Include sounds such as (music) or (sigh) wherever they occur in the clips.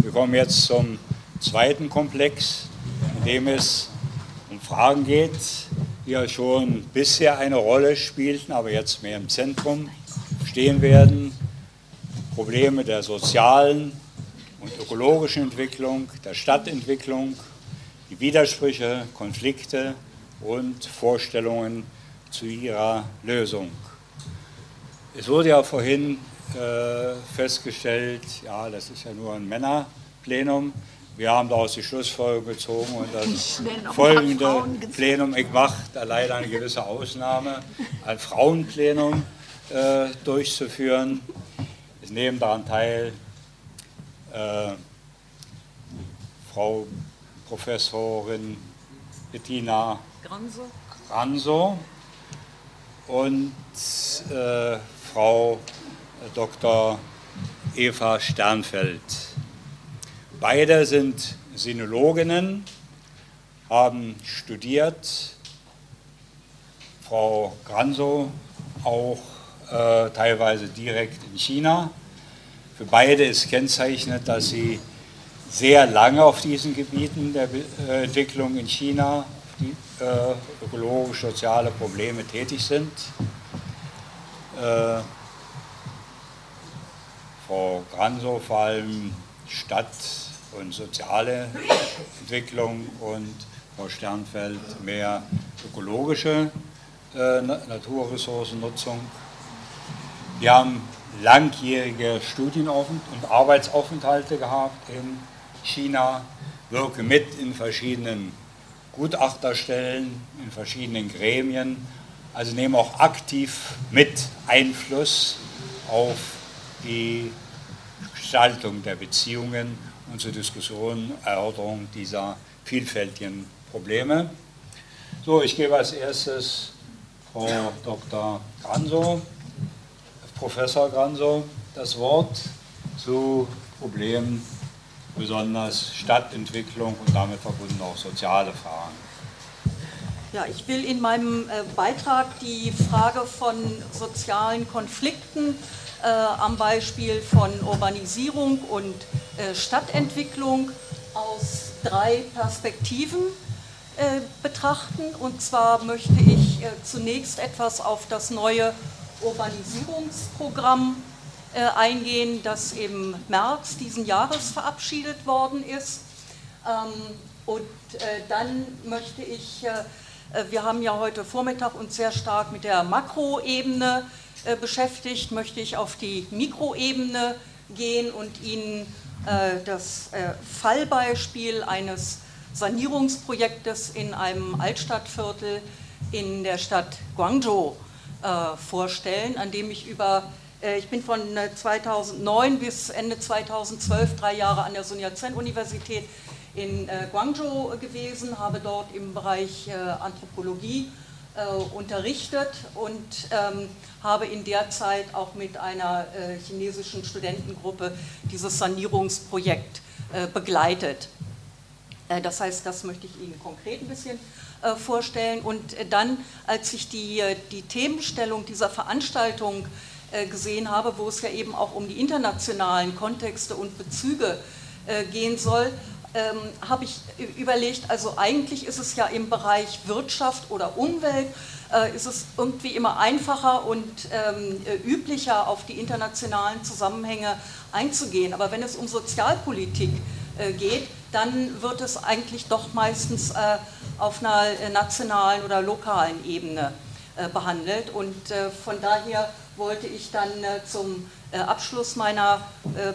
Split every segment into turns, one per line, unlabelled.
Wir kommen jetzt zum zweiten Komplex, in dem es um Fragen geht, die ja schon bisher eine Rolle spielten, aber jetzt mehr im Zentrum stehen werden. Probleme der sozialen und ökologischen Entwicklung, der Stadtentwicklung, die Widersprüche, Konflikte und Vorstellungen zu ihrer Lösung. Es wurde ja vorhin äh, festgestellt, ja, das ist ja nur ein Männerplenum. Wir haben daraus die Schlussfolgerung gezogen und das folgende Plenum macht leider eine gewisse Ausnahme, ein Frauenplenum äh, durchzuführen. Es nehmen daran teil äh, Frau Professorin Bettina Granso, Granso und äh, Frau Dr. Eva Sternfeld. Beide sind Sinologinnen, haben studiert, Frau Granso auch äh, teilweise direkt in China. Für beide ist kennzeichnend, dass sie sehr lange auf diesen Gebieten der äh, Entwicklung in China, die äh, ökologisch-soziale Probleme tätig sind. Äh, Frau Granso vor allem Stadt- und soziale Entwicklung und Frau Sternfeld mehr ökologische äh, Naturressourcennutzung. Wir haben langjährige Studienaufent- und Arbeitsaufenthalte gehabt in China, wirke mit in verschiedenen Gutachterstellen, in verschiedenen Gremien, also nehme auch aktiv mit Einfluss auf die Gestaltung der Beziehungen und zur Diskussion, Erörterung dieser vielfältigen Probleme. So, ich gebe als erstes Frau Dr. Granso, Professor Granso, das Wort zu Problemen, besonders Stadtentwicklung und damit verbunden auch soziale Fragen.
Ja, ich will in meinem äh, Beitrag die Frage von sozialen Konflikten äh, am Beispiel von Urbanisierung und äh, Stadtentwicklung aus drei Perspektiven äh, betrachten. Und zwar möchte ich äh, zunächst etwas auf das neue Urbanisierungsprogramm äh, eingehen, das im März diesen Jahres verabschiedet worden ist. Ähm, und äh, dann möchte ich, wir haben ja heute Vormittag uns sehr stark mit der Makroebene äh, beschäftigt, möchte ich auf die Mikroebene gehen und Ihnen äh, das äh, Fallbeispiel eines Sanierungsprojektes in einem Altstadtviertel in der Stadt Guangzhou vorstellen, an dem ich über ich bin von 2009 bis Ende 2012 drei Jahre an der Sun Yat-sen-Universität in Guangzhou gewesen, habe dort im Bereich Anthropologie unterrichtet und ähm, habe in der Zeit auch mit einer äh, chinesischen Studentengruppe dieses Sanierungsprojekt äh, begleitet. Äh, das heißt, das möchte ich Ihnen konkret ein bisschen vorstellen. Und dann, als ich die, die Themenstellung dieser Veranstaltung gesehen habe, wo es ja eben auch um die internationalen Kontexte und Bezüge gehen soll, ähm, habe ich überlegt, also eigentlich ist es ja im Bereich Wirtschaft oder Umwelt, ist es irgendwie immer einfacher und ähm, äh, üblicher, auf die internationalen Zusammenhänge einzugehen. Aber wenn es um Sozialpolitik äh, geht, dann wird es eigentlich doch meistens äh, auf einer äh, nationalen oder lokalen Ebene äh, behandelt. Und von daher wollte ich dann zum äh, Abschluss meiner, äh,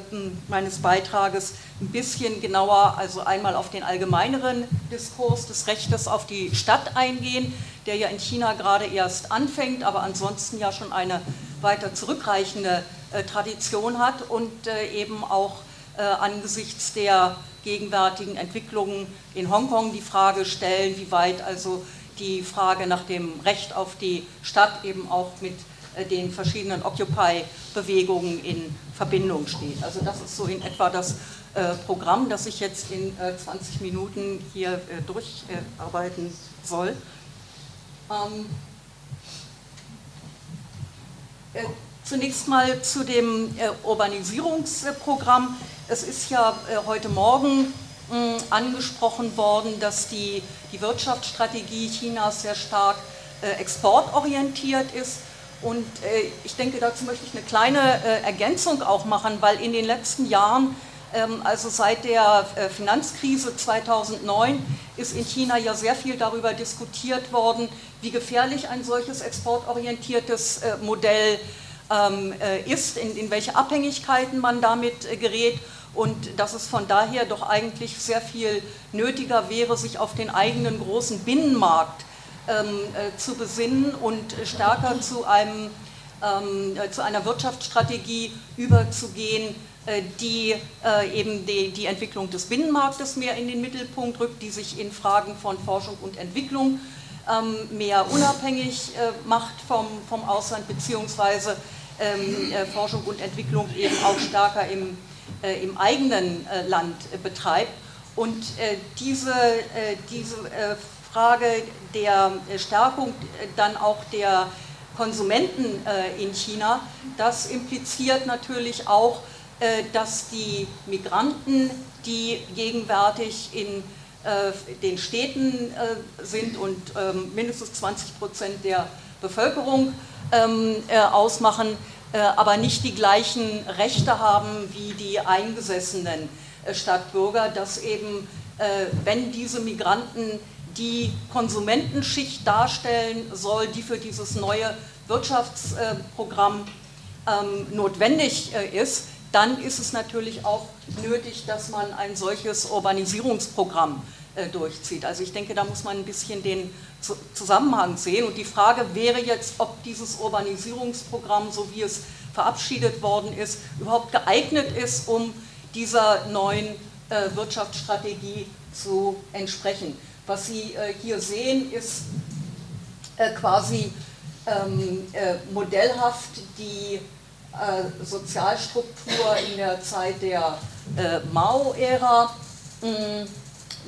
meines Beitrages ein bisschen genauer, also einmal auf den allgemeineren Diskurs des Rechtes auf die Stadt eingehen, der ja in China gerade erst anfängt, aber ansonsten ja schon eine weiter zurückreichende äh, Tradition hat und eben auch angesichts der gegenwärtigen Entwicklungen in Hongkong die Frage stellen, wie weit also die Frage nach dem Recht auf die Stadt eben auch mit äh, den verschiedenen Occupy-Bewegungen in Verbindung steht. Also das ist so in etwa das äh, Programm, das ich jetzt in 20 äh, Minuten hier durcharbeiten soll. Ähm, Zunächst mal zu dem Urbanisierungsprogramm. Es ist ja äh, heute Morgen mh, angesprochen worden, dass die, die Wirtschaftsstrategie Chinas sehr stark äh, exportorientiert ist. Und äh, ich denke, dazu möchte ich eine kleine äh, Ergänzung auch machen, weil in den letzten Jahren also seit der äh, Finanzkrise 2009 ist in China ja sehr viel darüber diskutiert worden, wie gefährlich ein solches exportorientiertes äh, Modell ähm, äh, ist, in, welche Abhängigkeiten man damit gerät und dass es von daher doch eigentlich sehr viel nötiger wäre, sich auf den eigenen großen Binnenmarkt ähm, zu besinnen und stärker zu, einem, zu einer Wirtschaftsstrategie überzugehen, die äh, eben die, Entwicklung des Binnenmarktes mehr in den Mittelpunkt rückt, die sich in Fragen von Forschung und Entwicklung ähm, mehr unabhängig äh, macht vom, Ausland, beziehungsweise ähm, Forschung und Entwicklung eben auch stärker im, im eigenen Land betreibt. Und diese, diese Frage der Stärkung dann auch der Konsumenten in China, das impliziert natürlich auch äh, dass die Migranten, die gegenwärtig in äh, den Städten äh, sind und ähm, mindestens 20 Prozent der Bevölkerung ähm, ausmachen, aber nicht die gleichen Rechte haben wie die eingesessenen Stadtbürger, dass eben, wenn diese Migranten die Konsumentenschicht darstellen soll, die für dieses neue Wirtschaftsprogramm ähm, notwendig ist, dann ist es natürlich auch nötig, dass man ein solches Urbanisierungsprogramm äh, durchzieht. Also ich denke, da muss man ein bisschen den Zusammenhang sehen. Und die Frage wäre jetzt, ob dieses Urbanisierungsprogramm, so wie es verabschiedet worden ist, überhaupt geeignet ist, um dieser neuen äh, Wirtschaftsstrategie zu entsprechen. Was Sie äh, hier sehen, ist quasi ähm, modellhaft die äh, Sozialstruktur in der Zeit der äh, Mao-Ära, mm,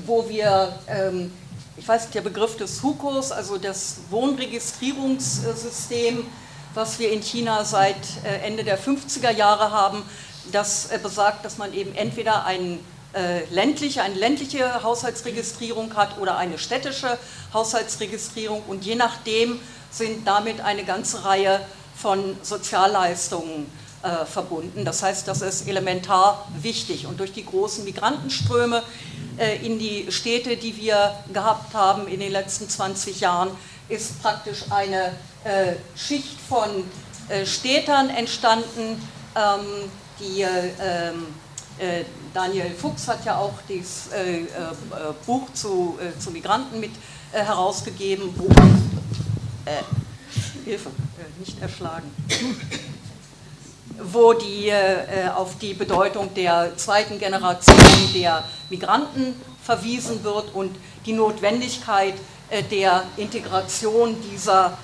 wo wir, ähm, ich weiß nicht, der Begriff des Hukos, also das Wohnregistrierungssystem, was wir in China seit äh, Ende der 50er Jahre haben, das äh, besagt, dass man eben entweder ein, äh, ländliche, eine ländliche Haushaltsregistrierung hat oder eine städtische Haushaltsregistrierung. Und je nachdem sind damit eine ganze Reihe von Sozialleistungen äh, verbunden. Das heißt, das ist elementar wichtig. Und durch die großen Migrantenströme äh, in die Städte, die wir gehabt haben in den letzten 20 Jahren, ist praktisch eine äh, Schicht von äh, Städtern entstanden, ähm, die ähm, äh, Daniel Fuchs hat ja auch äh, Buch zu, zu Migranten mit herausgegeben, wo Hilfe, äh, nicht erschlagen, wo die, äh, auf die Bedeutung der zweiten Generation der Migranten verwiesen wird und die Notwendigkeit äh, der Integration dieser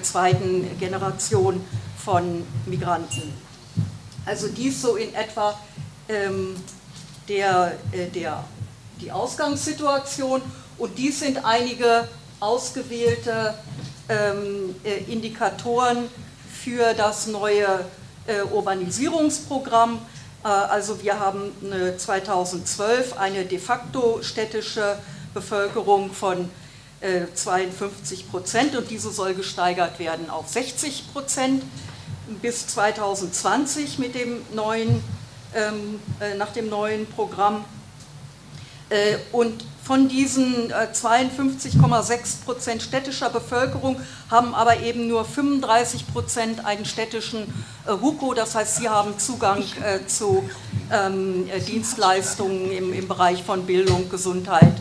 zweiten Generation von Migranten. Also dies so in etwa ähm, der, der, die Ausgangssituation und dies sind einige ausgewählte ähm, äh, Indikatoren für das neue äh, Urbanisierungsprogramm. Äh, also wir haben 2012 eine de facto städtische Bevölkerung von 52 Prozent und diese soll gesteigert werden auf 60 Prozent bis 2020 mit dem neuen, ähm, nach dem neuen Programm. und von diesen 52,6 äh, Prozent städtischer Bevölkerung haben aber eben nur 35 Prozent einen städtischen äh, HUKO, das heißt, sie haben Zugang äh, zu ähm, Dienstleistungen im, Bereich von Bildung, Gesundheit,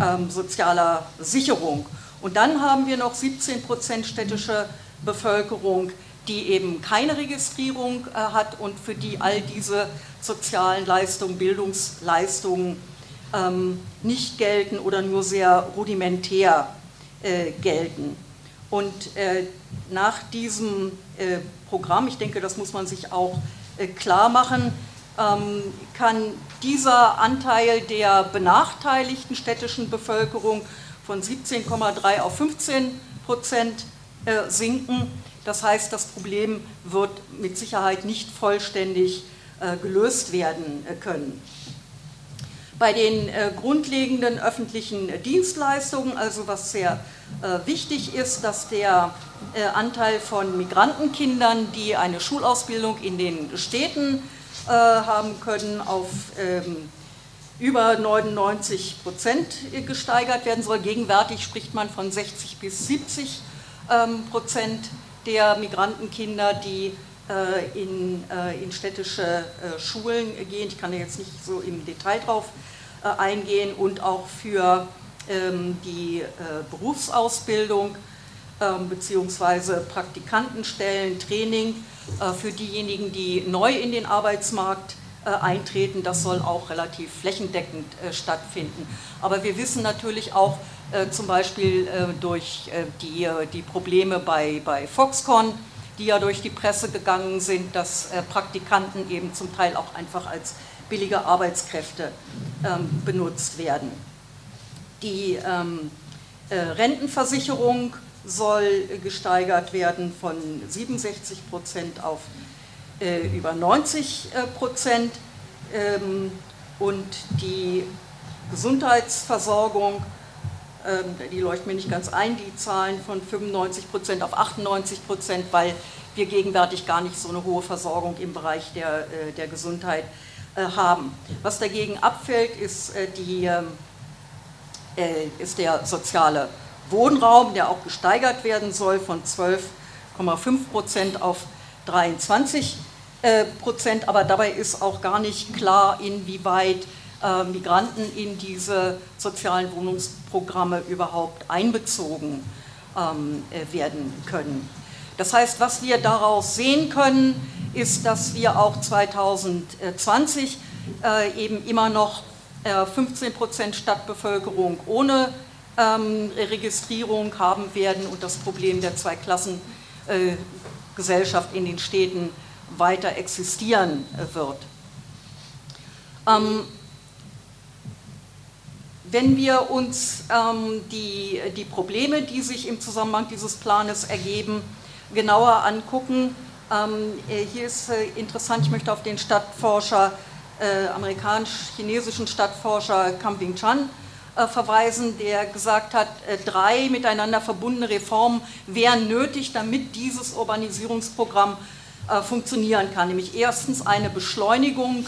ähm, sozialer Sicherung. Und dann haben wir noch 17 Prozent städtische Bevölkerung, die eben keine Registrierung hat und für die all diese sozialen Leistungen, Bildungsleistungen ähm, nicht gelten oder nur sehr rudimentär äh, gelten. Und äh, nach diesem äh, Programm, ich denke, das muss man sich auch äh, klar machen, ähm, kann dieser Anteil der benachteiligten städtischen Bevölkerung von 17,3 auf 15 Prozent äh, sinken. Das heißt, das Problem wird mit Sicherheit nicht vollständig gelöst werden können. Bei den grundlegenden öffentlichen Dienstleistungen, also was sehr wichtig ist, dass der Anteil von Migrantenkindern, die eine Schulausbildung in den Städten haben können, auf ähm, über 99 Prozent gesteigert werden soll. Gegenwärtig spricht man von 60 bis 70 ähm, Prozent der Migrantenkinder, die äh, in, äh, in städtische äh, Schulen gehen. Ich kann da jetzt nicht so im Detail drauf eingehen und auch für ähm, die Berufsausbildung ähm, beziehungsweise Praktikantenstellen, Training für diejenigen, die neu in den Arbeitsmarkt äh, eintreten. Das soll auch relativ flächendeckend äh, stattfinden. Aber wir wissen natürlich auch äh, zum Beispiel durch die, die Probleme bei, bei Foxconn, die ja durch die Presse gegangen sind, dass Praktikanten eben zum Teil auch einfach als billige Arbeitskräfte ähm, benutzt werden. Die ähm, Rentenversicherung soll gesteigert werden von 67 Prozent auf äh, über 90 äh, Prozent ähm, und die Gesundheitsversorgung, die leuchten mir nicht ganz ein, die Zahlen von 95 Prozent auf 98 Prozent, weil wir gegenwärtig gar nicht so eine hohe Versorgung im Bereich der, äh, der Gesundheit äh, haben. Was dagegen abfällt, ist, äh, die, ähm, äh, ist der soziale Wohnraum, der auch gesteigert werden soll von 12,5 Prozent auf 23 äh, Prozent, aber dabei ist auch gar nicht klar, inwieweit Migranten in diese sozialen Wohnungsprogramme überhaupt einbezogen ähm, äh, werden können. Das heißt, was wir daraus sehen können, ist, dass wir auch 2020 eben immer noch 15 Prozent Stadtbevölkerung ohne ähm, Registrierung haben werden und das Problem der Zweiklassengesellschaft in den Städten weiter existieren äh, wird. Ähm, wenn wir uns ähm, die, die Probleme, die sich im Zusammenhang dieses Planes ergeben, genauer angucken, ähm, äh, hier ist äh, interessant, ich möchte auf den Stadtforscher, äh, amerikanisch-chinesischen Stadtforscher Camping Chan äh, verweisen, der gesagt hat, äh, drei miteinander verbundene Reformen wären nötig, damit dieses Urbanisierungsprogramm äh, funktionieren kann. Nämlich erstens eine Beschleunigung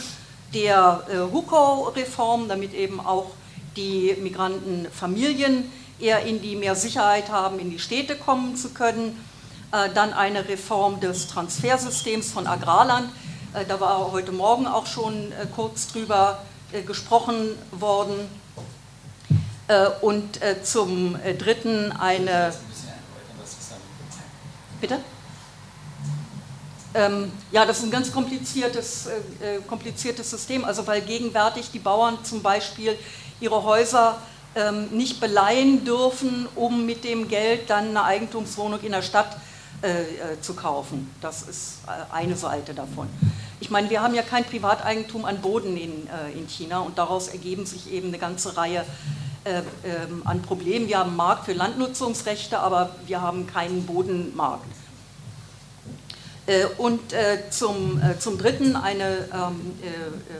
der HUCO-Reform, damit eben auch die Migrantenfamilien eher in die mehr Sicherheit haben, in die Städte kommen zu können. Äh, dann eine Reform des Transfersystems von Agrarland. Äh, da war heute Morgen auch schon äh, kurz drüber gesprochen worden. und zum dritten eine. Bitte? Ähm, ja, das ist ein ganz kompliziertes, kompliziertes System, also weil gegenwärtig die Bauern zum Beispiel ihre Häuser ähm, nicht beleihen dürfen, um mit dem Geld dann eine Eigentumswohnung in der Stadt äh, äh zu kaufen. Das ist äh, eine Seite davon. Ich meine, wir haben ja kein Privateigentum an Boden in, äh, in China und daraus ergeben sich eben eine ganze Reihe ähm, an Problemen. Wir haben einen Markt für Landnutzungsrechte, aber wir haben keinen Bodenmarkt. Äh, und äh, zum, äh, zum Dritten eine ähm,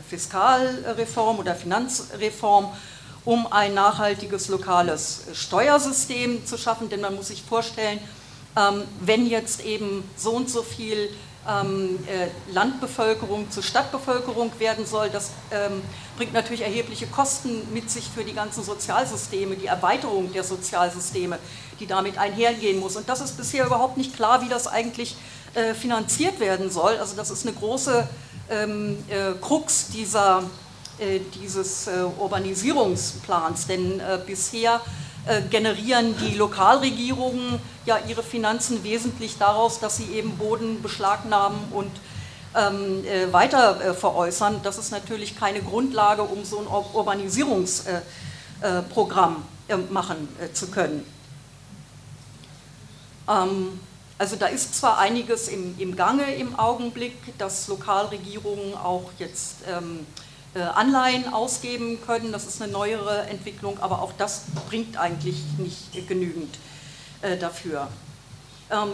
Fiskalreform oder Finanzreform, um ein nachhaltiges lokales Steuersystem zu schaffen. Denn man muss sich vorstellen, ähm, wenn jetzt eben so und so viel ähm, Landbevölkerung zu Stadtbevölkerung werden soll, das bringt natürlich erhebliche Kosten mit sich für die ganzen Sozialsysteme, die Erweiterung der Sozialsysteme, die damit einhergehen muss. Und das ist bisher überhaupt nicht klar, wie das eigentlich äh, finanziert werden soll. Also das ist eine große ähm, äh, Krux dieser, äh, dieses äh, Urbanisierungsplans, denn äh, bisher generieren die Lokalregierungen ja ihre Finanzen wesentlich daraus, dass sie eben Boden beschlagnahmen und ähm, weiter veräußern. Das ist natürlich keine Grundlage, um so ein Urbanisierungsprogramm machen zu können. Ähm, also da ist zwar einiges im, im Gange im Augenblick, dass Lokalregierungen auch jetzt ähm, äh, Anleihen ausgeben können, das ist eine neuere Entwicklung, aber auch das bringt eigentlich nicht genügend äh, dafür. Ähm,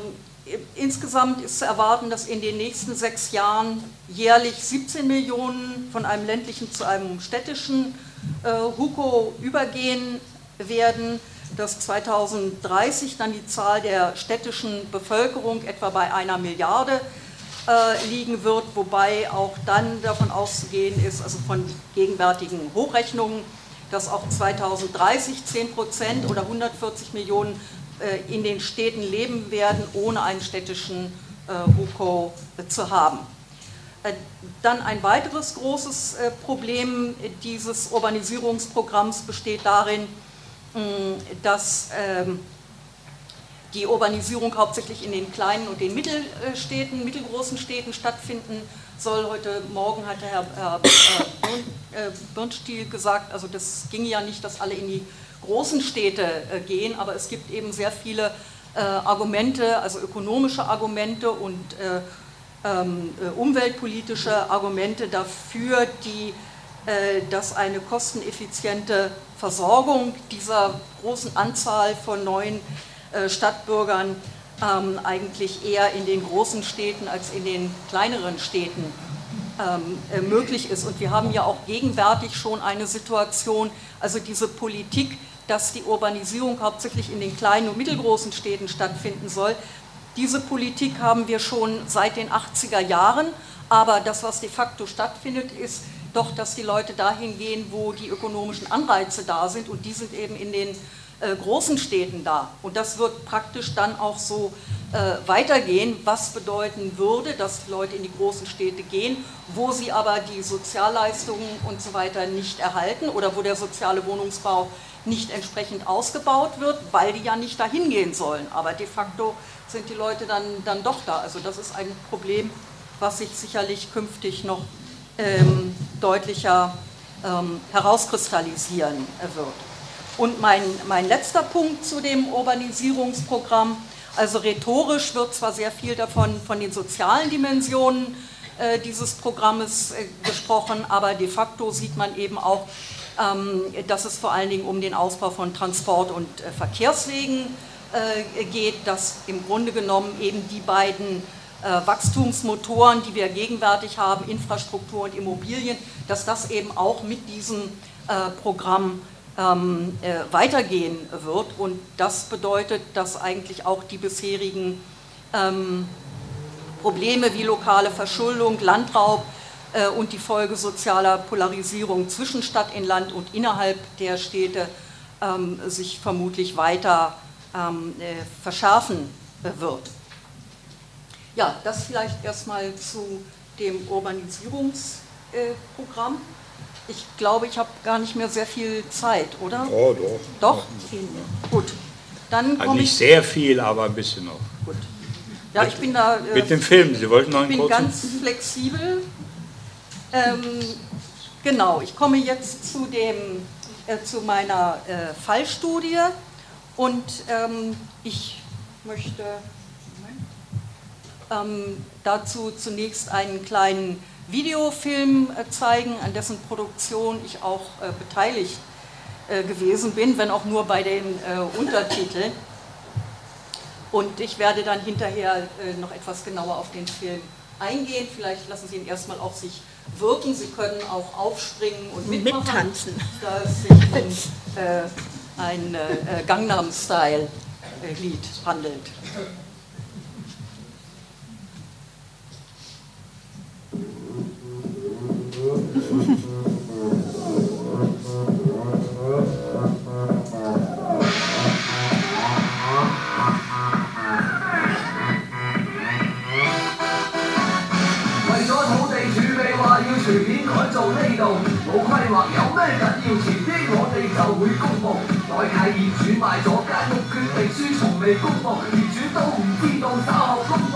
insgesamt ist zu erwarten, dass in den nächsten sechs Jahren jährlich 17 Millionen von einem ländlichen zu einem städtischen äh, Huko übergehen werden, dass 2030 dann die Zahl der städtischen Bevölkerung etwa bei einer Milliarde äh, liegen wird, wobei auch dann davon auszugehen ist, also von gegenwärtigen Hochrechnungen, dass auch 2030 10 Prozent oder 140 Millionen äh, in den Städten leben werden, ohne einen städtischen äh, HUKO zu haben. Äh, dann ein weiteres großes Problem dieses Urbanisierungsprogramms besteht darin, dass ähm, die Urbanisierung hauptsächlich in den kleinen und den Mittelstädten, mittelgroßen Städten stattfinden soll. Heute Morgen hatte Herr, Herr äh, Birnstiel gesagt, also das ginge ja nicht, dass alle in die großen Städte äh, gehen, aber es gibt eben sehr viele äh, Argumente, also ökonomische Argumente und äh, ähm, äh, umweltpolitische Argumente dafür, die, äh, dass eine kosteneffiziente Versorgung dieser großen Anzahl von neuen äh, Stadtbürgern ähm, eigentlich eher in den großen Städten als in den kleineren Städten ähm, äh, möglich ist. Und wir haben ja auch gegenwärtig schon eine Situation, also diese Politik, dass die Urbanisierung hauptsächlich in den kleinen und mittelgroßen Städten stattfinden soll. Diese Politik haben wir schon seit den 80er Jahren, aber das, was de facto stattfindet, ist doch, dass die Leute dahin gehen, wo die ökonomischen Anreize da sind und die sind eben in den äh, großen Städten da. Und das wird praktisch dann auch so äh, weitergehen, was bedeuten würde, dass die Leute in die großen Städte gehen, wo sie aber die Sozialleistungen und so weiter nicht erhalten oder wo der soziale Wohnungsbau nicht entsprechend ausgebaut wird, weil die ja nicht dahin gehen sollen. Aber de facto sind die Leute dann, dann doch da. Also das ist ein Problem, was sich sicherlich künftig noch ähm, deutlicher ähm, herauskristallisieren wird. Und mein, mein letzter Punkt zu dem Urbanisierungsprogramm, also rhetorisch wird zwar sehr viel davon von den sozialen Dimensionen äh, dieses Programmes äh, gesprochen, aber de facto sieht man eben auch, ähm, dass es vor allen Dingen um den Ausbau von Transport- und äh, Verkehrswegen äh, geht, dass im Grunde genommen eben die beiden Wachstumsmotoren, die wir gegenwärtig haben, Infrastruktur und Immobilien, dass das eben auch mit diesem äh, Programm ähm, äh, weitergehen wird. Und das bedeutet, dass eigentlich auch die bisherigen ähm, Probleme wie lokale Verschuldung, Landraub äh, und die Folge sozialer Polarisierung zwischen Stadt in Land und innerhalb der Städte ähm, sich vermutlich weiter äh, verschärfen wird. Ja, das vielleicht erstmal zu dem Urbanisierungsprogramm. Ich glaube, ich habe gar nicht mehr sehr viel Zeit, oder?
Oh, doch.
Doch? Gut. Dann
also nicht ich, sehr viel, aber ein bisschen noch.
Gut. Ja, ich bin da.
Äh, mit dem Film, Sie wollten noch einen
Ich bin ganz flexibel. Ähm, genau, ich komme jetzt zu, dem, äh, zu meiner äh, Fallstudie und ähm, ich möchte ähm, dazu zunächst einen kleinen Videofilm äh, zeigen, an dessen Produktion ich auch äh, beteiligt äh, gewesen bin, wenn auch nur bei den Untertiteln. Und ich werde dann hinterher noch etwas genauer auf den Film eingehen. Vielleicht lassen Sie ihn erstmal auf sich wirken. Sie können auch aufspringen und mitmachen,
mittanzen.
Da es sich um 为咗土地
储备话要随便改造呢度冇规划有咩紧要前啲我
哋就会公布代替业主卖咗间屋决定书从未公布业主都唔知道稍后公布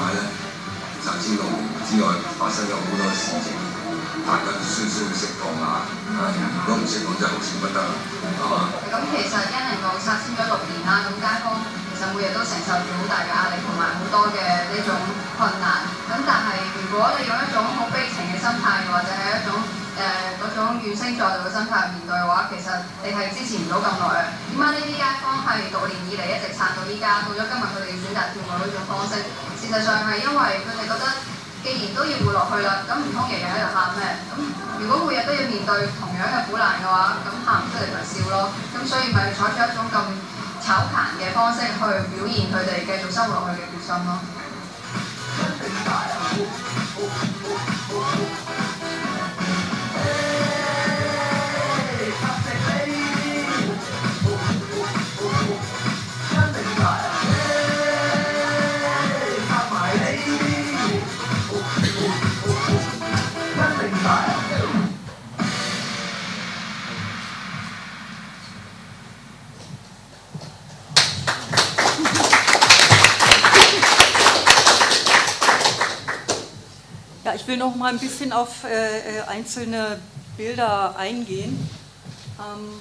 咧，頭先六年之外發生咗好多事情，大家都需需要釋放下。啊！如果唔釋放真係好少不得啦，係嘛？
咁其實恩寧路拆遷咗六年啦，咁街坊其實每日都承受住好大嘅壓力同埋好多嘅呢種困難。咁但係如果你用一種好悲情嘅心態，或者係一種 誒嗰、種怨聲載道嘅心態去面對嘅話，其實你係支持唔到咁耐啊。點解呢啲街坊係六年以嚟一直撐到依家，到咗今日佢哋選擇跳舞呢種方式？事實上係因為佢哋覺得。既然都要活落去啦，咁唔通日日喺度喊咩？咁如果每日都要面對同樣嘅苦難嘅話，咁喊唔出嚟咪笑咯。咁所以咪採取一種咁炒壇嘅方式去表現佢哋繼續生活落去嘅決心咯。
will noch mal ein bisschen auf äh, äh, einzelne Bilder eingehen. Ähm,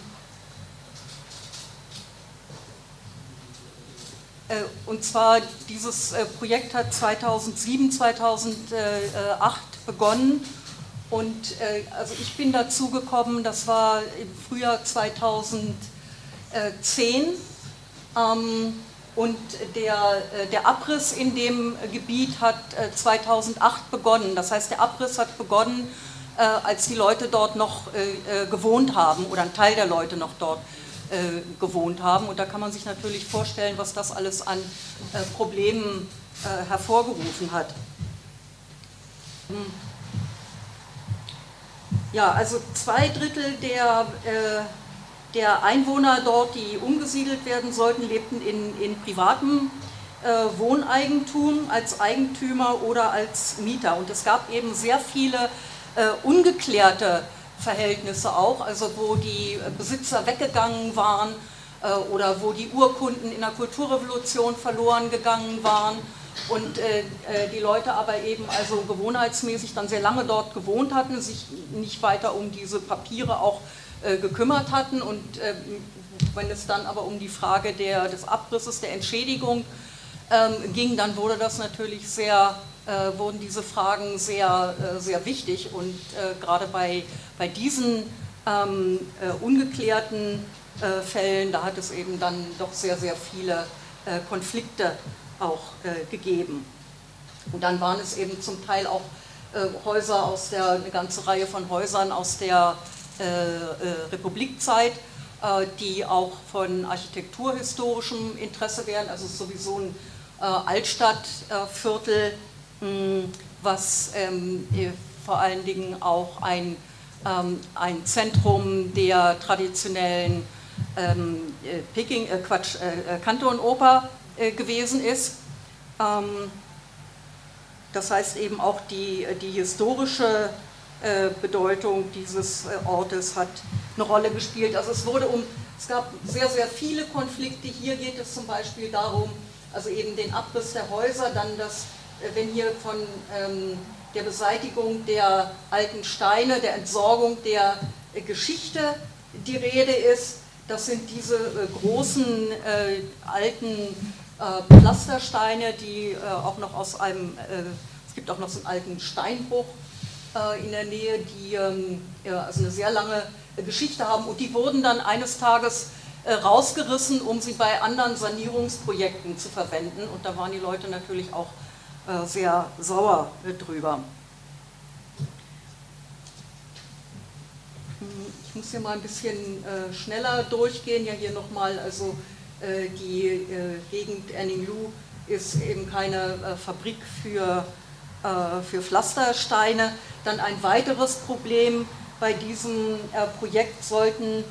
äh, und zwar, dieses äh, Projekt hat 2007, 2008 begonnen. Und äh, also ich bin dazu gekommen, das war im Frühjahr 2010. Ähm, und der, äh, der Abriss in dem Gebiet hat äh, 2008 begonnen. Das heißt, der Abriss hat begonnen, äh, als die Leute dort noch äh, äh, gewohnt haben oder ein Teil der Leute noch dort äh, gewohnt haben. Und da kann man sich natürlich vorstellen, was das alles an äh, Problemen äh, hervorgerufen hat. Hm. Ja, also zwei Drittel der, äh, der Einwohner dort, die umgesiedelt werden sollten, lebten in, in privatem äh, Wohneigentum als Eigentümer oder als Mieter. Und es gab eben sehr viele äh, ungeklärte Verhältnisse auch, also wo die Besitzer weggegangen waren äh, oder wo die Urkunden in der Kulturrevolution verloren gegangen waren und äh, äh, die Leute aber eben also gewohnheitsmäßig dann sehr lange dort gewohnt hatten, sich nicht weiter um diese Papiere auch äh, gekümmert hatten und ähm, wenn es dann aber um die Frage der, des Abrisses, der Entschädigung ähm, ging, dann wurde das natürlich sehr, äh, wurden diese Fragen sehr, äh, sehr wichtig und äh, gerade bei, bei diesen ähm, äh, ungeklärten äh, Fällen, da hat es eben dann doch sehr, sehr viele Konflikte auch gegeben. Und dann waren es eben zum Teil auch Häuser aus der, eine ganze Reihe von Häusern aus der Republikzeit, äh, die auch von architekturhistorischem Interesse wären. Also sowieso ein äh, Altstadtviertel, mh, was ähm, äh, vor allen Dingen auch ein, ähm, ein Zentrum der traditionellen ähm, äh, Peking, äh, Quatsch, äh, äh, Kantonoper äh, gewesen ist. Das heißt eben auch die, die historische äh, Bedeutung dieses äh, Ortes hat eine Rolle gespielt. Also es wurde um, es gab sehr, sehr viele Konflikte. Hier geht es zum Beispiel darum, also eben den Abriss der Häuser, dann das, äh, wenn hier von ähm, der Beseitigung der alten Steine, der Entsorgung der äh, Geschichte die Rede ist. Das sind diese äh, großen äh, alten äh, Pflastersteine, die äh, auch noch aus einem, äh, es gibt auch noch so einen alten Steinbruch äh, in der Nähe, die ähm, also eine sehr lange äh, Geschichte haben und die wurden dann eines Tages äh, rausgerissen, um sie bei anderen Sanierungsprojekten zu verwenden und da waren die Leute natürlich auch äh, sehr sauer äh, drüber. Ich muss hier mal ein bisschen äh, schneller durchgehen. Ja, hier nochmal, also äh, die äh, Gegend Erninglu ist eben keine äh, Fabrik für, äh, für Pflastersteine. Dann ein weiteres Problem bei diesem äh, Projekt sollten,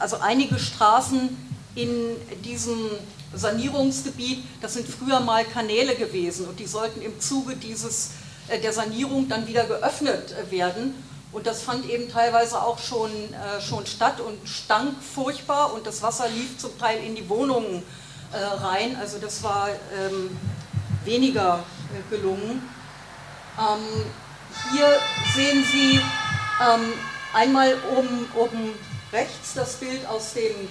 also einige Straßen in diesem Sanierungsgebiet, das sind früher mal Kanäle gewesen und die sollten im Zuge dieses, der Sanierung dann wieder geöffnet werden. Und das fand eben teilweise auch schon, äh, schon statt und stank furchtbar und das Wasser lief zum Teil in die Wohnungen äh, rein. Also das war ähm, weniger äh, gelungen. Ähm, hier sehen Sie ähm, einmal oben, oben rechts das Bild aus dem,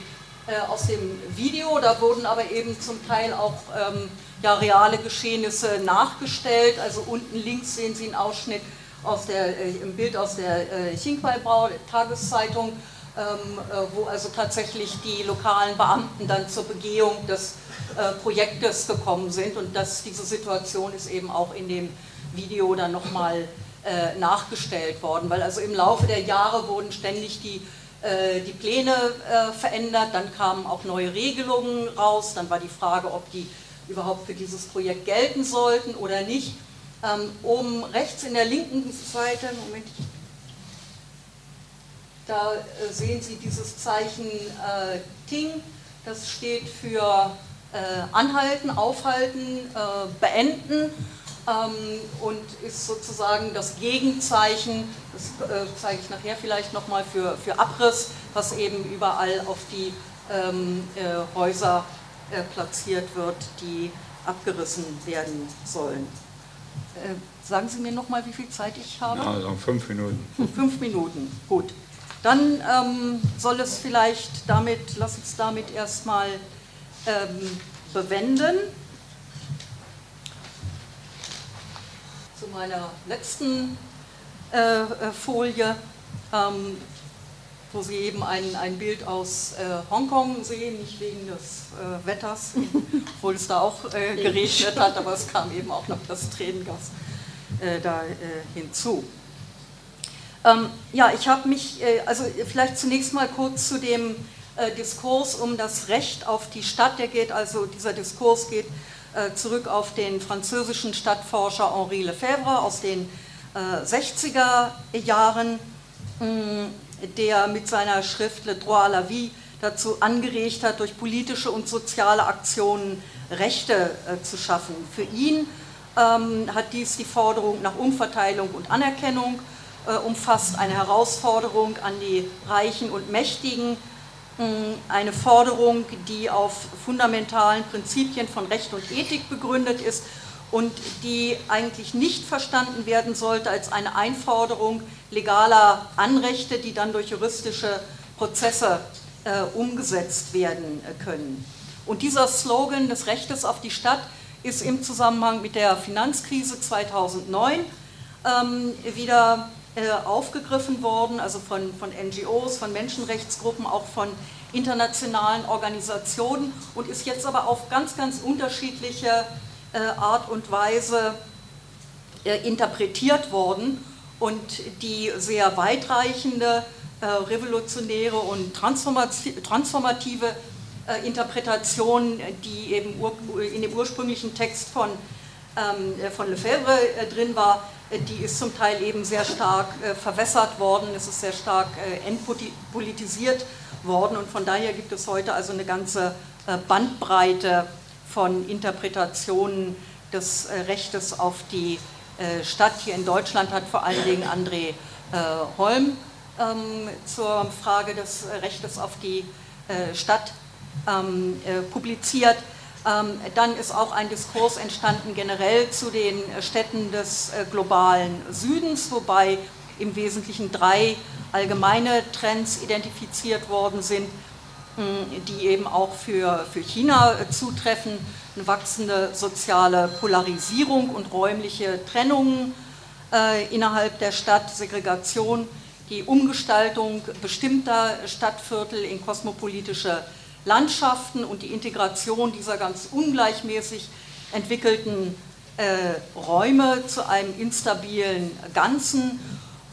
äh, aus dem Video. Da wurden aber eben zum Teil auch ähm, ja, reale Geschehnisse nachgestellt. Also unten links sehen Sie einen Ausschnitt aus der, äh, im Bild aus der äh, Chinquai-Brau Tageszeitung, ähm, äh, wo also tatsächlich die lokalen Beamten dann zur Begehung des äh, Projektes gekommen sind und dass diese Situation ist eben auch in dem Video dann nochmal äh, nachgestellt worden, weil also im Laufe der Jahre wurden ständig die, äh, die Pläne äh, verändert, dann kamen auch neue Regelungen raus, dann war die Frage, ob die überhaupt für dieses Projekt gelten sollten oder nicht. Ähm, oben rechts in der linken Seite, Moment, da äh, sehen Sie dieses Zeichen äh, Ting, das steht für äh, Anhalten, Aufhalten, äh, Beenden und ist sozusagen das Gegenzeichen, das äh, zeige ich nachher vielleicht nochmal für, für Abriss, was eben überall auf die ähm, äh, Häuser platziert wird, die abgerissen werden sollen. Äh, sagen Sie mir noch mal, wie viel Zeit ich habe?
Ja, also fünf Minuten.
Fünf Minuten, gut. Dann ähm, soll es vielleicht damit, lass uns damit erstmal ähm, bewenden. Meiner letzten äh, äh Folie. Ähm, wo Sie eben ein, ein Bild aus äh, Hongkong sehen, nicht wegen des äh, Wetters, obwohl es da auch äh, geregnet hat, aber es (laughs) kam eben auch noch das Tränengas äh, da hinzu. Ähm, ja, ich habe mich, also vielleicht zunächst mal kurz zu dem Diskurs um das Recht auf die Stadt, der geht also, dieser Diskurs geht zurück auf den französischen Stadtforscher Henri Lefebvre aus den 60er Jahren mm, der mit seiner Schrift Le Droit à la Vie dazu angeregt hat, durch politische und soziale Aktionen Rechte äh, zu schaffen. Für ihn ähm, hat dies die Forderung nach Umverteilung und Anerkennung äh, umfasst, eine Herausforderung an die Reichen und Mächtigen, eine Forderung, die auf fundamentalen Prinzipien von Recht und Ethik begründet ist und die eigentlich nicht verstanden werden sollte als eine Einforderung legaler Anrechte, die dann durch juristische Prozesse äh, umgesetzt werden äh, können. Und dieser Slogan des Rechtes auf die Stadt ist im Zusammenhang mit der Finanzkrise 2009 ähm, wieder aufgegriffen worden, also von, von NGOs, von Menschenrechtsgruppen, auch von internationalen Organisationen und ist jetzt aber auf ganz, ganz unterschiedliche äh, Art und Weise äh, interpretiert worden und die sehr weitreichende, äh, revolutionäre und transformative Interpretation, die eben in dem ursprünglichen Text von, ähm, von Lefebvre drin war, die ist zum Teil eben sehr stark verwässert worden, es ist sehr stark entpolitisiert worden und von daher gibt es heute also eine ganze Bandbreite von Interpretationen des äh, Rechtes auf die äh, Stadt. Hier in Deutschland hat vor allen Dingen André äh, Holm ähm, zur Frage des Rechtes auf die Stadt ähm, publiziert. Ähm, dann ist auch ein Diskurs entstanden generell zu den Städten des globalen Südens, wobei im Wesentlichen drei allgemeine Trends identifiziert worden sind die eben auch für, für China äh, zutreffen, eine wachsende soziale Polarisierung und räumliche Trennungen äh, innerhalb der Stadt, Segregation, die Umgestaltung bestimmter Stadtviertel in kosmopolitische Landschaften und die Integration dieser ganz ungleichmäßig entwickelten äh, Räume zu einem instabilen Ganzen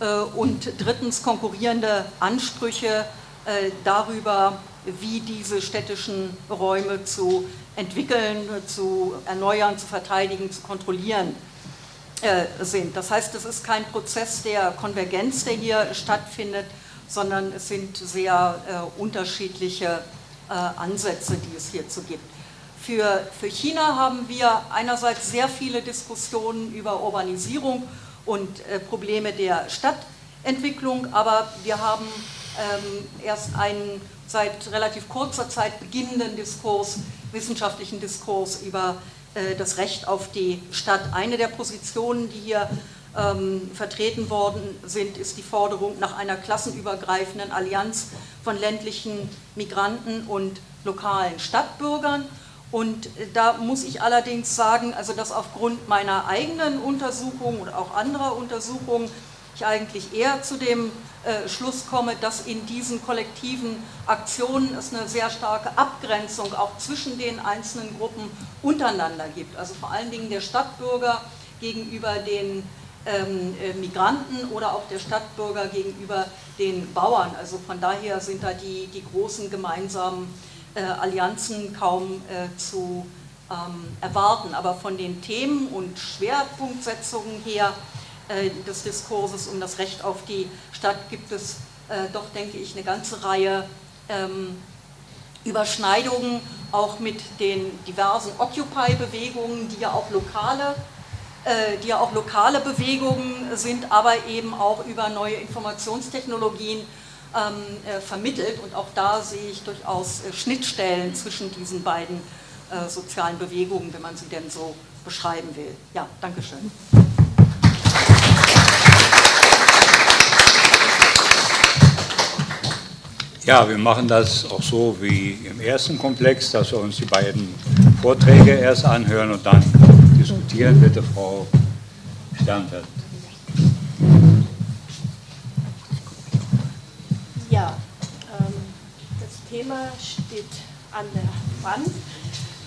äh, und drittens konkurrierende Ansprüche äh, darüber, wie diese städtischen Räume zu entwickeln, zu erneuern, zu verteidigen, zu kontrollieren äh, sind. Das heißt, es ist kein Prozess der Konvergenz, der hier stattfindet, sondern es sind sehr äh, unterschiedliche äh, Ansätze, die es hierzu gibt. Für, für China haben wir einerseits sehr viele Diskussionen über Urbanisierung und äh, Probleme der Stadtentwicklung, aber wir haben ähm, erst einen seit relativ kurzer Zeit beginnenden Diskurs, wissenschaftlichen Diskurs über äh, das Recht auf die Stadt. Eine der Positionen, die hier ähm, vertreten worden sind, ist die Forderung nach einer klassenübergreifenden Allianz von ländlichen Migranten und lokalen Stadtbürgern. Und äh, da muss ich allerdings sagen, also dass aufgrund meiner eigenen Untersuchung und auch anderer Untersuchungen ich eigentlich eher zu dem äh, Schluss komme, dass in diesen kollektiven Aktionen es eine sehr starke Abgrenzung auch zwischen den einzelnen Gruppen untereinander gibt. Also vor allen Dingen der Stadtbürger gegenüber den Migranten oder auch der Stadtbürger gegenüber den Bauern. Also von daher sind da die, die großen gemeinsamen äh, Allianzen kaum äh, zu ähm, erwarten. Aber von den Themen und Schwerpunktsetzungen her äh, des Diskurses um das Recht auf die Stadt gibt es äh, doch, denke ich, eine ganze Reihe ähm, Überschneidungen, auch mit den diversen Occupy-Bewegungen, die ja auch lokale äh, die ja auch lokale Bewegungen sind, aber eben auch über neue Informationstechnologien ähm, äh, vermittelt. Und auch da sehe ich durchaus äh, Schnittstellen zwischen diesen beiden äh, sozialen Bewegungen, wenn man sie denn so beschreiben will. Ja, danke schön.
Ja, wir machen das auch so wie im ersten Komplex, dass wir uns die beiden Vorträge erst anhören und dann diskutieren. Bitte, Frau Sternfeld.
Ja, ähm, das Thema steht an der Wand.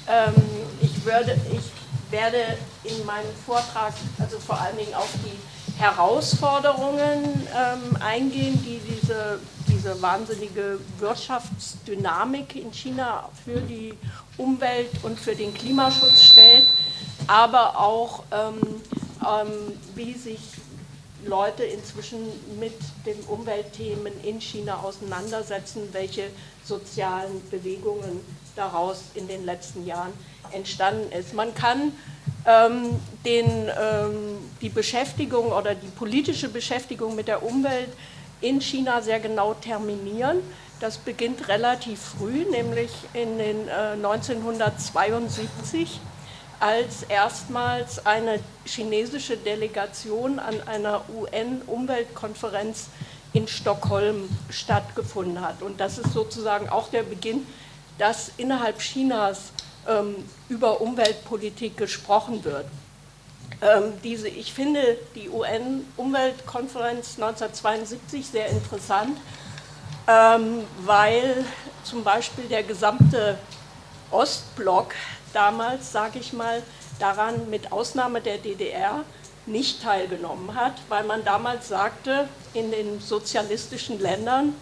Ähm, ich, würde, ich werde in meinem Vortrag also vor allen Dingen auf die Herausforderungen ähm, eingehen, die diese diese wahnsinnige Wirtschaftsdynamik in China für die Umwelt und für den Klimaschutz stellt, aber auch ähm, ähm, wie sich Leute inzwischen mit den Umweltthemen in China auseinandersetzen, welche sozialen Bewegungen daraus in den letzten Jahren entstanden ist. Man kann ähm, den, ähm, die Beschäftigung oder die politische Beschäftigung mit der Umwelt in China sehr genau terminieren. Das beginnt relativ früh, nämlich in den äh, 1972, als erstmals eine chinesische Delegation an einer UN-Umweltkonferenz in Stockholm stattgefunden hat. Und das ist sozusagen auch der Beginn, dass innerhalb Chinas ähm, über Umweltpolitik gesprochen wird. Ähm, diese, ich finde die UN-Umweltkonferenz 1972 sehr interessant, ähm, weil zum Beispiel der gesamte Ostblock damals, sage ich mal, daran mit Ausnahme der DDR nicht teilgenommen hat, weil man damals sagte, in den sozialistischen Ländern,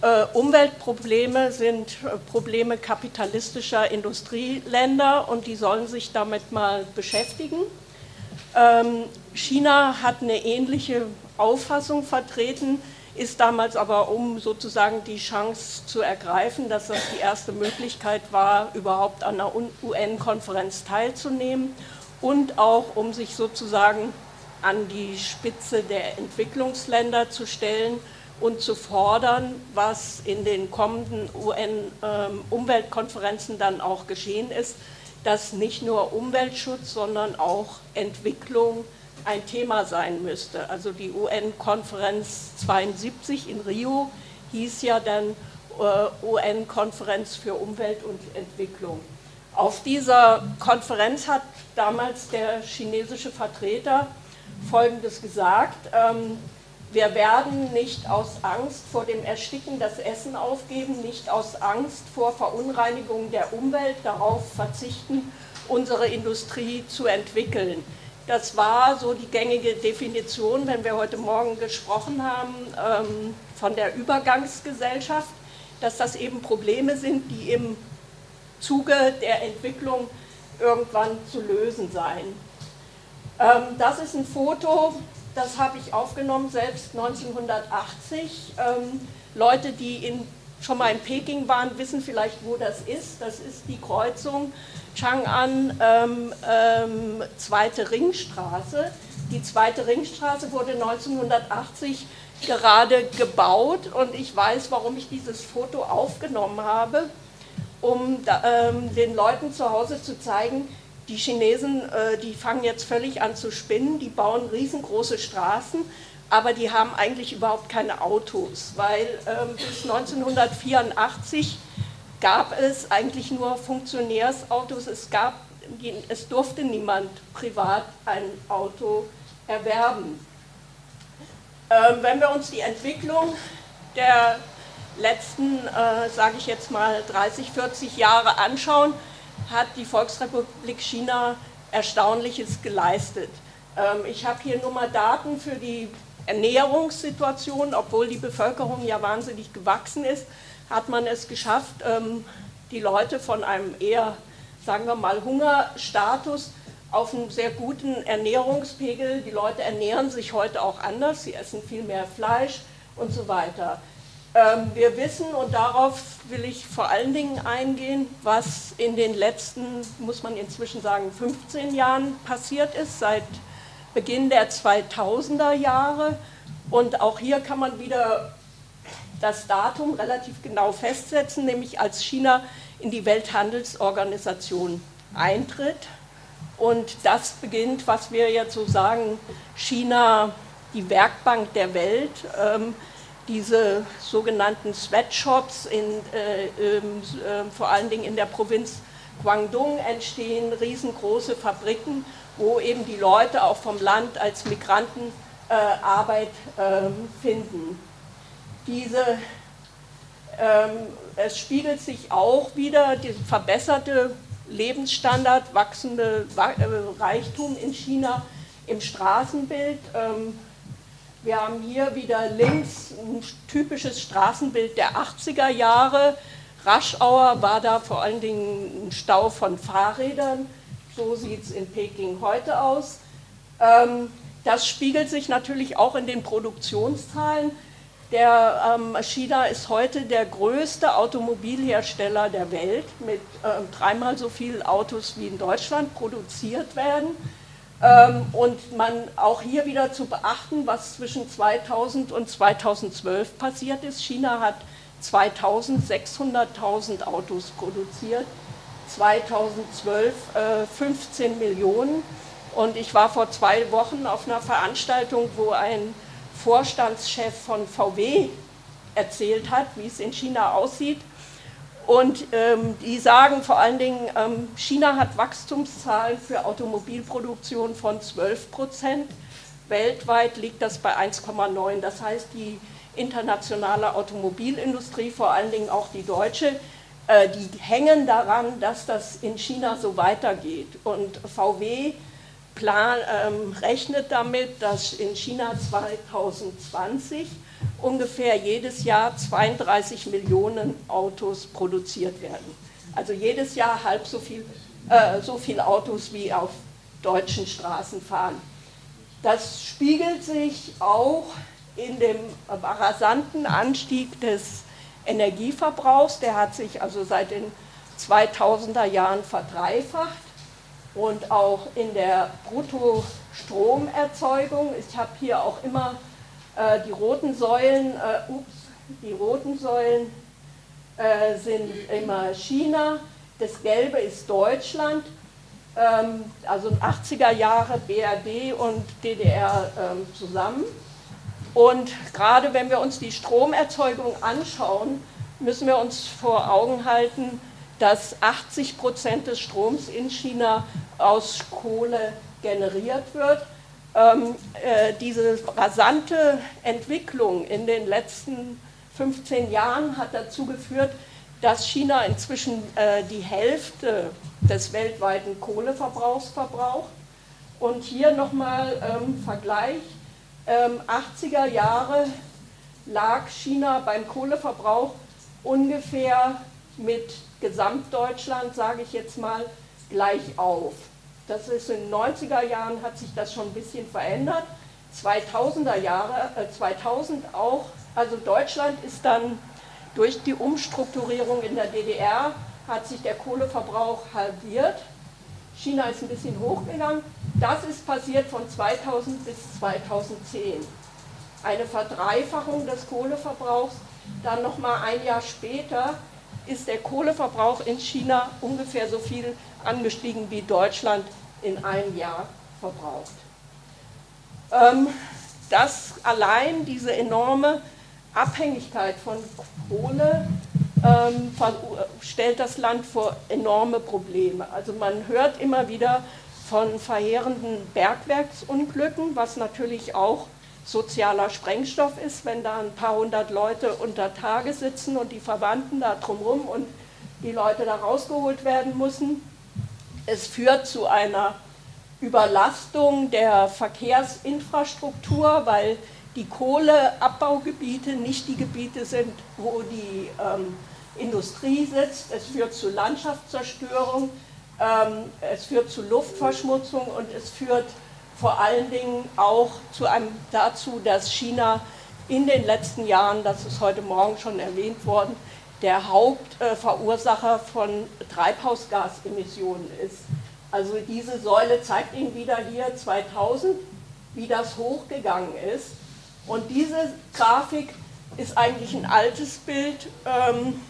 äh, Umweltprobleme sind äh, Probleme kapitalistischer Industrieländer und die sollen sich damit mal beschäftigen. Ähm, China hat eine ähnliche Auffassung vertreten, ist damals aber, um sozusagen die Chance zu ergreifen, dass das die erste Möglichkeit war, überhaupt an einer UN-Konferenz teilzunehmen und auch, um sich sozusagen an die Spitze der Entwicklungsländer zu stellen und zu fordern, was in den kommenden UN-Umweltkonferenzen dann auch geschehen ist, dass nicht nur Umweltschutz, sondern auch Entwicklung ein Thema sein müsste. Also die UN-Konferenz 72 in Rio hieß ja dann äh, UN-Konferenz für Umwelt und Entwicklung. Auf dieser Konferenz hat damals der chinesische Vertreter Folgendes gesagt. Ähm, wir werden nicht aus Angst vor dem Ersticken das Essen aufgeben, nicht aus Angst vor Verunreinigung der Umwelt darauf verzichten, unsere Industrie zu entwickeln. Das war so die gängige Definition, wenn wir heute Morgen gesprochen haben, ähm, von der Übergangsgesellschaft, dass das eben Probleme sind, die im Zuge der Entwicklung irgendwann zu lösen seien. Ähm, das ist ein Foto, das habe ich aufgenommen, selbst 1980. Ähm, Leute, die in, schon mal in Peking waren, wissen vielleicht, wo das ist. Das ist die Kreuzung Chang'an, ähm, ähm, Zweite Ringstraße. Die Zweite Ringstraße wurde 1980 gerade gebaut und ich weiß, warum ich dieses Foto aufgenommen habe, um ähm, den Leuten zu Hause zu zeigen, die Chinesen, äh, die fangen jetzt völlig an zu spinnen, die bauen riesengroße Straßen, aber die haben eigentlich überhaupt keine Autos, weil ähm, bis 1984 gab es eigentlich nur Funktionärsautos, es, gab, es durfte niemand privat ein Auto erwerben. Ähm, wenn wir uns die Entwicklung der letzten, äh, sage ich jetzt mal, 30, 40 Jahre anschauen, hat die Volksrepublik China Erstaunliches geleistet. Ähm, ich habe hier nur mal Daten für die Ernährungssituation, obwohl die Bevölkerung ja wahnsinnig gewachsen ist, hat man es geschafft, ähm, die Leute von einem eher, sagen wir mal, Hungerstatus auf einen sehr guten Ernährungspegel. Die Leute ernähren sich heute auch anders, sie essen viel mehr Fleisch und so weiter. Ähm, wir wissen, und darauf will ich vor allen Dingen eingehen, was in den letzten, muss man inzwischen sagen, 15 Jahren passiert ist, seit Beginn der 2000er Jahre. Und auch hier kann man wieder das Datum relativ genau festsetzen, nämlich als China in die Welthandelsorganisation eintritt. Und das beginnt, was wir jetzt so sagen, China, die Werkbank der Welt. Ähm, diese sogenannten Sweatshops, in, äh, äh, vor allen Dingen in der Provinz Guangdong entstehen riesengroße Fabriken, wo eben die Leute auch vom Land als Migranten äh, Arbeit ähm, finden. Diese, ähm, es spiegelt sich auch wieder der verbesserte Lebensstandard, wachsende äh, Reichtum in China im Straßenbild. Ähm, wir haben hier wieder links ein typisches Straßenbild der 80er Jahre. Raschauer war da vor allen Dingen ein Stau von Fahrrädern. So sieht es in Peking heute aus. Ähm, das spiegelt sich natürlich auch in den Produktionszahlen. Der ähm, China ist heute der größte Automobilhersteller der Welt mit ähm, dreimal so vielen Autos wie in Deutschland produziert werden. Ähm, und man auch hier wieder zu beachten, was zwischen 2000 und 2012 passiert ist. China hat 2600.000 Autos produziert, 2012 äh, 15 Millionen. Und ich war vor zwei Wochen auf einer Veranstaltung, wo ein Vorstandschef von VW erzählt hat, wie es in China aussieht. Und ähm, die sagen vor allen Dingen, ähm, China hat Wachstumszahlen für Automobilproduktion von 12 Prozent. Weltweit liegt das bei 1,9. Das heißt, die internationale Automobilindustrie, vor allen Dingen auch die deutsche, äh, die hängen daran, dass das in China so weitergeht. Und VW plan, ähm, rechnet damit, dass in China 2020 ungefähr jedes Jahr 32 Millionen Autos produziert werden. Also jedes Jahr halb so viel, äh, so viel Autos wie auf deutschen Straßen fahren. Das spiegelt sich auch in dem rasanten Anstieg des Energieverbrauchs. Der hat sich also seit den 2000er Jahren verdreifacht und auch in der Bruttostromerzeugung. Ich habe hier auch immer äh, die roten Säulen, äh, ups, die roten Säulen äh, sind immer China, das Gelbe ist Deutschland, ähm, also 80er Jahre BRD und DDR ähm, zusammen. Und gerade wenn wir uns die Stromerzeugung anschauen, müssen wir uns vor Augen halten, dass 80 Prozent des Stroms in China aus Kohle generiert wird ähm, äh, diese rasante Entwicklung in den letzten 15 Jahren hat dazu geführt, dass China inzwischen äh, die Hälfte des weltweiten Kohleverbrauchs verbraucht. Und hier nochmal ähm, Vergleich. Ähm, 80er Jahre lag China beim Kohleverbrauch ungefähr mit Gesamtdeutschland, sage ich jetzt mal, gleich auf. Das ist in den 90er Jahren hat sich das schon ein bisschen verändert. 2000er Jahre, äh 2000 auch, also Deutschland ist dann durch die Umstrukturierung in der DDR hat sich der Kohleverbrauch halbiert. China ist ein bisschen hochgegangen. Das ist passiert von 2000 bis 2010. Eine Verdreifachung des Kohleverbrauchs. Dann nochmal ein Jahr später ist der Kohleverbrauch in China ungefähr so viel angestiegen wie Deutschland in einem Jahr verbraucht. Ähm, das allein, diese enorme Abhängigkeit von Kohle, ähm, stellt das Land vor enorme Probleme. Also man hört immer wieder von verheerenden Bergwerksunglücken, was natürlich auch sozialer Sprengstoff ist, wenn da ein paar hundert Leute unter Tage sitzen und die Verwandten da drumherum und die Leute da rausgeholt werden müssen. Es führt zu einer Überlastung der Verkehrsinfrastruktur, weil die Kohleabbaugebiete nicht die Gebiete sind, wo die ähm, Industrie sitzt. Es führt zu Landschaftszerstörung, ähm, es führt zu Luftverschmutzung und es führt vor allen Dingen auch zu einem, dazu, dass China in den letzten Jahren, das ist heute Morgen schon erwähnt worden, der Hauptverursacher von Treibhausgasemissionen ist. Also diese Säule zeigt Ihnen wieder hier 2000, wie das hochgegangen ist. Und diese Grafik ist eigentlich ein altes Bild, ähm,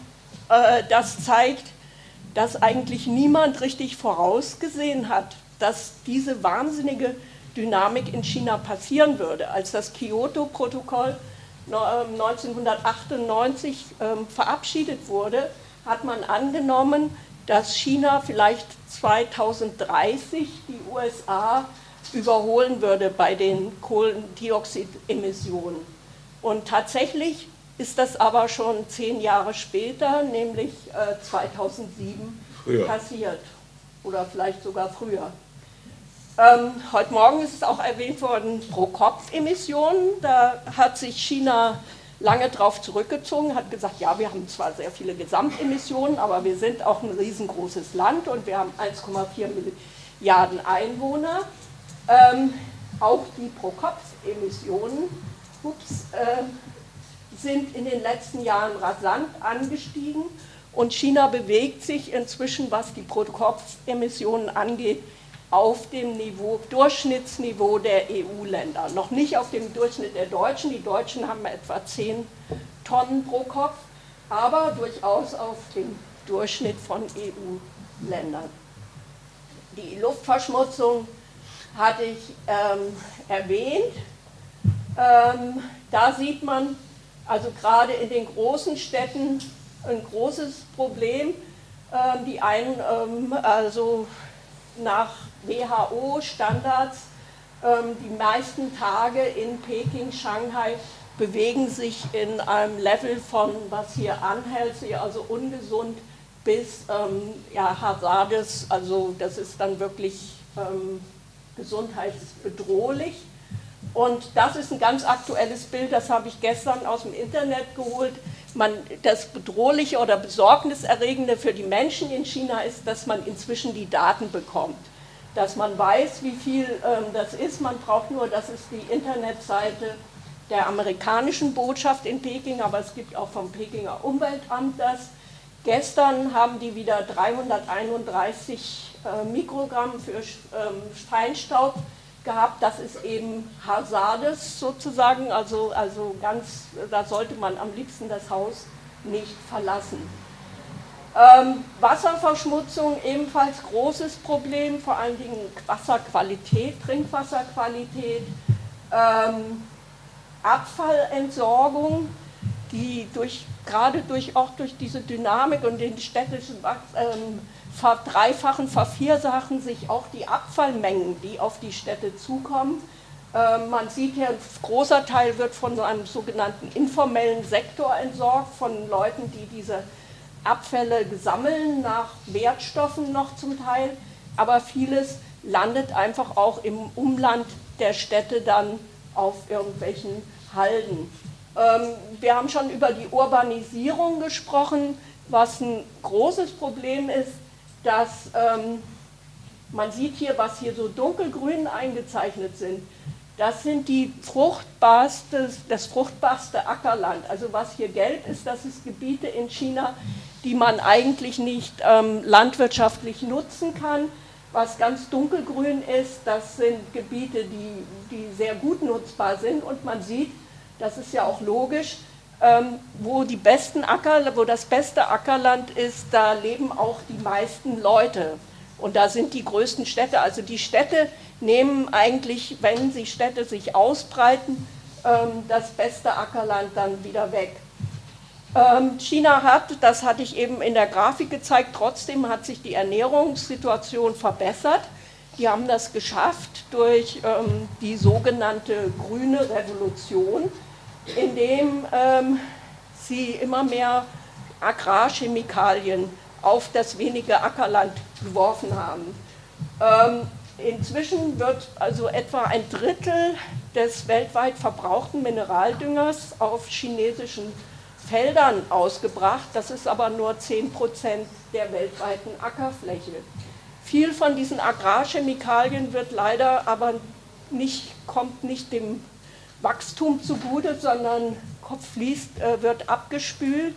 äh, das zeigt, dass eigentlich niemand richtig vorausgesehen hat, dass diese wahnsinnige Dynamik in China passieren würde. Als das Kyoto-Protokoll 1998 ähm, ähm, verabschiedet wurde, hat man angenommen, dass China vielleicht 2030 die USA überholen würde bei den Kohlendioxidemissionen. Und tatsächlich ist das aber schon zehn Jahre später, nämlich äh, 2007, früher. passiert. Oder vielleicht sogar früher. Ähm, heute Morgen ist es auch erwähnt worden, Pro-Kopf-Emissionen. Da hat sich China lange darauf zurückgezogen, hat gesagt, ja, wir haben zwar sehr viele Gesamtemissionen, aber wir sind auch ein riesengroßes Land und wir haben 1,4 Milliarden Einwohner. Ähm, auch die Pro-Kopf-Emissionen äh, sind in den letzten Jahren rasant angestiegen und China bewegt sich inzwischen, was die Pro-Kopf-Emissionen angeht, auf dem Niveau, Durchschnittsniveau der EU-Länder. Noch nicht auf dem Durchschnitt der Deutschen. Die Deutschen haben etwa 10 Tonnen pro Kopf, aber durchaus auf dem Durchschnitt von EU-Ländern. Die Luftverschmutzung hatte ich ähm, erwähnt. Ähm, da sieht man also gerade in den großen Städten ein großes Problem. Ähm, die einen, ähm, also nach WHO-Standards, ähm, die meisten Tage in Peking, Shanghai bewegen sich in einem Level von, was hier anhält, also ungesund bis ähm, ja, Hazardes, also das ist dann wirklich ähm, gesundheitsbedrohlich. Und das ist ein ganz aktuelles Bild, das habe ich gestern aus dem Internet geholt. Man, das Bedrohliche oder Besorgniserregende für die Menschen in China ist, dass man inzwischen die Daten bekommt. Dass man weiß, wie viel ähm, das ist. Man braucht nur, das ist die Internetseite der amerikanischen Botschaft in Peking, aber es gibt auch vom Pekinger Umweltamt das. Gestern haben die wieder 331 äh, Mikrogramm für ähm, Feinstaub gehabt. Das ist eben Hazardes sozusagen, also, also ganz, da sollte man am liebsten das Haus nicht verlassen. Ähm, Wasserverschmutzung ebenfalls großes Problem, vor allen Dingen Wasserqualität, Trinkwasserqualität, ähm, Abfallentsorgung, die durch, gerade durch, auch durch diese Dynamik und den städtischen ähm, verdreifachen, verviersachen sich auch die Abfallmengen, die auf die Städte zukommen. Ähm, man sieht hier, ein großer Teil wird von einem sogenannten informellen Sektor entsorgt, von Leuten, die diese Abfälle sammeln, nach Wertstoffen noch zum Teil, aber vieles landet einfach auch im Umland der Städte dann auf irgendwelchen Halden. Ähm, wir haben schon über die Urbanisierung gesprochen, was ein großes Problem ist, dass ähm, man sieht hier, was hier so dunkelgrün eingezeichnet sind. Das sind die fruchtbarste, das fruchtbarste Ackerland. Also was hier gelb ist, das ist Gebiete in China, die man eigentlich nicht ähm, landwirtschaftlich nutzen kann. Was ganz dunkelgrün ist, das sind Gebiete, die, die sehr gut nutzbar sind. Und man sieht, das ist ja auch logisch, ähm, wo, die besten Acker, wo das beste Ackerland ist, da leben auch die meisten Leute. Und da sind die größten Städte. Also die Städte nehmen eigentlich, wenn sie Städte sich ausbreiten, ähm, das beste Ackerland dann wieder weg. Ähm, China hat, das hatte ich eben in der Grafik gezeigt, trotzdem hat sich die Ernährungssituation verbessert. Die haben das geschafft durch ähm, die sogenannte grüne Revolution, indem sie immer mehr Agrarchemikalien auf das wenige Ackerland geworfen haben. Inzwischen wird also etwa ein Drittel des weltweit verbrauchten Mineraldüngers auf chinesischen Feldern ausgebracht. Das ist aber nur 10 Prozent der weltweiten Ackerfläche. Viel von diesen Agrarchemikalien wird leider aber nicht, kommt nicht dem Wachstum zugute, sondern fließt, äh, wird abgespült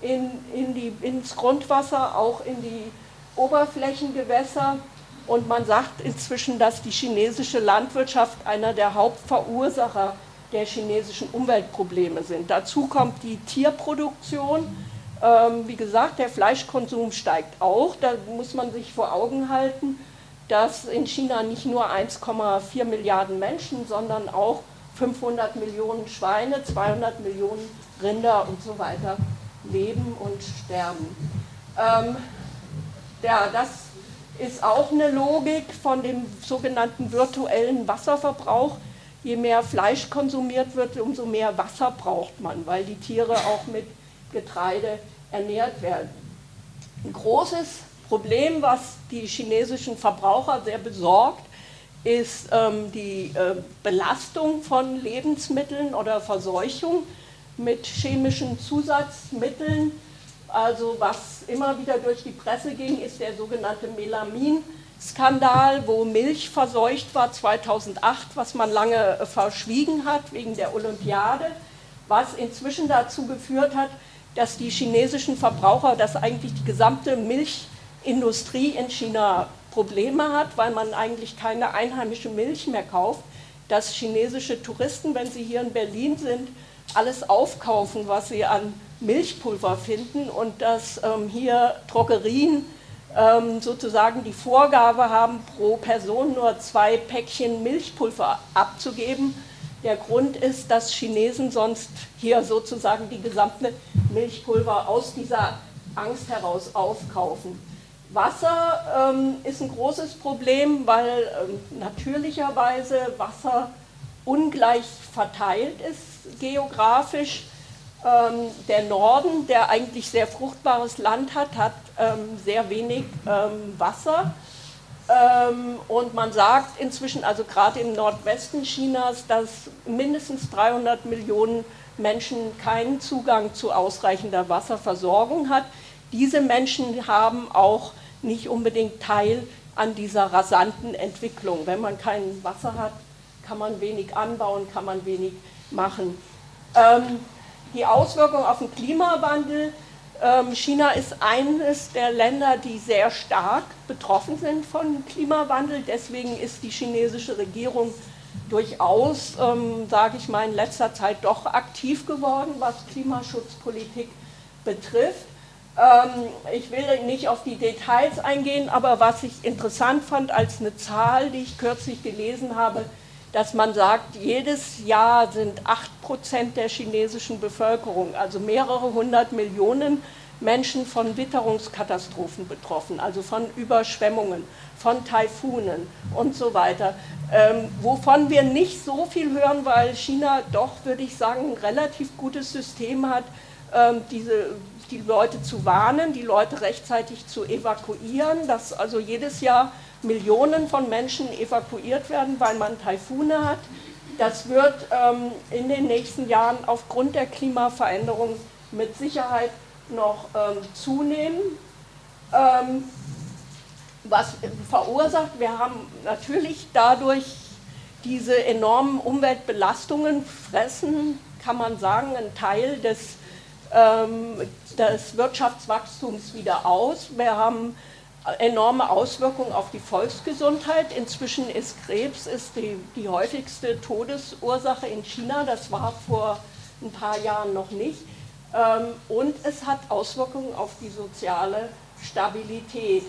in, in die, ins Grundwasser, auch in die Oberflächengewässer. Und man sagt inzwischen, dass die chinesische Landwirtschaft einer der Hauptverursacher der chinesischen Umweltprobleme sind. Dazu kommt die Tierproduktion. Ähm, wie gesagt, der Fleischkonsum steigt auch. Da muss man sich vor Augen halten, dass in China nicht nur 1,4 Milliarden Menschen, sondern auch 500 Millionen Schweine, 200 Millionen Rinder und so weiter leben und sterben. Ähm, ja, das ist auch eine Logik von dem sogenannten virtuellen Wasserverbrauch. Je mehr Fleisch konsumiert wird, umso mehr Wasser braucht man, weil die Tiere auch mit Getreide ernährt werden. Ein großes Problem, was die chinesischen Verbraucher sehr besorgt, ist ähm, die äh, Belastung von Lebensmitteln oder Verseuchung mit chemischen Zusatzmitteln also was immer wieder durch die Presse ging, ist der sogenannte Melamin-Skandal, wo Milch verseucht war 2008, was man lange äh, verschwiegen hat wegen der Olympiade, was inzwischen dazu geführt hat, dass die chinesischen Verbraucher, dass eigentlich die gesamte Milchindustrie in China Probleme hat, weil man eigentlich keine einheimische Milch mehr kauft, dass chinesische Touristen, wenn sie hier in Berlin sind, alles aufkaufen, was sie an Milchpulver finden und dass ähm, hier Drogerien sozusagen die Vorgabe haben, pro Person nur zwei Päckchen Milchpulver abzugeben. Der Grund ist, dass Chinesen sonst hier sozusagen die gesamte Milchpulver aus dieser Angst heraus aufkaufen. Wasser ähm, ist ein großes Problem, weil ähm, natürlicherweise Wasser ungleich verteilt ist geografisch. Ähm, der Norden, der eigentlich sehr fruchtbares Land hat, hat ähm, sehr wenig ähm, Wasser. Ähm, und man sagt inzwischen, also gerade im Nordwesten Chinas, dass mindestens 300 Millionen Menschen keinen Zugang zu ausreichender Wasserversorgung hat. Diese Menschen haben auch nicht unbedingt Teil an dieser rasanten Entwicklung. Wenn man kein Wasser hat, kann man wenig anbauen, kann man wenig machen. Ähm, die Auswirkungen auf den Klimawandel. Ähm, China ist eines der Länder, die sehr stark betroffen sind von Klimawandel. Deswegen ist die chinesische Regierung durchaus, ähm, sage ich mal, in letzter Zeit doch aktiv geworden, was Klimaschutzpolitik betrifft. Ähm, ich will nicht auf die Details eingehen, aber was ich interessant fand als eine Zahl, die ich kürzlich gelesen habe, dass man sagt, jedes Jahr sind 8% der chinesischen Bevölkerung, also mehrere hundert Millionen Menschen von Witterungskatastrophen betroffen, also von Überschwemmungen, von Taifunen und so weiter, ähm, wovon wir nicht so viel hören, weil China doch, würde ich sagen, ein relativ gutes System hat, ähm, diese, die Leute zu warnen, die Leute rechtzeitig zu evakuieren, dass also jedes Jahr Millionen von Menschen evakuiert werden, weil man Taifune hat. Das wird ähm, in den nächsten Jahren aufgrund der Klimaveränderung mit Sicherheit noch ähm, zunehmen. Ähm, was verursacht, wir haben natürlich dadurch diese enormen Umweltbelastungen fressen, kann man sagen, einen Teil des, ähm, des Wirtschaftswachstums wieder aus. Wir haben enorme Auswirkungen auf die Volksgesundheit. Inzwischen ist Krebs ist die, die häufigste Todesursache in China. Das war vor ein paar Jahren noch nicht. Ähm, und es hat Auswirkungen auf die soziale Stabilität.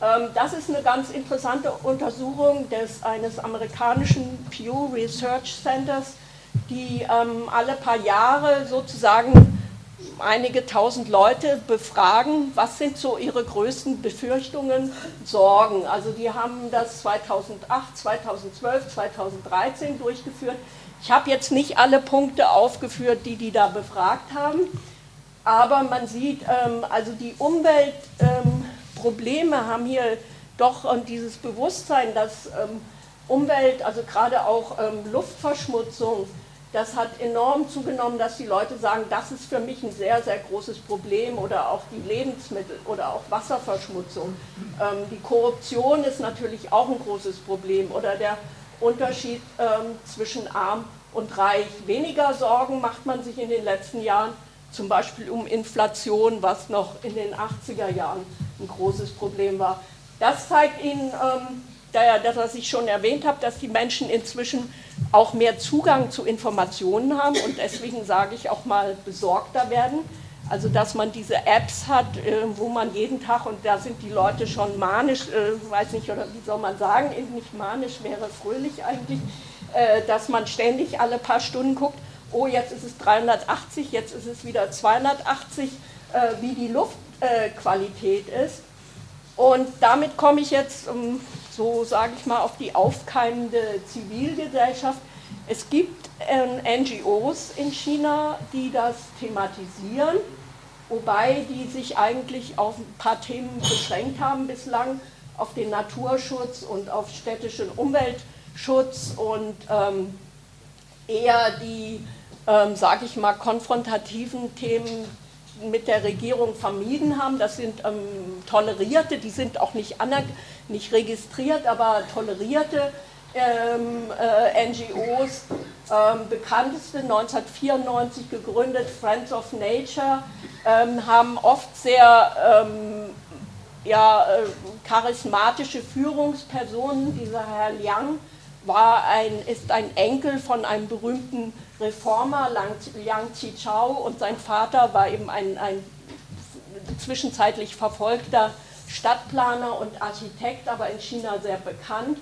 Ähm, das ist eine ganz interessante Untersuchung des, eines amerikanischen Pew Research Centers, die ähm, alle paar Jahre sozusagen einige tausend Leute befragen, was sind so ihre größten Befürchtungen, Sorgen. Also die haben das 2008, 2012, 2013 durchgeführt. Ich habe jetzt nicht alle Punkte aufgeführt, die die da befragt haben, aber man sieht, ähm, also die Umweltprobleme ähm, haben hier doch und dieses Bewusstsein, dass ähm, Umwelt, also gerade auch ähm, Luftverschmutzung, das hat enorm zugenommen, dass die Leute sagen, das ist für mich ein sehr, sehr großes Problem oder auch die Lebensmittel oder auch Wasserverschmutzung. Ähm, die Korruption ist natürlich auch ein großes Problem oder der Unterschied ähm, zwischen arm und reich. Weniger Sorgen macht man sich in den letzten Jahren, zum Beispiel um Inflation, was noch in den 80er Jahren ein großes Problem war. Das zeigt Ihnen, ähm, das, was ich schon erwähnt habe, dass die Menschen inzwischen auch mehr Zugang zu Informationen haben und deswegen sage ich auch mal besorgter werden. Also dass man diese Apps hat, äh, wo man jeden Tag, und da sind die Leute schon manisch, äh, weiß nicht, oder wie soll man sagen, nicht manisch wäre fröhlich eigentlich, äh, dass man ständig alle paar Stunden guckt, oh jetzt ist es 380, jetzt ist es wieder 280, wie die Luftqualität ist. Und damit komme ich jetzt um so sage ich mal, auf die aufkeimende Zivilgesellschaft. Es gibt äh, NGOs in China, die das thematisieren, wobei die sich eigentlich auf ein paar Themen beschränkt haben bislang, auf den Naturschutz und auf städtischen Umweltschutz und ähm, eher die, ähm, sage ich mal, konfrontativen Themen mit der Regierung vermieden haben. Das sind ähm, tolerierte, die sind auch nicht, nicht registriert, aber tolerierte ähm, äh, NGOs. Ähm, bekannteste 1994 gegründet, Friends of Nature, ähm, haben oft sehr ähm, ja, äh, charismatische Führungspersonen. Dieser Herr Liang war ein, ist ein Enkel von einem berühmten Reformer, Liang Qichao, und sein Vater war eben ein, ein zwischenzeitlich verfolgter Stadtplaner und Architekt, aber in China sehr bekannt.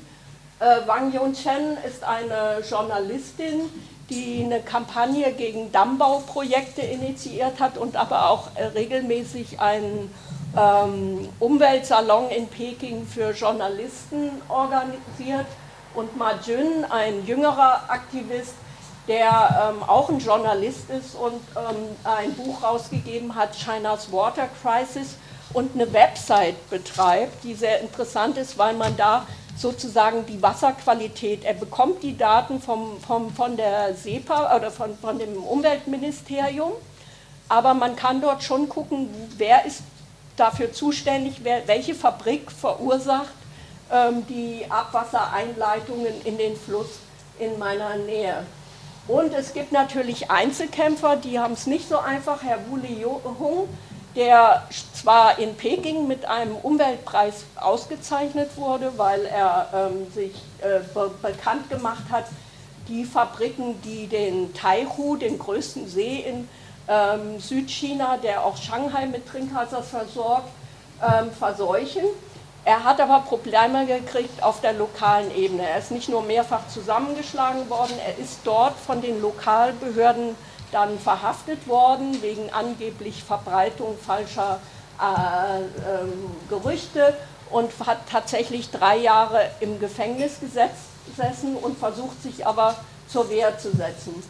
Äh, Wang Yunchen ist eine Journalistin, die eine Kampagne gegen Dammbauprojekte initiiert hat und aber auch äh, regelmäßig einen ähm, Umweltsalon in Peking für Journalisten organisiert. Und Ma Jun, ein jüngerer Aktivist, der ähm, auch ein Journalist ist und ähm, ein Buch rausgegeben hat, China's Water Crisis, und eine Website betreibt, die sehr interessant ist, weil man da sozusagen die Wasserqualität, er bekommt die Daten vom, vom, von der SEPA oder von, von dem Umweltministerium, aber man kann dort schon gucken, wer ist dafür zuständig, wer, welche Fabrik verursacht ähm, die Abwassereinleitungen in den Fluss in meiner Nähe. Und es gibt natürlich Einzelkämpfer, die haben es nicht so einfach. Herr Wu Hung, der zwar in Peking mit einem Umweltpreis ausgezeichnet wurde, weil er ähm, sich äh, be bekannt gemacht hat, die Fabriken, die den Taihu, den größten See in ähm, Südchina, der auch Shanghai mit Trinkwasser versorgt, ähm, verseuchen. Er hat aber Probleme gekriegt auf der lokalen Ebene. Er ist nicht nur mehrfach zusammengeschlagen worden, er ist dort von den Lokalbehörden dann verhaftet worden wegen angeblich Verbreitung falscher äh, äh, Gerüchte und hat tatsächlich drei Jahre im Gefängnis gesessen und versucht sich aber zur Wehr zu setzen.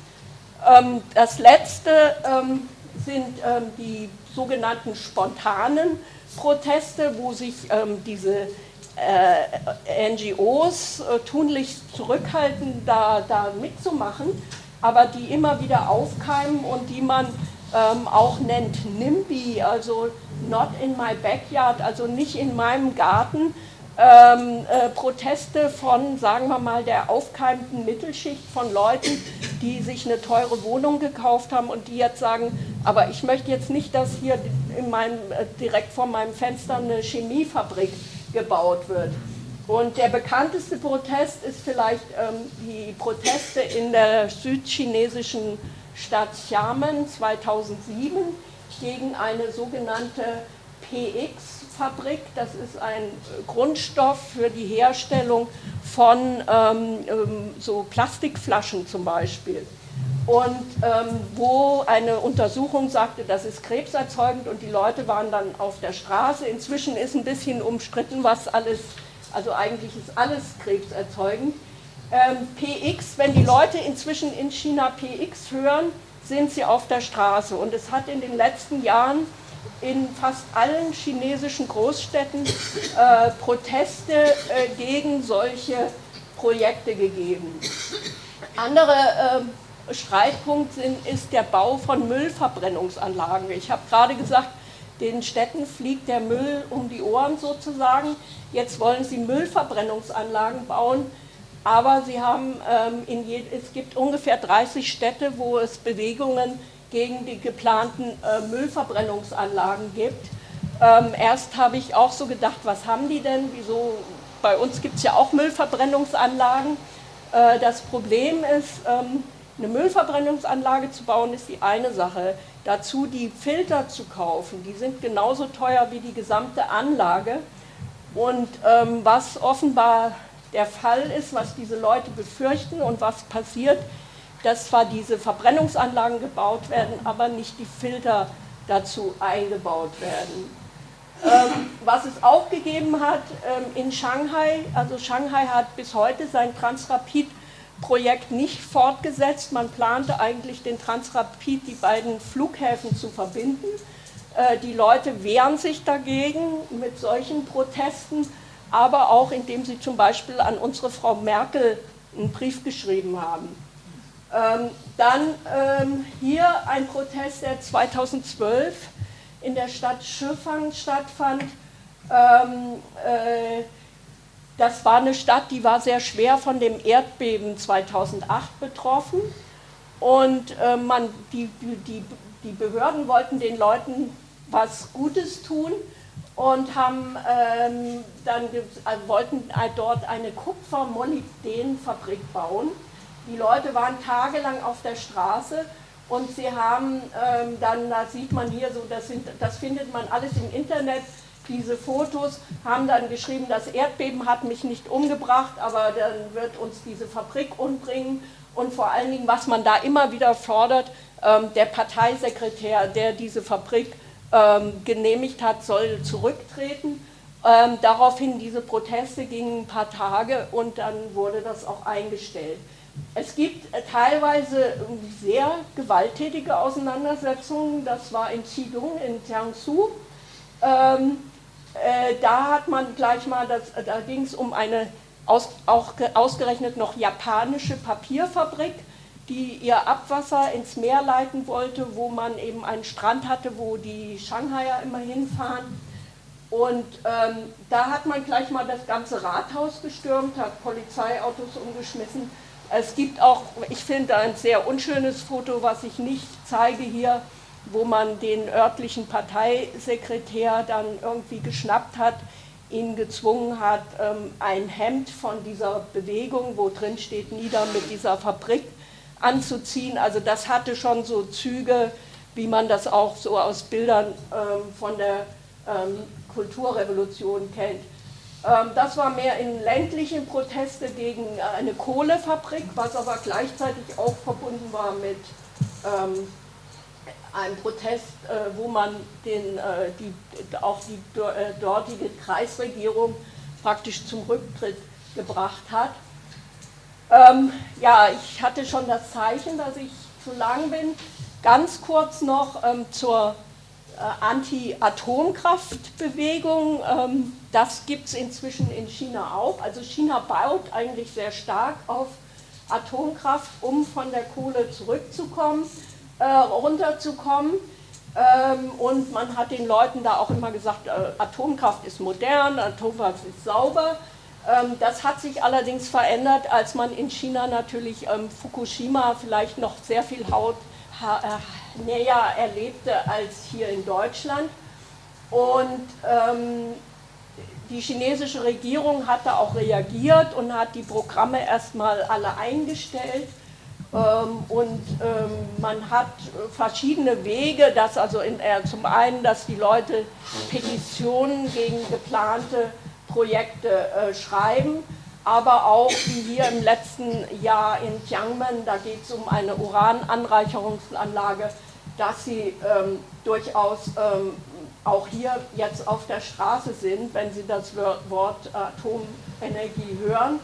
Ähm, das letzte ähm, sind ähm, die sogenannten spontanen Proteste, wo sich ähm, diese äh, NGOs äh, tunlichst zurückhalten, da, da mitzumachen, aber die immer wieder aufkeimen und die man ähm, auch nennt NIMBY, also Not in my backyard, also nicht in meinem Garten. Ähm, äh, Proteste von, sagen wir mal, der aufkeimenden Mittelschicht von Leuten, die sich eine teure Wohnung gekauft haben und die jetzt sagen, aber ich möchte jetzt nicht, dass hier in meinem, äh, direkt vor meinem Fenster eine Chemiefabrik gebaut wird. Und der bekannteste Protest ist vielleicht ähm, die Proteste in der südchinesischen Stadt Xiamen 2007 gegen eine sogenannte PX-Fabrik. Das ist ein Grundstoff für die Herstellung von ähm, ähm, so Plastikflaschen zum Beispiel. Und ähm, wo eine Untersuchung sagte, das ist krebserzeugend und die Leute waren dann auf der Straße. Inzwischen ist ein bisschen umstritten, was alles, also eigentlich ist alles krebserzeugend. Ähm, PX, wenn die Leute inzwischen in China PX hören, sind sie auf der Straße. Und es hat in den letzten Jahren in fast allen chinesischen Großstädten äh, Proteste äh, gegen solche Projekte gegeben. Andere äh, Streitpunkt sind, ist der Bau von Müllverbrennungsanlagen. Ich habe gerade gesagt, den Städten fliegt der Müll um die Ohren sozusagen. Jetzt wollen sie Müllverbrennungsanlagen bauen aber sie haben, ähm, je, es gibt ungefähr 30 Städte, wo es Bewegungen gegen die geplanten äh, Müllverbrennungsanlagen gibt. Ähm, erst habe ich auch so gedacht, was haben die denn? Wieso? Bei uns gibt es ja auch Müllverbrennungsanlagen. Äh, das Problem ist, ähm, eine Müllverbrennungsanlage zu bauen, ist die eine Sache. Dazu die Filter zu kaufen, die sind genauso teuer wie die gesamte Anlage. Und ähm, was offenbar der Fall ist, was diese Leute befürchten und was passiert, dass zwar diese Verbrennungsanlagen gebaut werden, aber nicht die Filter dazu eingebaut werden. Ähm, was es auch gegeben hat ähm, in Shanghai, also Shanghai hat bis heute sein Transrapid-Projekt nicht fortgesetzt. Man plante eigentlich den Transrapid, die beiden Flughäfen zu verbinden. Äh, die Leute wehren sich dagegen mit solchen Protesten aber auch indem sie zum Beispiel an unsere Frau Merkel einen Brief geschrieben haben. Ähm, dann ähm, hier ein Protest, der 2012 in der Stadt Schöfang stattfand. Ähm, äh, das war eine Stadt, die war sehr schwer von dem Erdbeben 2008 betroffen. Und äh, man, die, die, die Behörden wollten den Leuten was Gutes tun und haben ähm, dann also wollten dort eine Kupfer-Molybden-Fabrik bauen. Die Leute waren tagelang auf der Straße und sie haben ähm, dann, da sieht man hier so, das, sind, das findet man alles im Internet, diese Fotos, haben dann geschrieben, das Erdbeben hat mich nicht umgebracht, aber dann wird uns diese Fabrik umbringen. Und vor allen Dingen, was man da immer wieder fordert, ähm, der Parteisekretär, der diese Fabrik ähm, genehmigt hat, soll zurücktreten. Ähm, daraufhin diese Proteste gingen ein paar Tage und dann wurde das auch eingestellt. Es gibt äh, teilweise sehr gewalttätige Auseinandersetzungen. Das war in Qidong, in Jiangsu. Ähm, äh, da hat man gleich mal, das, da ging es um eine aus, auch ausgerechnet noch japanische Papierfabrik die ihr Abwasser ins Meer leiten wollte, wo man eben einen Strand hatte, wo die Shanghaier immer hinfahren. Und ähm, da hat man gleich mal das ganze Rathaus gestürmt, hat Polizeiautos umgeschmissen. Es gibt auch, ich finde, ein sehr unschönes Foto, was ich nicht zeige hier, wo man den örtlichen Parteisekretär dann irgendwie geschnappt hat, ihn gezwungen hat, ähm, ein Hemd von dieser Bewegung, wo drin steht, nieder mit dieser Fabrik, anzuziehen. Also das hatte schon so Züge, wie man das auch so aus Bildern ähm, von der ähm, Kulturrevolution kennt. Ähm, das war mehr in ländlichen Proteste gegen eine Kohlefabrik, was aber gleichzeitig auch verbunden war mit ähm, einem Protest, äh, wo man den, äh, die, auch die äh, dortige Kreisregierung praktisch zum Rücktritt gebracht hat. Ähm, ja, ich hatte schon das Zeichen, dass ich zu lang bin. Ganz kurz noch ähm, zur Anti-Atomkraftbewegung. Ähm, das gibt es inzwischen in China auch. Also China baut eigentlich sehr stark auf Atomkraft, um von der Kohle zurückzukommen, äh, runterzukommen. Ähm, und man hat den Leuten da auch immer gesagt, äh, Atomkraft ist modern, Atomkraft ist sauber. Ähm, das hat sich allerdings verändert, als man in China natürlich ähm, Fukushima vielleicht noch sehr viel Haut äh, näher erlebte als hier in Deutschland. Und ähm, die chinesische Regierung hat da auch reagiert und hat die Programme erstmal alle eingestellt. Ähm, und ähm, man hat verschiedene Wege, dass also in, äh, zum einen, dass die Leute Petitionen gegen geplante Projekte äh, schreiben, aber auch wie hier im letzten Jahr in Tiangmen, da geht es um eine Urananreicherungsanlage, dass sie ähm, durchaus ähm, auch hier jetzt auf der Straße sind, wenn sie das Wort Atomenergie hören.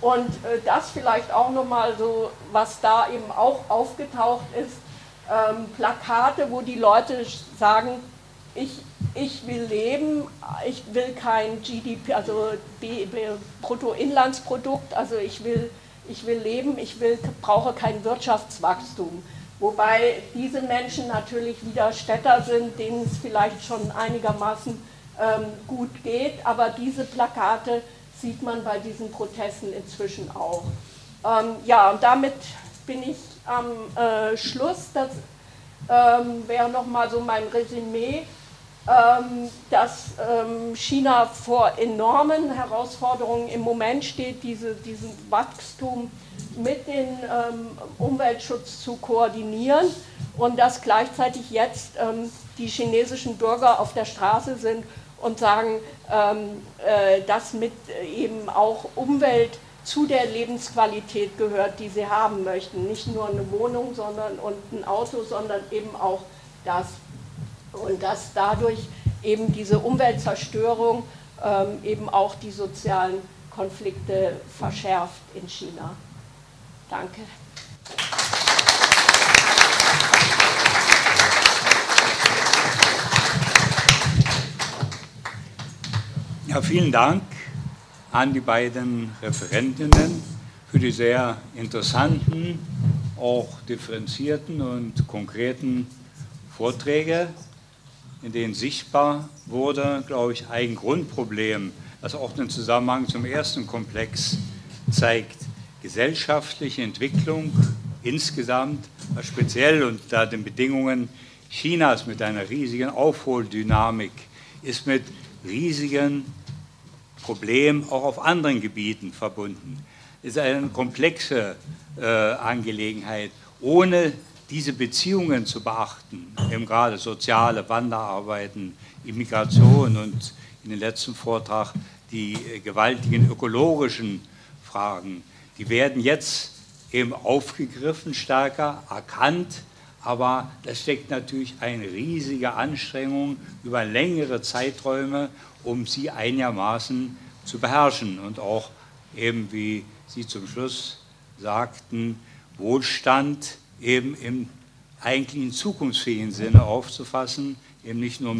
Und äh, das vielleicht auch nochmal so, was da eben auch aufgetaucht ist, ähm, Plakate, wo die Leute sagen, ich, ich will leben, ich will kein GDP, also Bruttoinlandsprodukt, also ich will, ich will leben, ich will, brauche kein Wirtschaftswachstum. Wobei diese Menschen natürlich wieder Städter sind, denen es vielleicht schon einigermaßen ähm, gut geht, aber diese Plakate sieht man bei diesen Protesten inzwischen auch. Ähm, ja, und damit bin ich am äh, Schluss. Das ähm, wäre nochmal so mein Resümee. Ähm, dass ähm, China vor enormen Herausforderungen im Moment steht, diese, diesen Wachstum mit dem ähm, Umweltschutz zu koordinieren und dass gleichzeitig jetzt die chinesischen Bürger auf der Straße sind und sagen, äh, dass mit eben auch Umwelt zu der Lebensqualität gehört, die sie haben möchten. Nicht nur eine Wohnung sondern, und ein Auto, sondern eben auch das und dass dadurch eben diese Umweltzerstörung ähm, eben auch die sozialen Konflikte verschärft in China. Danke.
Ja, vielen Dank an die beiden Referentinnen für die sehr interessanten, auch differenzierten und konkreten Vorträge in denen sichtbar wurde, glaube ich, ein Grundproblem, das auch den Zusammenhang zum ersten Komplex zeigt. Gesellschaftliche Entwicklung insgesamt, speziell unter den Bedingungen Chinas mit einer riesigen Aufholdynamik, ist mit riesigen Problemen auch auf anderen Gebieten verbunden. Es ist eine komplexe äh, Angelegenheit. Ohne diese Beziehungen zu beachten, eben gerade soziale Wanderarbeiten, Immigration und in dem letzten Vortrag die äh, gewaltigen ökologischen Fragen, die werden jetzt eben aufgegriffen, stärker erkannt, aber da steckt natürlich eine riesige Anstrengung über längere Zeiträume, um sie einigermaßen zu beherrschen und auch eben, wie Sie zum Schluss sagten, Wohlstand eben im eigentlichen zukunftsfähigen Sinne aufzufassen, eben nicht nur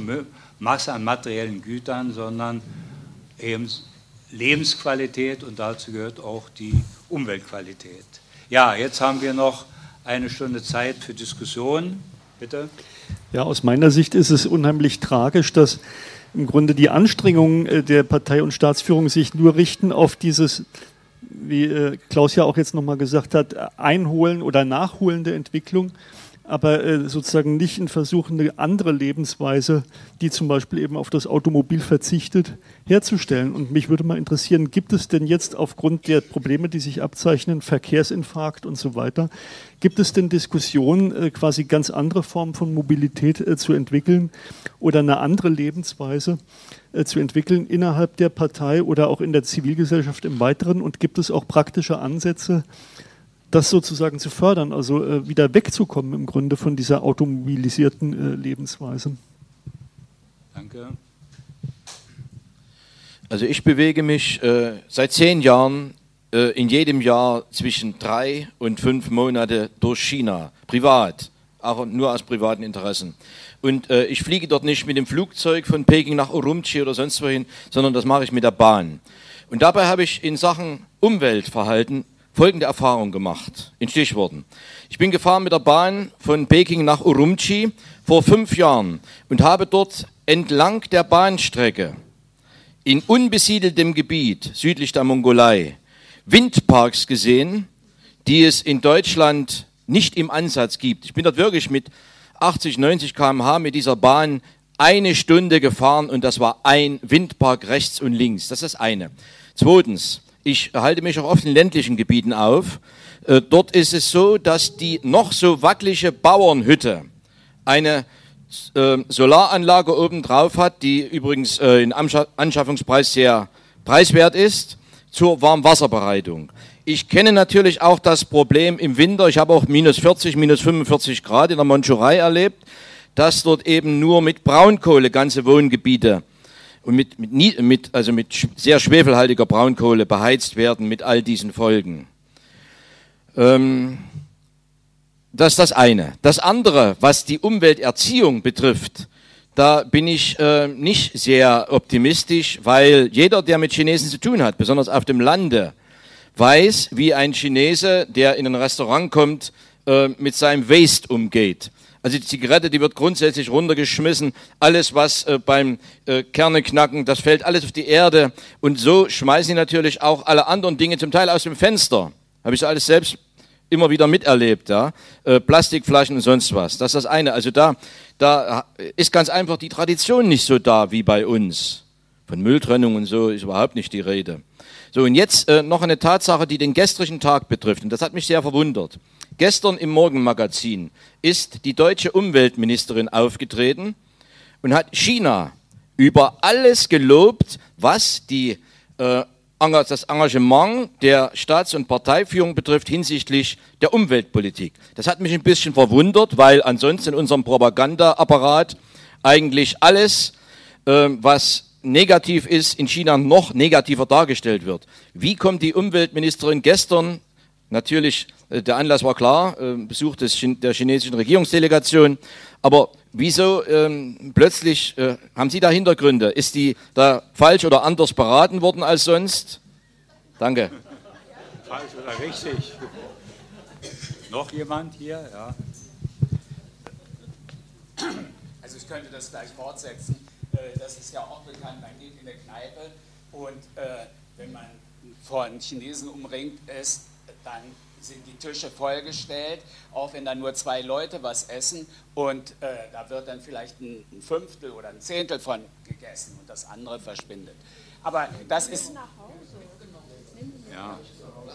Masse an materiellen Gütern, sondern eben Lebensqualität und dazu gehört auch die Umweltqualität. Ja, jetzt haben wir noch eine Stunde Zeit für Diskussion. Bitte.
Ja, aus meiner Sicht ist es unheimlich tragisch, dass im Grunde die Anstrengungen äh, der Partei und Staatsführung sich nur richten auf dieses wie äh, Klaus ja auch jetzt nochmal gesagt hat, einholen oder nachholende Entwicklung aber äh, sozusagen nicht in Versuchen, eine andere Lebensweise, die zum Beispiel eben auf das Automobil verzichtet, herzustellen. Und mich würde mal interessieren, gibt es denn jetzt aufgrund der Probleme, die sich abzeichnen, Verkehrsinfarkt und so weiter, gibt es denn Diskussionen, äh, quasi ganz andere Formen von Mobilität äh, zu entwickeln oder eine andere Lebensweise zu entwickeln innerhalb der Partei oder auch in der Zivilgesellschaft im Weiteren? Und gibt es auch praktische Ansätze, das sozusagen zu fördern, also äh, wieder wegzukommen im Grunde von dieser automobilisierten äh, Lebensweise.
Danke.
Also ich bewege mich äh, seit zehn Jahren äh, in jedem Jahr zwischen drei und fünf Monate durch China, privat. auch nur aus privaten Interessen. Und äh, ich fliege dort nicht mit dem Flugzeug von Peking nach Urumqi oder sonst wohin, sondern das mache ich mit der Bahn. Und dabei habe ich in Sachen Umweltverhalten folgende Erfahrung gemacht, in Stichworten. Ich bin gefahren mit der Bahn von Peking nach Urumqi vor fünf Jahren und habe dort entlang der Bahnstrecke in unbesiedeltem Gebiet südlich der Mongolei Windparks gesehen, die es in Deutschland nicht im Ansatz gibt. Ich bin dort wirklich mit 80, 90 km/h mit dieser Bahn eine Stunde gefahren und das war ein Windpark rechts und links. Das ist das eine. Zweitens, ich halte mich auch oft in ländlichen Gebieten auf. Äh, dort ist es so, dass die noch so wackelige Bauernhütte eine äh, Solaranlage oben drauf hat, die übrigens äh, in Anschaffungspreis sehr preiswert ist, zur Warmwasserbereitung. Ich kenne natürlich auch das Problem im Winter. Ich habe auch minus 40, minus 45 Grad in der Mandschurei erlebt, dass dort eben nur mit Braunkohle ganze Wohngebiete und mit, mit, mit, also mit sehr schwefelhaltiger Braunkohle beheizt werden mit all diesen Folgen. Ähm, das ist das eine. Das andere, was die Umwelterziehung betrifft, da bin ich äh, nicht sehr optimistisch, weil jeder, der mit Chinesen zu tun hat, besonders auf dem Lande, weiß, wie ein Chinese, der in ein Restaurant kommt, äh, mit seinem Waste umgeht. Also die Zigarette, die wird grundsätzlich runtergeschmissen. Alles, was äh, beim äh, Kerne knacken, das fällt alles auf die Erde. Und so schmeißen sie natürlich auch alle anderen Dinge zum Teil aus dem Fenster. Habe ich alles selbst immer wieder miterlebt, ja. Äh, Plastikflaschen und sonst was. Das ist das eine. Also da, da ist ganz einfach die Tradition nicht so da wie bei uns. Von Mülltrennung und so ist überhaupt nicht die Rede. So, und jetzt äh, noch eine Tatsache, die den gestrigen Tag betrifft. Und das hat mich sehr verwundert. Gestern im Morgenmagazin ist die deutsche Umweltministerin aufgetreten und hat China über alles gelobt, was die, äh, das Engagement der Staats- und Parteiführung betrifft hinsichtlich der Umweltpolitik. Das hat mich ein bisschen verwundert, weil ansonsten in unserem Propagandaapparat eigentlich alles, äh, was negativ ist, in China noch negativer dargestellt wird. Wie kommt die Umweltministerin gestern, natürlich, äh, der Anlass war klar, äh, Besuch des, der chinesischen Regierungsdelegation, aber wieso ähm, plötzlich, äh, haben Sie da Hintergründe? Ist die da falsch oder anders beraten worden als sonst? Danke.
Falsch oder richtig? Noch jemand hier? Ja.
Also ich könnte das gleich fortsetzen. Äh, das ist ja auch bekannt, man geht in eine Kneipe und äh, wenn man von Chinesen umringt ist, dann sind die Tische vollgestellt, auch wenn da nur zwei Leute was essen und äh, da wird dann vielleicht ein, ein, Fünftel oder ein Zehntel von gegessen und das andere verschwindet. Aber das ist ja.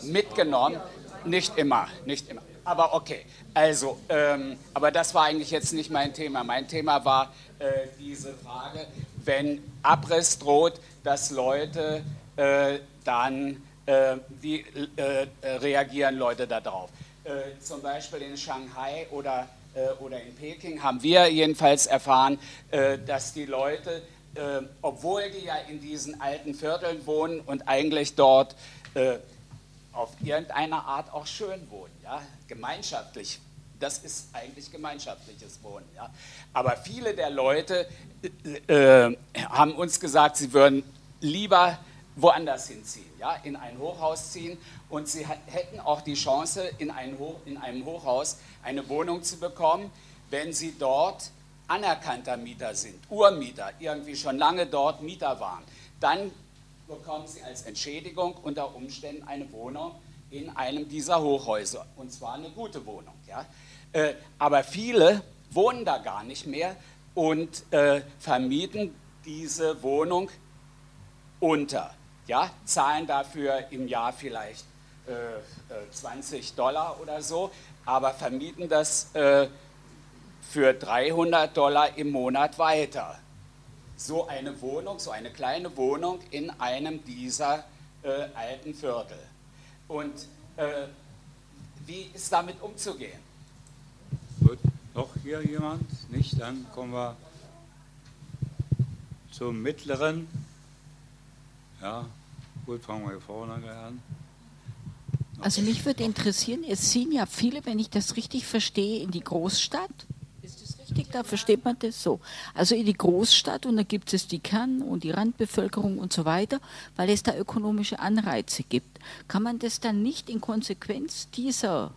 mitgenommen, nicht immer, nicht immer. Aber okay, also, ähm, aber das war eigentlich jetzt nicht mein Thema. Mein Thema war äh, diese Frage, wenn Abriss droht, dass Leute äh, dann, wie äh, reagieren Leute darauf? Äh, zum Beispiel in Shanghai oder, äh, oder in Peking haben wir jedenfalls erfahren, dass die Leute, obwohl die ja in diesen alten Vierteln wohnen und eigentlich dort auf irgendeine Art auch schön wohnen, ja, gemeinschaftlich. Das ist eigentlich gemeinschaftliches Wohnen. Ja. Aber viele der Leute äh, äh, haben uns gesagt, sie würden lieber woanders hinziehen, ja, in ein Hochhaus ziehen und sie hätten auch die Chance, in, ein Hoch, in einem Hochhaus eine Wohnung zu bekommen, wenn sie dort anerkannter Mieter sind, Urmieter, irgendwie schon lange dort Mieter waren. Dann bekommen sie als Entschädigung unter Umständen eine Wohnung in einem dieser Hochhäuser. Und zwar eine gute Wohnung. Ja? Äh, aber viele wohnen da gar nicht mehr und äh, vermieten diese Wohnung unter. Ja? Zahlen dafür im Jahr vielleicht äh, 20 äh, Dollar oder so, aber vermieten das äh, für 300 Dollar im Monat weiter so eine Wohnung, so eine kleine Wohnung in einem dieser äh, alten Viertel. Und äh, wie ist damit umzugehen?
Gut, noch hier jemand? Nicht? Dann kommen wir zum mittleren. Ja, gut, fangen wir hier vorne an.
Also mich würde interessieren, es ziehen ja viele, wenn ich das richtig verstehe, in die Großstadt. Ist das richtig? Da versteht man das so. Also in die Großstadt und da gibt es die Kern- und die Randbevölkerung und so weiter, weil es da ökonomische Anreize gibt. Kann man das dann nicht in Konsequenz dieser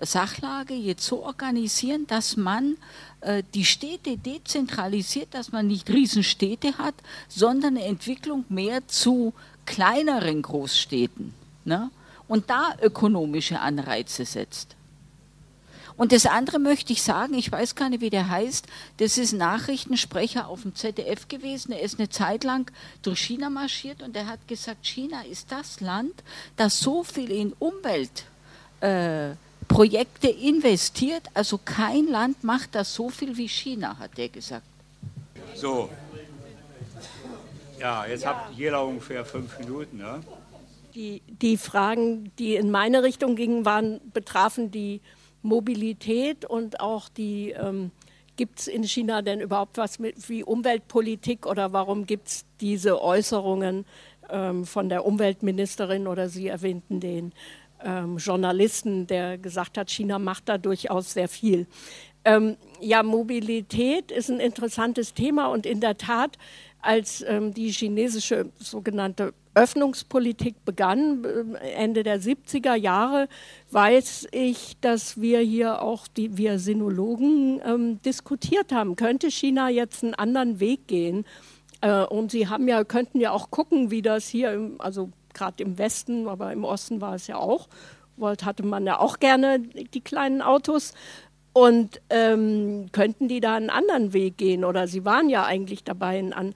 Sachlage jetzt so organisieren, dass man äh, die Städte dezentralisiert, dass man nicht Riesenstädte hat, sondern eine Entwicklung mehr zu kleineren Großstädten ne? und da ökonomische Anreize setzt. Und das andere möchte ich sagen, ich weiß gar nicht, wie der heißt, das ist Nachrichtensprecher auf dem ZDF gewesen, er ist eine Zeit lang durch China marschiert und er hat gesagt, China ist das Land, das so viel in Umwelt äh, investiert. Also kein Land macht das so viel wie China, hat er gesagt.
So. Ja, jetzt ja. habt jeder ungefähr fünf Minuten. Ne?
Die, die Fragen, die in meine Richtung gingen, waren, betrafen die Mobilität und auch die, ähm, gibt es in China denn überhaupt was mit wie Umweltpolitik oder warum gibt es diese Äußerungen ähm, von der Umweltministerin oder Sie erwähnten den ähm, Journalisten, der gesagt hat, China macht da durchaus sehr viel. Ähm, ja, Mobilität ist ein interessantes Thema und in der Tat, als ähm, die chinesische sogenannte Öffnungspolitik begann, äh, Ende der 70er Jahre, weiß ich, dass wir hier auch, die, wir Sinologen, ähm, diskutiert haben. Könnte China jetzt einen anderen Weg gehen? Äh, und Sie haben ja, könnten ja auch gucken, wie das hier, im, also gerade im Westen, aber im Osten war es ja auch, wollte, hatte man ja auch gerne die kleinen Autos. Und ähm, könnten die da einen anderen Weg gehen? Oder sie waren ja eigentlich dabei, einen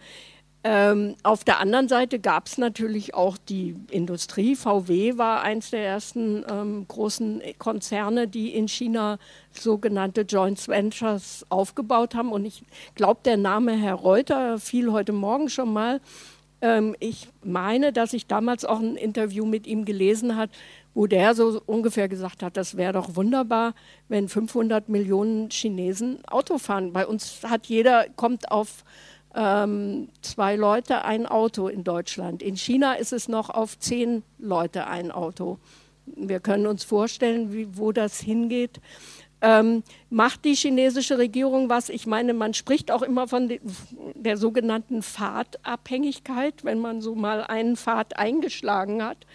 ähm, auf der anderen Seite gab es natürlich auch die Industrie. VW war eines der ersten ähm, großen Konzerne, die in China sogenannte Joint Ventures aufgebaut haben. Und ich glaube, der Name Herr Reuter fiel heute Morgen schon mal. Ähm, ich meine, dass ich damals auch ein Interview mit ihm gelesen habe, wo der so ungefähr gesagt hat, das wäre doch wunderbar, wenn 500 Millionen Chinesen Auto fahren. Bei uns hat jeder, kommt auf ähm, zwei Leute ein Auto in Deutschland. In China ist es noch auf zehn Leute ein Auto. Wir können uns vorstellen, wie, wo das hingeht. Ähm, macht die chinesische Regierung was? Ich meine, man spricht auch immer von de, der sogenannten Fahrtabhängigkeit, wenn man so mal einen Pfad eingeschlagen hat.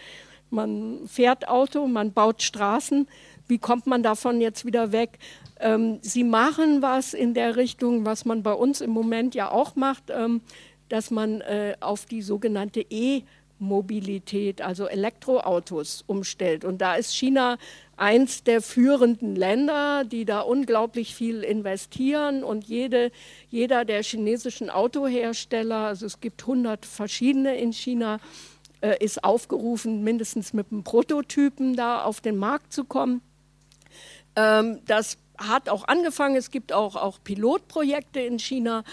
Man fährt Auto, man baut Straßen. Wie kommt man davon jetzt wieder weg? Ähm, sie machen was in der Richtung, was man bei uns im Moment ja auch macht, ähm, dass man äh, auf die sogenannte E- Mobilität, also Elektroautos umstellt. Und da ist China eins der führenden Länder, die da unglaublich viel investieren und jede, jeder der chinesischen Autohersteller, also es gibt 100 verschiedene in China, äh, ist aufgerufen, mindestens mit einem Prototypen da auf den Markt zu kommen. Ähm, das hat auch angefangen, es gibt auch, auch Pilotprojekte in China,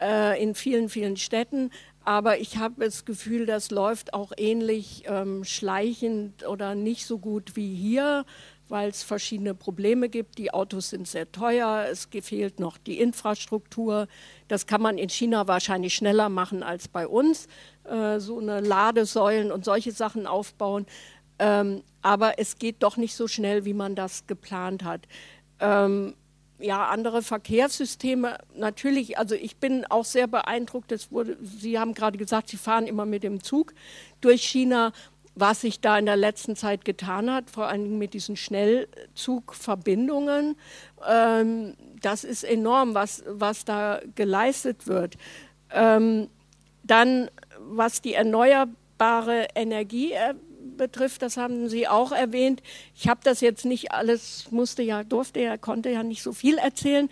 äh, in vielen, vielen Städten, aber ich habe das Gefühl, das läuft auch ähnlich ähm, schleichend oder nicht so gut wie hier, weil es verschiedene Probleme gibt. Die Autos sind sehr teuer, es fehlt noch die Infrastruktur. Das kann man in China wahrscheinlich schneller machen als bei uns, äh, so eine Ladesäulen und solche Sachen aufbauen. Ähm, aber es geht doch nicht so schnell, wie man das geplant hat. Ähm, ja, andere Verkehrssysteme, natürlich, also ich bin auch sehr beeindruckt, das wurde, Sie haben gerade gesagt, Sie fahren immer mit dem Zug durch China, was sich da in der letzten Zeit getan hat, vor allem mit diesen Schnellzugverbindungen. Ähm, das ist enorm, was, was da geleistet wird. Ähm, dann, was die erneuerbare Energie betrifft, das haben Sie auch erwähnt. Ich habe das jetzt nicht alles, musste ja, durfte ja, konnte ja nicht so viel erzählen.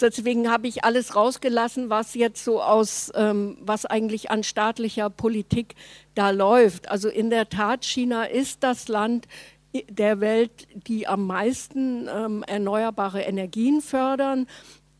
Deswegen habe ich alles rausgelassen, was jetzt so aus, ähm, was eigentlich an staatlicher Politik da läuft. Also in der Tat, China ist das Land der Welt, die am meisten ähm, erneuerbare Energien fördern.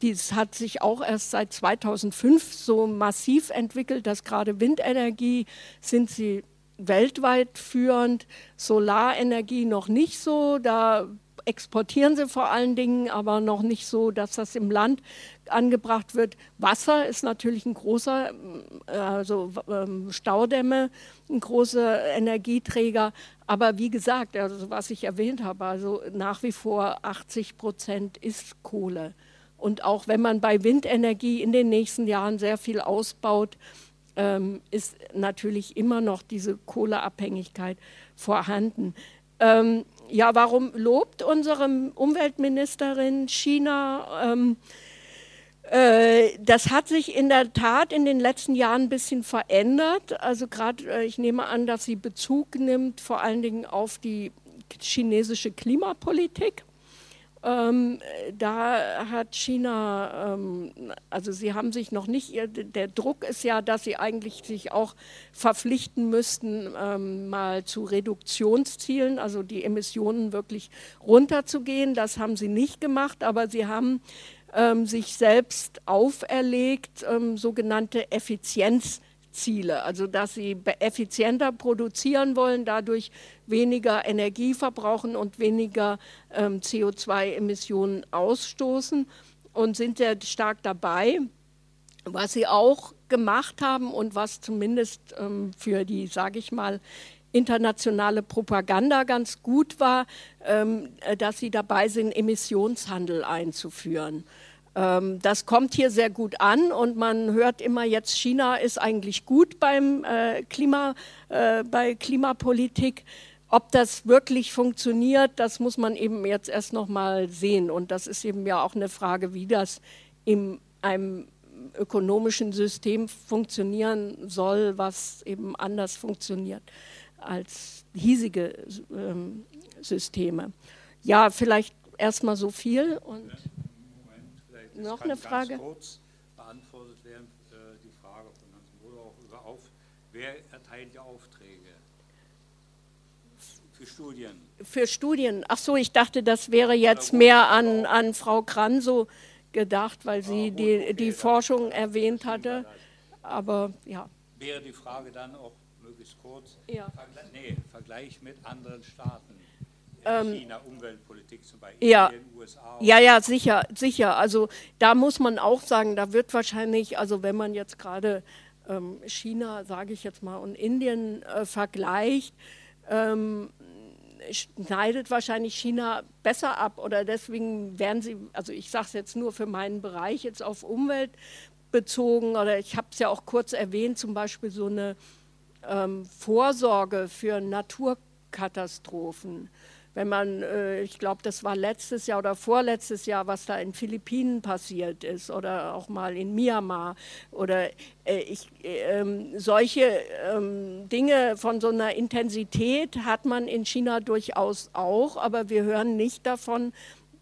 Dies hat sich auch erst seit 2005 so massiv entwickelt, dass gerade Windenergie sind sie weltweit führend, Solarenergie noch nicht so, da exportieren sie vor allen Dingen, aber noch nicht so, dass das im Land angebracht wird. Wasser ist natürlich ein großer, äh, also ähm, Staudämme, ein großer Energieträger. Aber wie gesagt, also was ich erwähnt habe, also nach wie vor 80 Prozent ist Kohle. Und auch wenn man bei Windenergie in den nächsten Jahren sehr viel ausbaut, ähm, ist natürlich immer noch diese Kohleabhängigkeit vorhanden. Ähm, ja, warum lobt unsere Umweltministerin China? Ähm, äh, das hat sich in der Tat in den letzten Jahren ein bisschen verändert. Also gerade, äh, ich nehme an, dass sie Bezug nimmt vor allen Dingen auf die chinesische Klimapolitik. Ähm, da hat China, ähm, also sie haben sich noch nicht, der Druck ist ja, dass sie eigentlich sich auch verpflichten müssten, ähm, mal zu Reduktionszielen, also die Emissionen wirklich runterzugehen. Das haben sie nicht gemacht, aber sie haben ähm, sich selbst auferlegt, ähm, sogenannte Effizienz Ziele, also dass sie effizienter produzieren wollen, dadurch weniger Energie verbrauchen und weniger ähm, CO2-Emissionen ausstoßen und sind sehr stark dabei. Was sie auch gemacht haben und was zumindest ähm, für die, sage ich mal, internationale Propaganda ganz gut war, ähm, dass sie dabei sind, Emissionshandel einzuführen. Ähm, das kommt hier sehr gut an und man hört immer jetzt, China ist eigentlich gut beim äh, Klima, äh, bei Klimapolitik. Ob das wirklich funktioniert, das muss man eben jetzt erst noch mal sehen. Und das ist eben ja auch eine Frage, wie das in einem ökonomischen System funktionieren soll, was eben anders funktioniert als hiesige ähm, Systeme. Ja, vielleicht erstmal so viel und noch eine Frage? Ganz
kurz beantwortet werden, äh, die Frage von Hans Bruder auch über auf, wer erteilt die Aufträge für Studien?
Für Studien. Ach so, ich dachte, das wäre jetzt mehr an, an Frau Kranso gedacht, weil sie ah, die, okay, die Forschung erwähnt hatte. Aber ja.
Wäre die Frage dann auch möglichst kurz?
Ja.
Vergle nee, Vergleich mit anderen Staaten.
Ähm,
China, Umweltpolitik zum Beispiel,
ja,
in den USA.
Ja, ja, sicher, sicher. Also da muss man auch sagen, da wird wahrscheinlich, also wenn man jetzt gerade ähm, China, sage ich jetzt mal, und Indien äh, vergleicht, ähm, schneidet wahrscheinlich China besser ab oder deswegen werden sie, also ich sage es jetzt nur für meinen Bereich, jetzt auf Umwelt bezogen oder ich habe es ja auch kurz erwähnt, zum Beispiel so eine ähm, Vorsorge für Naturkatastrophen wenn man, äh, ich glaube, das war letztes Jahr oder vorletztes Jahr, was da in Philippinen passiert ist oder auch mal in Myanmar oder äh, ich, äh, solche ähm, Dinge von so einer Intensität hat man in China durchaus auch, aber wir hören nicht davon,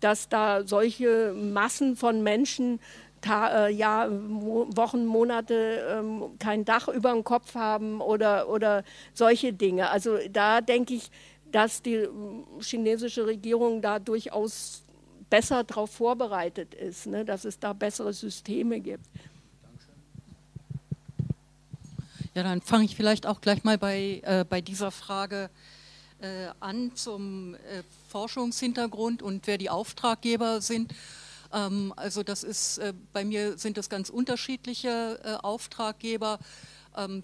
dass da solche Massen von Menschen Ta äh, ja, Wochen, Monate ähm, kein Dach über dem Kopf haben oder, oder solche Dinge. Also da denke ich, dass die hm, chinesische Regierung da durchaus besser darauf vorbereitet ist, ne, dass es da bessere Systeme gibt.
Ja, dann fange ich vielleicht auch gleich mal bei, äh, bei dieser Frage äh, an zum äh, Forschungshintergrund und wer die Auftraggeber sind. Ähm, also das ist, äh, bei mir sind es ganz unterschiedliche äh, Auftraggeber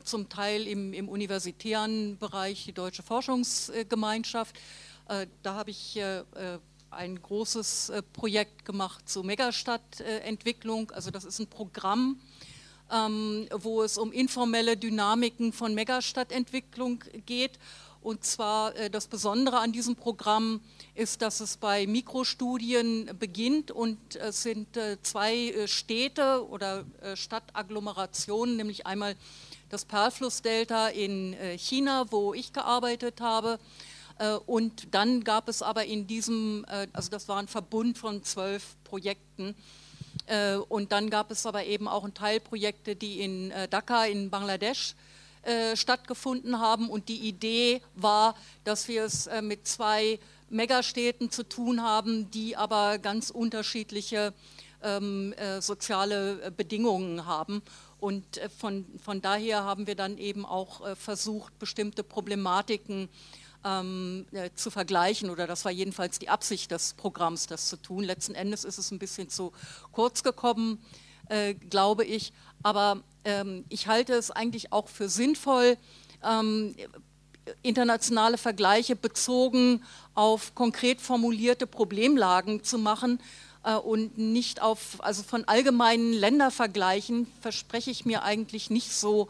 zum Teil im, im, universitären Bereich die Deutsche Forschungsgemeinschaft. Äh, da habe ich äh, äh ein großes Projekt gemacht zur Megastadtentwicklung. Also das ist ein Programm, ähm, wo es um informelle Dynamiken von Megastadtentwicklung geht. Und zwar das Besondere an diesem Programm ist, dass es bei Mikrostudien beginnt und es sind zwei Städte oder Stadtagglomerationen, nämlich einmal das Perlflussdelta in äh, China, wo ich gearbeitet habe. Äh, und dann gab es aber in diesem, äh, also das war ein Verbund von zwölf Projekten. Und dann gab es aber eben auch Teilprojekte, die in Dhaka in Bangladesch stattgefunden haben. Und die Idee war, dass wir es mit zwei Megastädten zu tun haben, die aber ganz unterschiedliche ähm, soziale Bedingungen haben. Und äh, von, von daher haben wir dann eben auch äh, versucht, bestimmte Problematiken ähm, äh, zu vergleichen oder das war jedenfalls die Absicht des Programms, das zu tun. Letzten Endes ist es ein bisschen zu kurz gekommen, äh, glaube ich, aber ähm, ich halte es eigentlich auch für sinnvoll, ähm, internationale Vergleiche bezogen auf konkret formulierte Problemlagen zu machen und nicht auf, also von allgemeinen Ländervergleichen verspreche ich mir eigentlich nicht so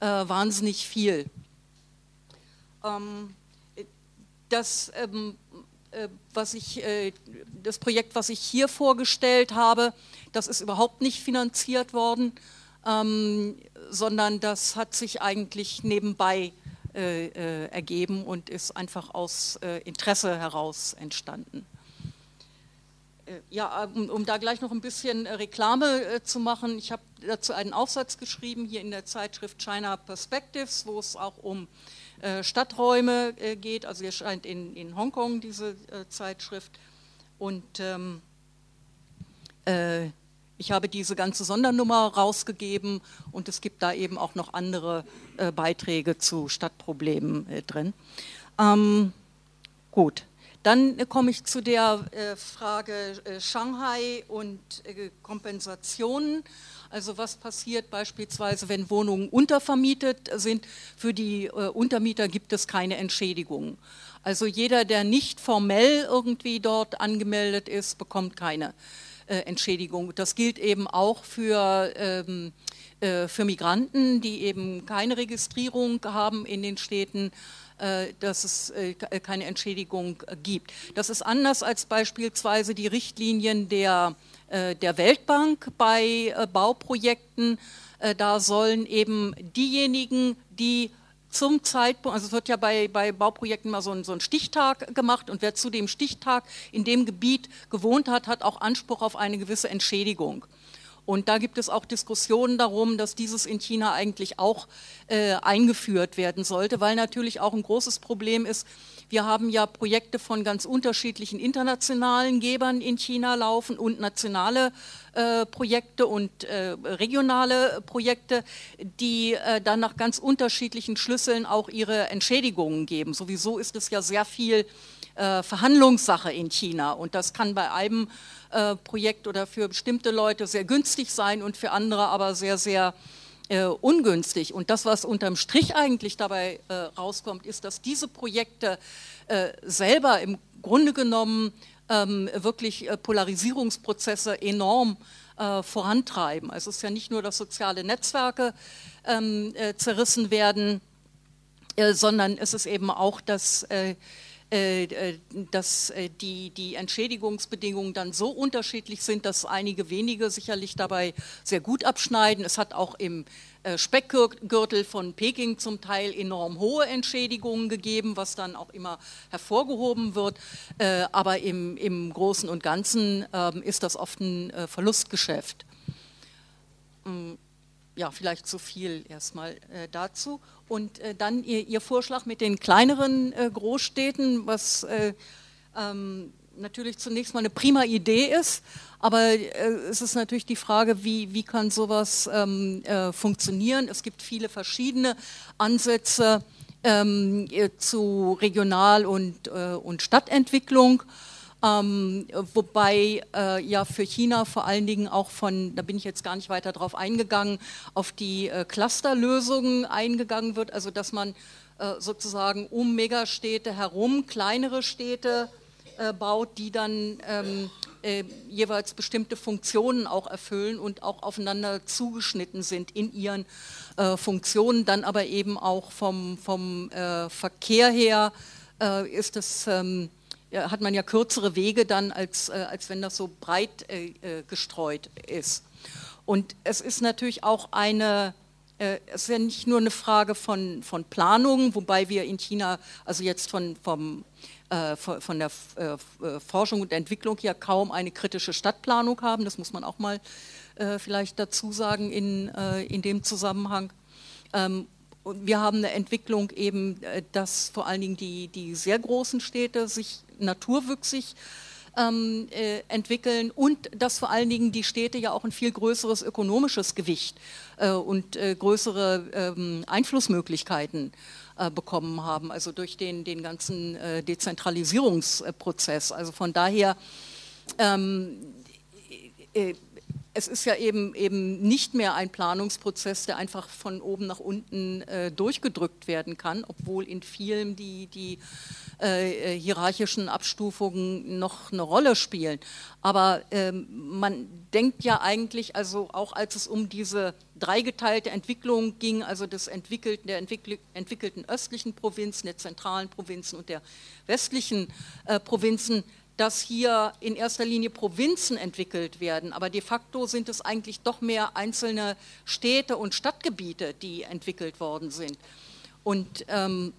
äh, wahnsinnig viel. Ähm, das, ähm, äh, was ich, äh, das Projekt, was ich hier vorgestellt habe, das ist überhaupt nicht finanziert worden, ähm, sondern das hat sich eigentlich nebenbei äh, äh, ergeben und ist einfach aus äh, Interesse heraus entstanden. Äh, ja, um, um, da gleich noch ein bisschen Reklame zu machen, ich habe dazu einen Aufsatz geschrieben hier in der Zeitschrift China Perspectives, wo es auch um äh, Stadträume äh, geht. Also hier scheint in, in Hongkong diese äh, Zeitschrift. Und ähm, äh, ich habe diese ganze Sondernummer rausgegeben und es gibt da eben auch noch andere äh, Beiträge zu Stadtproblemen äh, drin. Ähm, gut, dann komme ich zu der Frage Shanghai und Kompensationen. Also was passiert beispielsweise, wenn Wohnungen untervermietet sind? Für die äh, Untermieter gibt es keine Entschädigung. Also jeder, der nicht formell irgendwie dort angemeldet ist, bekommt keine äh, Entschädigung. Das gilt eben auch für, ähm, äh, für Migranten, die eben keine Registrierung haben in den Städten äh, dass es äh, keine Entschädigung gibt. Das ist anders als beispielsweise die Richtlinien der äh, der Weltbank bei äh, Bauprojekten. Äh, da sollen eben diejenigen, die zum Zeitpunkt, also es wird ja bei, bei Bauprojekten mal so ein, so ein, Stichtag gemacht und wer zu dem Stichtag in dem Gebiet gewohnt hat, hat auch Anspruch auf eine gewisse Entschädigung. Und da gibt es auch Diskussionen darum, dass dieses in China eigentlich auch äh, eingeführt werden sollte, weil natürlich auch ein großes Problem ist, wir haben ja Projekte von ganz unterschiedlichen internationalen Gebern in China laufen und nationale äh, Projekte und äh, regionale Projekte, die äh, dann nach ganz unterschiedlichen Schlüsseln auch ihre Entschädigungen geben. Sowieso ist es ja sehr viel äh, Verhandlungssache in China und das kann bei einem äh, Projekt oder für bestimmte Leute sehr günstig sein und für andere aber sehr, sehr äh, ungünstig. Und das, was unterm Strich eigentlich dabei äh, rauskommt, ist, dass diese Projekte äh, selber im Grunde genommen ähm, wirklich äh, Polarisierungsprozesse enorm äh, vorantreiben. Also es ist ja nicht nur, dass soziale Netzwerke ähm, äh, zerrissen werden, sondern es ist eben auch, dass äh, äh, dass äh, die, die Entschädigungsbedingungen dann so unterschiedlich sind, dass einige wenige sicherlich dabei sehr gut abschneiden. Es hat auch im Speckgürtel von Peking zum Teil enorm hohe Entschädigungen gegeben, was dann auch immer hervorgehoben wird. Aber im, im Großen und Ganzen ähm, ist das oft ein Verlustgeschäft. Ja, vielleicht zu viel erstmal dazu. Und äh, dann ihr, ihr, Vorschlag mit den kleineren äh, Großstädten, was äh, ähm, natürlich zunächst mal eine prima Idee ist, aber äh, es ist natürlich die Frage, wie, wie kann sowas ähm, äh, funktionieren. Es gibt viele verschiedene Ansätze ähm, äh, zu Regional- und, und Stadtentwicklung. Ähm, wobei äh, ja für China vor allen Dingen auch von, da bin ich jetzt gar nicht weiter drauf eingegangen, auf die äh, Clusterlösungen eingegangen wird, also dass man äh, sozusagen um Megastädte herum kleinere Städte äh, baut, die dann ähm, äh, jeweils bestimmte Funktionen auch erfüllen und auch aufeinander zugeschnitten sind in ihren Funktionen, dann aber eben auch vom, vom Verkehr her ist es ähm, hat man ja kürzere Wege dann, als, äh, als wenn das so breit äh, äh, gestreut ist. Und es ist natürlich auch eine, es ist ja nicht nur eine Frage von, von Planung, wobei wir in China, also jetzt von, vom, äh, von der äh, Forschung und Entwicklung hier kaum eine kritische Stadtplanung haben, das muss man auch mal äh, vielleicht dazu sagen in, in dem Zusammenhang. Ähm, wir haben eine Entwicklung eben, dass vor allen Dingen die, die sehr großen Städte sich naturwüchsig ähm, äh, entwickeln und dass vor allen Dingen die Städte ja auch ein viel größeres ökonomisches Gewicht äh, und äh, größere ähm, Einflussmöglichkeiten äh, bekommen haben, also durch den, den ganzen äh, Dezentralisierungsprozess. Also von daher, ähm, äh, es ist ja eben, eben nicht mehr ein Planungsprozess, der einfach von oben nach unten äh, durchgedrückt werden kann, obwohl in vielen die, die äh, hierarchischen Abstufungen noch eine Rolle spielen. Aber ähm, man denkt ja eigentlich, also auch als es um diese dreigeteilte Entwicklung ging, also des entwickelten, der entwickelten östlichen Provinzen, der zentralen Provinzen und der westlichen äh, Provinzen, dass hier in erster Linie Provinzen entwickelt werden, aber de facto sind es eigentlich doch mehr einzelne Städte und Stadtgebiete, die entwickelt worden sind. Und ähm,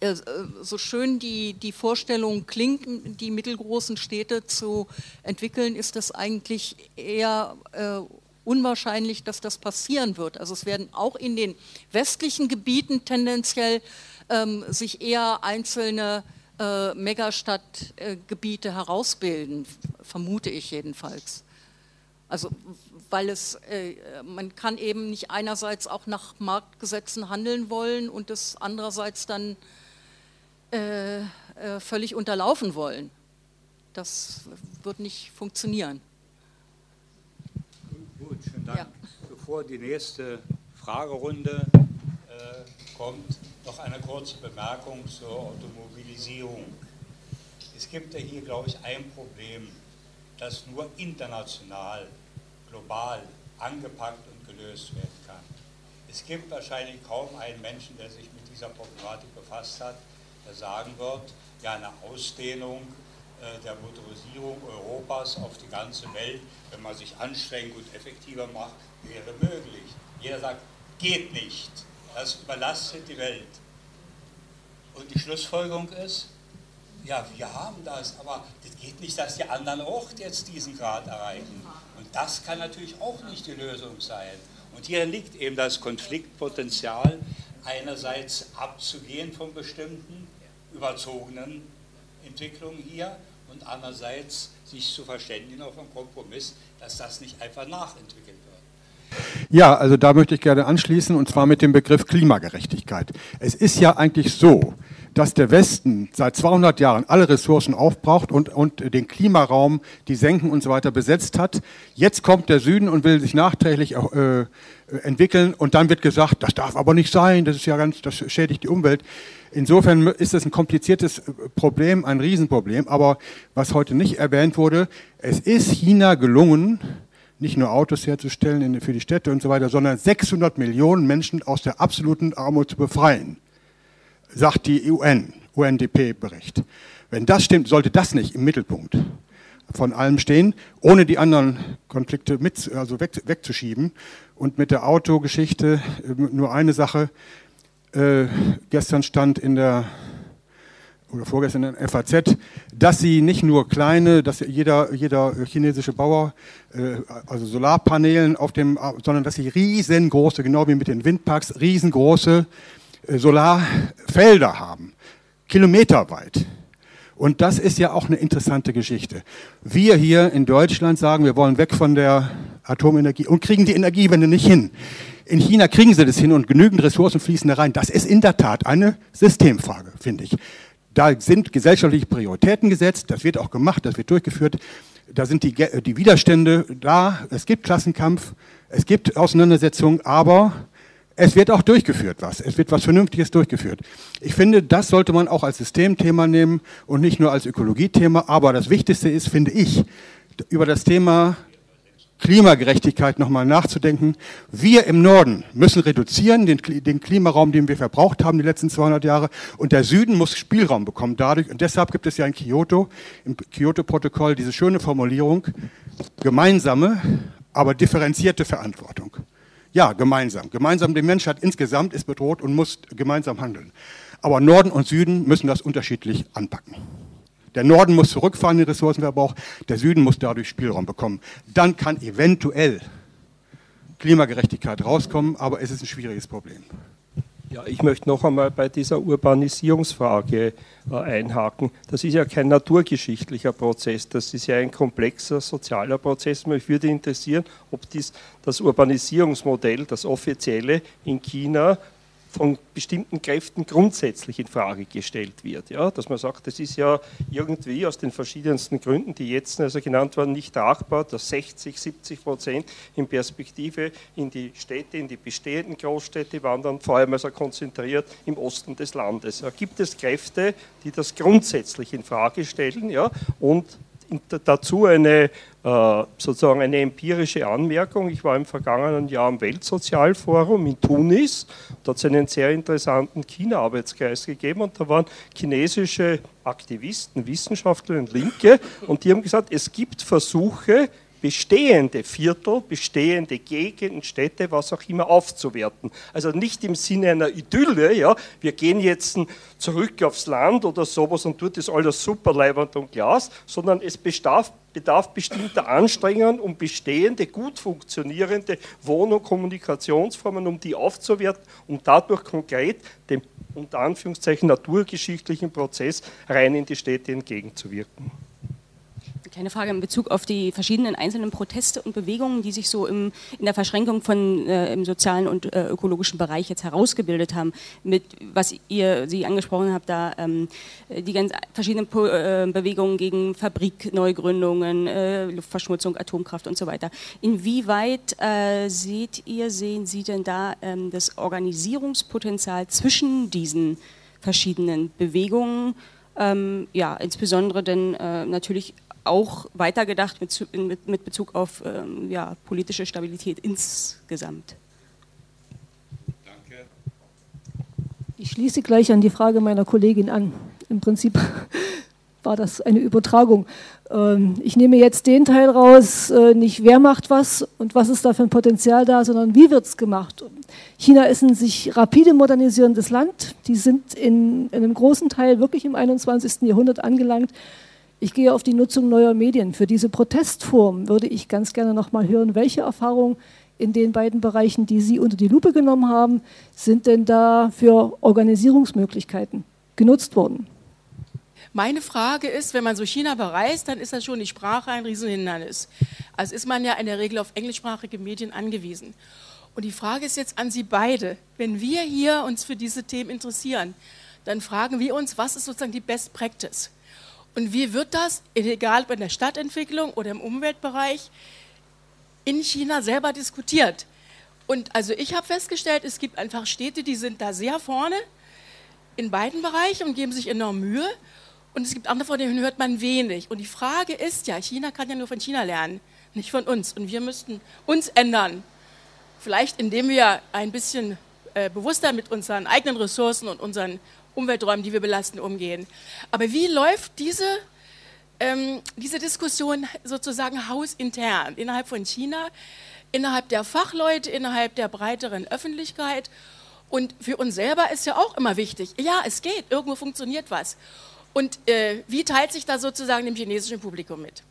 äh, so schön die, die Vorstellung klingt, die mittelgroßen Städte zu entwickeln, ist das eigentlich eher äh, unwahrscheinlich, dass das passieren wird. Also es werden auch in den westlichen Gebieten tendenziell ähm, sich eher einzelne äh, Megastadtgebiete herausbilden, vermute ich jedenfalls. Also weil es, äh, man kann eben nicht einerseits auch nach Marktgesetzen handeln wollen und es andererseits dann äh, äh, völlig unterlaufen wollen. Das wird nicht funktionieren.
Gut, schönen Dank. Ja. Bevor die nächste Fragerunde äh, kommt, noch eine kurze Bemerkung zur Automobilisierung. Es gibt ja hier, glaube ich, ein Problem, das nur international, global angepackt und gelöst werden kann. Es gibt wahrscheinlich kaum einen Menschen, der sich mit dieser Problematik befasst hat, der sagen wird, ja, eine Ausdehnung äh, der Motorisierung Europas auf die ganze Welt, wenn man sich anstrengt und effektiver macht, wäre möglich. Jeder sagt, geht nicht. Das überlastet die Welt. Und die Schlussfolgerung ist, ja, wir haben das, aber es geht nicht, dass die anderen auch jetzt diesen Grad erreichen. Und das kann natürlich auch nicht die Lösung sein. Und hier liegt eben das Konfliktpotenzial, einerseits abzugehen von bestimmten überzogenen Entwicklungen hier und andererseits sich zu verständigen auf einen Kompromiss, dass das nicht einfach nachentwickelt wird.
Ja, also da möchte ich gerne anschließen und zwar mit dem Begriff Klimagerechtigkeit. Es ist ja eigentlich so, dass der Westen seit 200 Jahren alle Ressourcen aufbraucht und, und den Klimaraum, die Senken und so weiter besetzt hat. Jetzt kommt der Süden und will sich nachträglich äh, entwickeln und dann wird gesagt, das darf aber nicht sein, das ist ja ganz, das schädigt die Umwelt. Insofern ist es ein kompliziertes Problem, ein Riesenproblem. Aber was heute nicht erwähnt wurde, es ist China gelungen, nicht nur Autos herzustellen für die Städte und so weiter, sondern 600 Millionen Menschen aus der absoluten Armut zu befreien, sagt die UN, UNDP-Bericht. Wenn das stimmt, sollte das nicht im Mittelpunkt von allem stehen, ohne die anderen Konflikte mit, also weg, wegzuschieben. Und mit der Autogeschichte äh, nur eine Sache. Äh, gestern stand in der oder vorgestern in FAZ, dass sie nicht nur kleine, dass jeder, jeder chinesische Bauer, äh, also Solarpanelen auf dem, sondern dass sie riesengroße, genau wie mit den Windparks, riesengroße äh, Solarfelder haben, kilometerweit. Und das ist ja auch eine interessante Geschichte. Wir hier in Deutschland sagen, wir wollen weg von der Atomenergie und kriegen die Energiewende nicht hin. In China kriegen sie das hin und genügend Ressourcen fließen da rein. Das ist in der Tat eine Systemfrage, finde ich. Da sind gesellschaftliche Prioritäten gesetzt, das wird auch gemacht, das wird durchgeführt. Da sind die, die Widerstände da, es gibt Klassenkampf, es gibt Auseinandersetzungen, aber es wird auch durchgeführt was. Es wird was Vernünftiges durchgeführt. Ich finde, das sollte man auch als Systemthema nehmen und nicht nur als Ökologiethema. Aber das Wichtigste ist, finde ich, über das Thema Klimagerechtigkeit nochmal nachzudenken. Wir im Norden müssen reduzieren, den, den, Klimaraum, den wir verbraucht haben die letzten 200 Jahre. Und der Süden muss Spielraum bekommen dadurch. Und deshalb gibt es ja in Kyoto, im Kyoto-Protokoll, diese schöne Formulierung, gemeinsame, aber differenzierte Verantwortung. Ja, gemeinsam. Gemeinsam, die Menschheit insgesamt ist bedroht und muss gemeinsam handeln. Aber Norden und Süden müssen das unterschiedlich anpacken. Der Norden muss zurückfahren, den Ressourcenverbrauch, der Süden muss dadurch Spielraum bekommen. Dann kann eventuell Klimagerechtigkeit rauskommen, aber es ist ein schwieriges Problem.
Ja, ich möchte noch einmal bei dieser Urbanisierungsfrage äh, einhaken. Das ist ja kein naturgeschichtlicher Prozess, das ist ja ein komplexer sozialer Prozess. Mich würde interessieren, ob dies, das Urbanisierungsmodell, das offizielle in China von bestimmten Kräften grundsätzlich in Frage gestellt wird. Ja? Dass man sagt, das ist ja irgendwie aus den verschiedensten Gründen, die jetzt also genannt werden, nicht tragbar, dass 60, 70 Prozent in Perspektive in die Städte, in die bestehenden Großstädte wandern, vor allem also konzentriert im Osten des Landes. Ja? Gibt es Kräfte, die das grundsätzlich in Frage stellen ja? und dazu eine äh, sozusagen eine empirische Anmerkung. Ich war im vergangenen Jahr am Weltsozialforum in Tunis. Da hat es einen sehr interessanten China-Arbeitskreis gegeben und da waren chinesische Aktivisten, Wissenschaftler und Linke und die haben gesagt, es gibt Versuche, bestehende Viertel, bestehende Gegenden, Städte, was auch immer aufzuwerten. Also nicht im Sinne einer Idylle, ja, wir gehen jetzt zurück aufs Land oder sowas und dort ist alles super leibend und Glas, sondern es bedarf, bedarf bestimmter Anstrengungen, um bestehende, gut funktionierende Wohn- und Kommunikationsformen, um die aufzuwerten, um dadurch konkret dem unter Anführungszeichen naturgeschichtlichen Prozess rein in die Städte entgegenzuwirken
kleine Frage in Bezug auf die verschiedenen einzelnen Proteste und Bewegungen, die sich so im, in der Verschränkung von äh, im sozialen und äh, ökologischen Bereich jetzt herausgebildet haben, mit was ihr Sie angesprochen habt, da ähm, die ganz verschiedenen po äh, Bewegungen gegen Fabrikneugründungen, äh, Luftverschmutzung, Atomkraft und so weiter. Inwieweit äh, seht ihr, sehen Sie denn da ähm, das Organisierungspotenzial zwischen diesen verschiedenen Bewegungen? Ähm, ja, insbesondere denn äh, natürlich auch weitergedacht mit, mit, mit Bezug auf ähm, ja, politische Stabilität insgesamt.
Danke. Ich schließe gleich an die Frage meiner Kollegin an. Im Prinzip (laughs) war das eine Übertragung. Ähm, ich nehme jetzt den Teil raus, äh, nicht wer macht was und was ist da für ein Potenzial da, sondern wie wird es gemacht. China ist ein sich rapide modernisierendes Land. Die sind in, in einem großen Teil wirklich im 21. Jahrhundert angelangt. Ich gehe auf die Nutzung neuer Medien. Für diese Protestform würde ich ganz gerne noch mal hören, welche Erfahrungen in den beiden Bereichen, die Sie unter die Lupe genommen haben, sind denn da für Organisierungsmöglichkeiten genutzt worden?
Meine Frage ist, wenn man so China bereist, dann ist das schon die Sprache ein Riesenhindernis. Also ist man ja in der Regel auf englischsprachige Medien angewiesen. Und die Frage ist jetzt an Sie beide, wenn wir hier uns für diese Themen interessieren, dann fragen wir uns, was ist sozusagen die Best Practice? Und wie wird das, egal ob in der Stadtentwicklung oder im Umweltbereich, in China selber diskutiert? Und also ich habe festgestellt, es gibt einfach Städte, die sind da sehr vorne in beiden Bereichen und geben sich enorm Mühe. Und es gibt andere, von denen hört man wenig. Und die Frage ist ja, China kann ja nur von China lernen, nicht von uns. Und wir müssten uns ändern. Vielleicht indem wir ein bisschen äh, bewusster mit unseren eigenen Ressourcen und unseren Umwelträumen, die wir belasten, umgehen. Aber wie läuft diese, ähm, diese Diskussion sozusagen hausintern innerhalb von China, innerhalb der Fachleute, innerhalb der breiteren Öffentlichkeit? Und für uns selber ist ja auch immer wichtig, ja, es geht, irgendwo funktioniert was. Und äh, wie teilt sich da sozusagen dem chinesischen Publikum mit?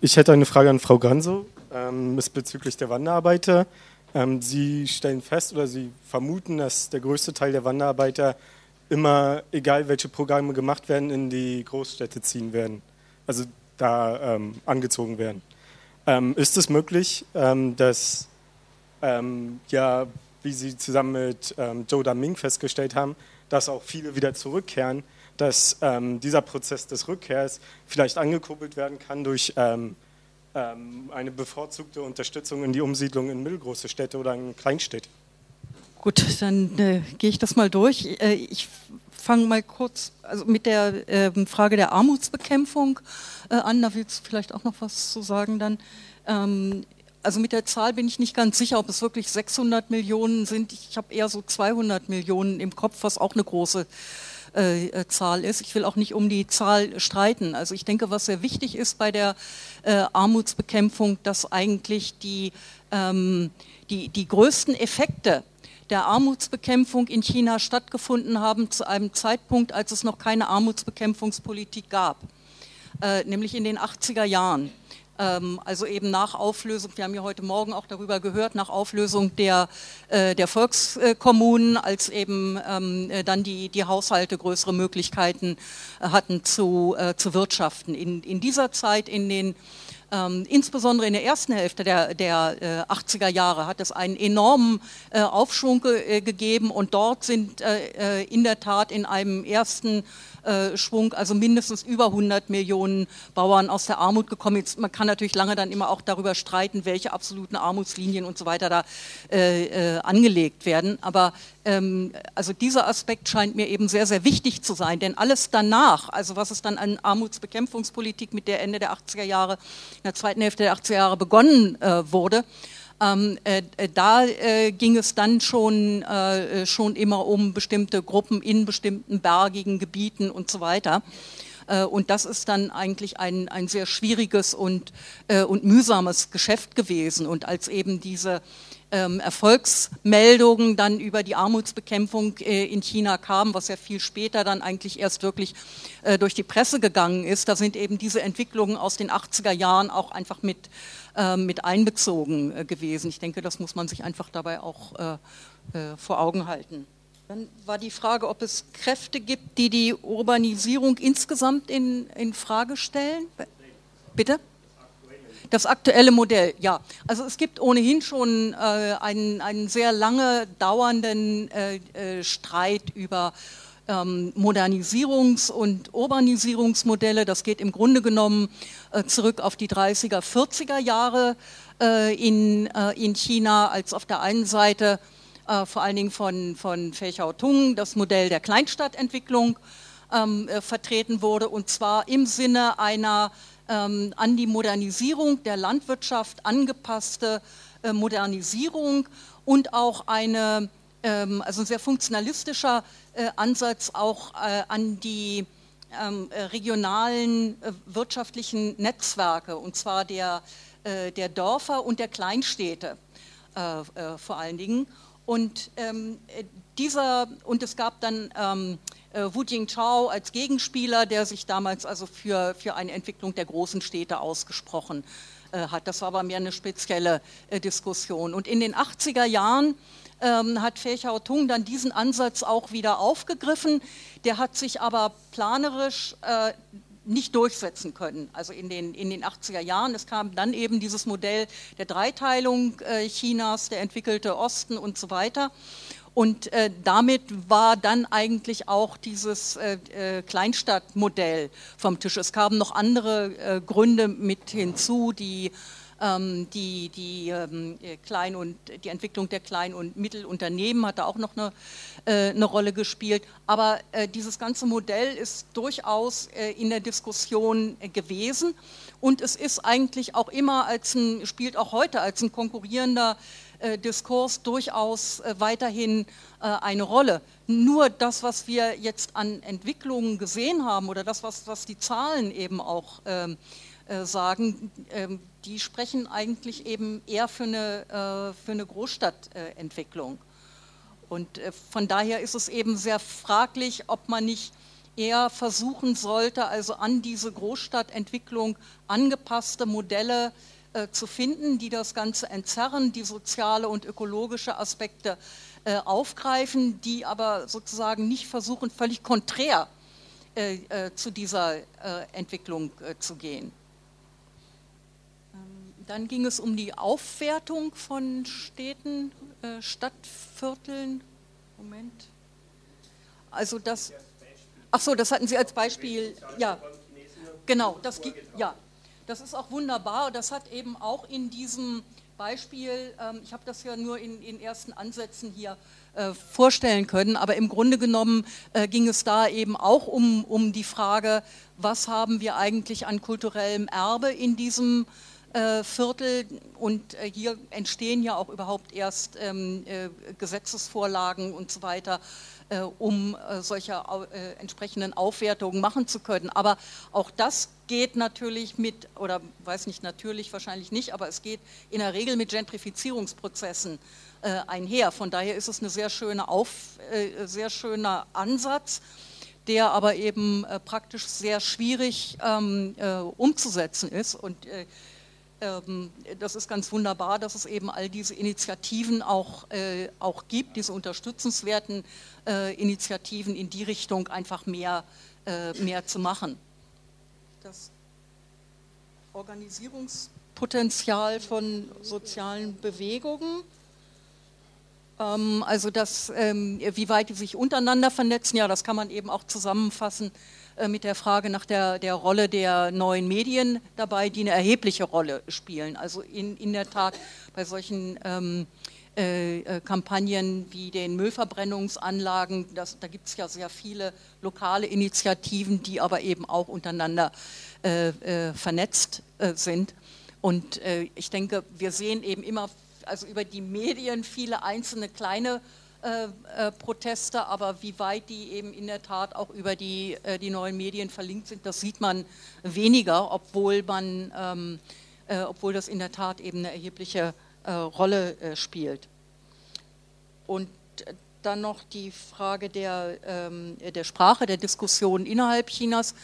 Ich hätte eine Frage an Frau Ganso, ähm, bezüglich der Wanderarbeiter. Ähm, Sie stellen fest oder Sie vermuten, dass der größte Teil der Wanderarbeiter immer, egal welche Programme gemacht werden, in die Großstädte ziehen werden, also da ähm, angezogen werden. Ähm, ist es möglich, ähm, dass, ähm, ja, wie Sie zusammen mit ähm, Zhou Daming festgestellt haben, dass auch viele wieder zurückkehren, dass ähm, dieser Prozess des Rückkehrs vielleicht angekurbelt werden kann durch eine bevorzugte Unterstützung in die Umsiedlung in mittelgroße Städte oder in Kleinstädte?
Gut, dann äh, gehe ich das mal durch. Äh, ich fange mal kurz also mit der äh, Frage der Armutsbekämpfung äh, an. Da willst du vielleicht auch noch was zu sagen dann. Ähm, also mit der Zahl bin ich nicht ganz sicher, ob es wirklich 600 Millionen sind. Ich habe eher so 200 Millionen im Kopf, was auch eine große äh, äh, Zahl ist. Ich will auch nicht um die Zahl streiten. Also ich denke, was sehr wichtig ist bei der äh, Armutsbekämpfung, dass eigentlich die, ähm, die, die größten Effekte der Armutsbekämpfung in China stattgefunden haben zu einem Zeitpunkt, als es noch keine Armutsbekämpfungspolitik gab, äh, nämlich in den 80er Jahren. Ähm, also eben nach Auflösung, wir haben ja heute Morgen auch darüber gehört, nach Auflösung der, äh, der Volkskommunen, als eben ähm, äh, dann die, die Haushalte größere Möglichkeiten äh, hatten zu, zu wirtschaften. In, in dieser Zeit, in den Ähm, insbesondere in der ersten Hälfte der, der äh, 80er Jahre hat es einen enormen äh, Aufschwung ge äh, gegeben und dort sind äh, äh, in der Tat in einem ersten äh, Schwung, also mindestens über 100 Millionen Bauern aus der Armut gekommen. Jetzt, man kann natürlich lange dann immer auch darüber streiten, welche absoluten Armutslinien und so weiter da äh, äh, angelegt werden. Aber ähm, also dieser Aspekt scheint mir eben sehr, sehr wichtig zu sein, denn alles danach, also was es dann an Armutsbekämpfungspolitik mit der Ende der 80er Jahre, in der zweiten Hälfte der 80er Jahre begonnen äh, wurde, ähm, äh, äh, da äh, ging es dann schon, äh, schon immer um bestimmte Gruppen in bestimmten bergigen Gebieten und so weiter. Äh, und das ist dann eigentlich ein, ein sehr schwieriges und, äh, und mühsames Geschäft gewesen. Und als eben diese ähm, Erfolgsmeldungen dann über die Armutsbekämpfung äh, in China kamen, was ja viel später dann eigentlich erst wirklich äh, durch die Presse gegangen ist. Da sind eben diese Entwicklungen aus den 80er Jahren auch einfach mit, äh, mit einbezogen äh, gewesen. Ich denke, das muss man sich einfach dabei auch äh, äh, vor Augen halten. Dann war die Frage, ob es Kräfte gibt, die die Urbanisierung insgesamt in, in Frage stellen. Bitte? Das aktuelle Modell, ja. Also es gibt ohnehin schon äh, einen, einen sehr lange dauernden äh, äh, Streit über ähm, Modernisierungs- und Urbanisierungsmodelle. Das geht im Grunde genommen zurück auf die 30er, 40er Jahre äh, in, äh, in China, als auf der einen Seite vor allen Dingen von, von Feichao Tung das Modell der Kleinstadtentwicklung ähm, vertreten wurde, und zwar im Sinne einer ähm, an die Modernisierung der Landwirtschaft angepasste äh, Modernisierung und auch eine, ähm, also ein sehr funktionalistischer äh, Ansatz auch äh, an die ähm, äh, regionalen äh, wirtschaftlichen Netzwerke, und zwar der, äh, der Dörfer und der Kleinstädte vor allen Dingen. Und ähm, dieser, und es gab dann ähm, äh, Wu Jingtao als Gegenspieler, der sich damals also für, für eine Entwicklung der großen Städte ausgesprochen äh, hat. Das war aber mehr eine spezielle äh, Diskussion. Und in den 80er Jahren ähm, hat Fei Tung dann diesen Ansatz auch wieder aufgegriffen. Der hat sich aber planerisch äh, nicht durchsetzen können. Also in den, in den 80er Jahren, es kam dann eben dieses Modell der Dreiteilung äh, Chinas, der entwickelte Osten und so weiter. Und äh, damit war dann eigentlich auch dieses äh, äh, Kleinstadtmodell vom Tisch. Es kamen noch andere äh, Gründe mit hinzu, die die, die, ähm, äh, Klein- und, die Entwicklung der Klein- und Mittelunternehmen hat da auch noch eine, äh, eine Rolle gespielt. Aber äh, dieses ganze Modell ist durchaus äh, in der Diskussion äh, gewesen und es ist eigentlich auch immer als ein, spielt auch heute als ein konkurrierender äh, Diskurs durchaus äh, weiterhin äh, eine Rolle. Nur das, was wir jetzt an Entwicklungen gesehen haben oder das, was, was die Zahlen eben auch ähm, sagen, ähm, die sprechen eigentlich eben eher für eine, für eine Großstadtentwicklung. Und von daher ist es eben sehr fraglich, ob man nicht eher versuchen sollte, also an diese Großstadtentwicklung angepasste Modelle äh, äh, zu finden, die das Ganze entzerren, die soziale und ökologische Aspekte äh, aufgreifen, die aber sozusagen nicht versuchen, völlig konträr äh, äh zu dieser äh, Entwicklung äh, zu gehen. Dann ging es um die Aufwertung von Städten, Stadtvierteln. Moment. Also das. Ach so, das hatten Sie als Beispiel. Ja, genau. Das ja, das ist auch wunderbar. Das hat eben auch in diesem Beispiel, ähm, ich habe das ja nur in, in ersten Ansätzen hier äh, vorstellen können, aber im Grunde genommen äh, ging es da eben auch um, um die Frage, was haben wir eigentlich an kulturellem Erbe in diesem äh, Viertel und äh, hier entstehen ja auch überhaupt erst ähm, äh, Gesetzesvorlagen und so weiter äh, um äh, solche äh, entsprechenden Aufwertungen machen zu können. Aber auch das geht natürlich mit, oder weiß nicht natürlich, wahrscheinlich nicht, aber es geht in der Regel mit Gentrifizierungsprozessen einher. Von daher ist es ein sehr, schöne sehr schöner Ansatz der aber eben äh, praktisch sehr schwierig ähm, äh, umzusetzen ist. Und äh, das ist ganz wunderbar, dass es eben all diese Initiativen auch, auch gibt, diese unterstützenswerten äh, Initiativen in die Richtung einfach mehr, äh, mehr zu machen. Das Organisierungspotenzial von sozialen Bewegungen. Ähm, also das, ähm, wie weit die sich untereinander vernetzen, ja, das kann man eben auch zusammenfassen äh, mit der Frage nach der, der Rolle der neuen Medien dabei, die eine erhebliche Rolle spielen. Also in, in der Tat bei solchen ähm, äh, äh, Kampagnen wie den Müllverbrennungsanlagen, das, da gibt es ja sehr viele lokale Initiativen, die aber eben auch untereinander äh, äh vernetzt äh, sind. Und ich denke, wir sehen eben immer, also über die Medien viele einzelne kleine Proteste, aber wie weit die eben in der Tat auch über die, die neuen Medien verlinkt sind, das sieht man weniger, obwohl man, ähm, obwohl das in der Tat eben eine erhebliche äh, Rolle äh, spielt. Und dann noch die Frage der, ähm, der Sprache, der Diskussion innerhalb Chinas.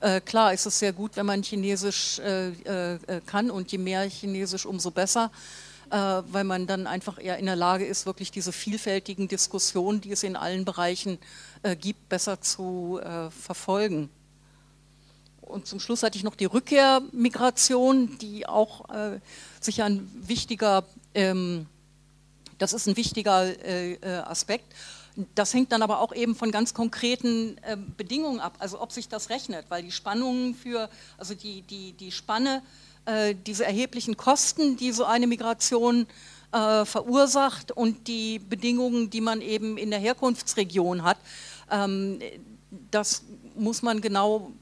Äh, klar ist es sehr gut, wenn man Chinesisch äh, äh, kann und je mehr Chinesisch, umso besser, äh, weil man dann einfach eher in der Lage ist, wirklich diese vielfältigen Diskussionen, die es in allen Bereichen gibt, besser zu verfolgen. Und zum Schluss hatte ich noch die Rückkehrmigration, die auch äh, sicher ein wichtiger, ähm, das ist ein wichtiger äh, äh, Aspekt. Das hängt dann aber auch eben von ganz konkreten äh, Bedingungen ab, also ob sich das rechnet, weil die Spannungen für, also die, die, die Spanne, äh, diese erheblichen Kosten, die so eine Migration äh, verursacht und die Bedingungen, die man eben in der Herkunftsregion hat, ähm, das muss man genau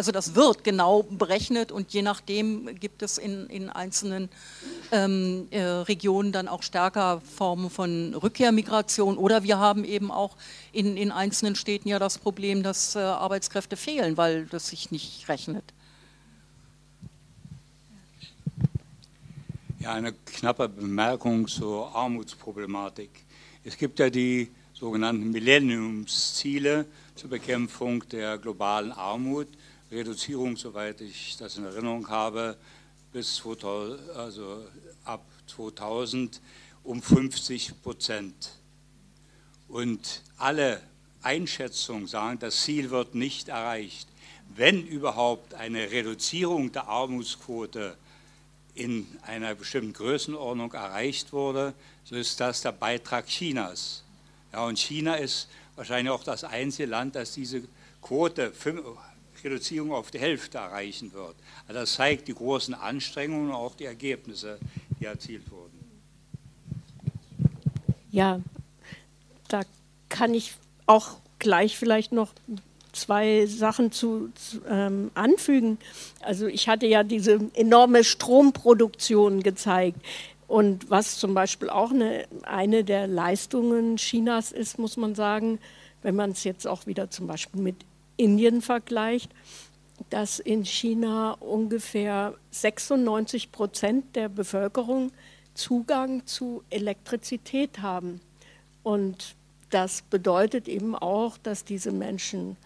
also das wird genau berechnet und je nachdem gibt es in, in einzelnen ähm, äh, Regionen dann auch stärker Formen von Rückkehrmigration oder wir haben eben auch in, in einzelnen Städten ja das Problem, dass äh, Arbeitskräfte fehlen, weil das sich nicht rechnet.
Ja, eine knappe Bemerkung zur Armutsproblematik. Es gibt ja die sogenannten Millenniumsziele zur Bekämpfung der globalen Armut. Reduzierung, soweit ich das in Erinnerung habe, bis 2000, also ab 2000 um 50 Prozent. Und alle Einschätzungen sagen, das Ziel wird nicht erreicht. Wenn überhaupt eine Reduzierung der Armutsquote in einer bestimmten Größenordnung erreicht wurde, so ist das der Beitrag Chinas. Ja, und China ist wahrscheinlich auch das einzige Land, das diese Quote Reduzierung auf die Hälfte erreichen wird. Also das zeigt die großen Anstrengungen und auch die Ergebnisse, die erzielt wurden.
Ja, da kann ich auch gleich vielleicht noch zwei Sachen zu, zu ähm, anfügen. Also ich hatte ja diese enorme Stromproduktion gezeigt. Und was zum Beispiel auch eine, eine der Leistungen Chinas ist, muss man sagen, wenn man es jetzt auch wieder zum Beispiel mit Indien vergleicht, dass in China ungefähr 96 Prozent der Bevölkerung Zugang zu Elektrizität haben. Und das bedeutet eben auch, dass diese Menschen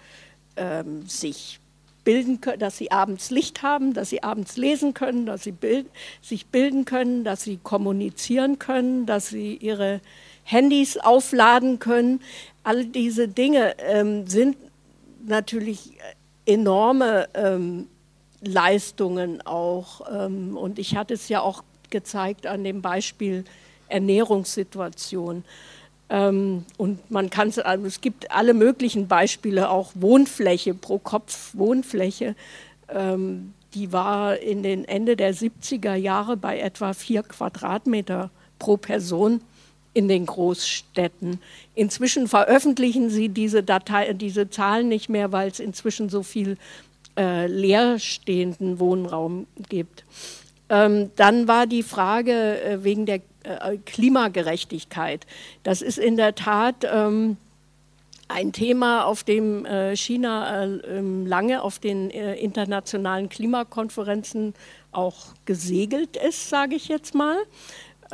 ähm, sich bilden können, dass sie abends Licht haben, dass sie abends lesen können, dass sie bild, sich bilden können, dass sie kommunizieren können, dass sie ihre Handys aufladen können. All diese Dinge ähm, sind natürlich enorme ähm, Leistungen auch. Ähm, und ich hatte es ja auch gezeigt an dem Beispiel Ernährungssituation. Ähm, und man kann es, also es gibt alle möglichen Beispiele, auch Wohnfläche pro Kopf Wohnfläche. Ähm, die war in den Ende der 70er Jahre bei etwa vier Quadratmeter pro Person in den Großstädten. Inzwischen veröffentlichen sie diese, Datei, diese Zahlen nicht mehr, weil es inzwischen so viel äh, leerstehenden Wohnraum gibt. Ähm, dann war die Frage äh, wegen der äh, Klimagerechtigkeit. Das ist in der Tat ähm, ein Thema, auf dem äh, China äh, ähm, lange auf den äh, internationalen Klimakonferenzen auch gesegelt ist, sage ich jetzt mal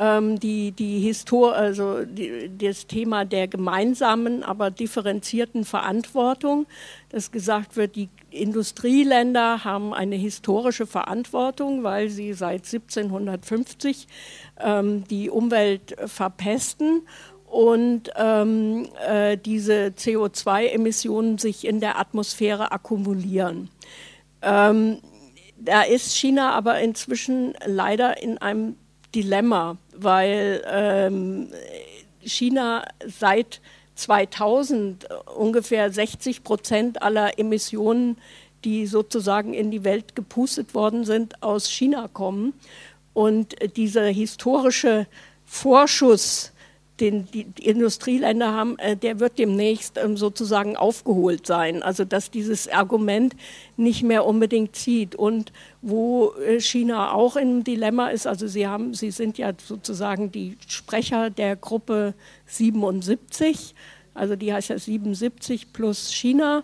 ähm, die, die Histor also die, das Thema der gemeinsamen, aber differenzierten Verantwortung, dass gesagt wird, die Industrieländer haben eine historische Verantwortung, weil sie seit 1750 ähm, die Umwelt verpesten und ähm, äh, diese CO2-Emissionen sich in der Atmosphäre akkumulieren. Ähm, da ist China aber inzwischen leider in einem Dilemma, weil ähm, China seit 2000 ungefähr 60 Prozent aller Emissionen, die sozusagen in die Welt gepustet worden sind, aus China kommen. Und dieser historische Vorschuss, den die, Industrieländer haben, äh, der wird demnächst ähm, sozusagen aufgeholt sein. Also dass dieses Argument nicht mehr unbedingt zieht. Und wo äh, China auch im Dilemma ist, also Sie, haben, Sie sind ja sozusagen die Sprecher der Gruppe 77, also die heißt ja 77 plus China.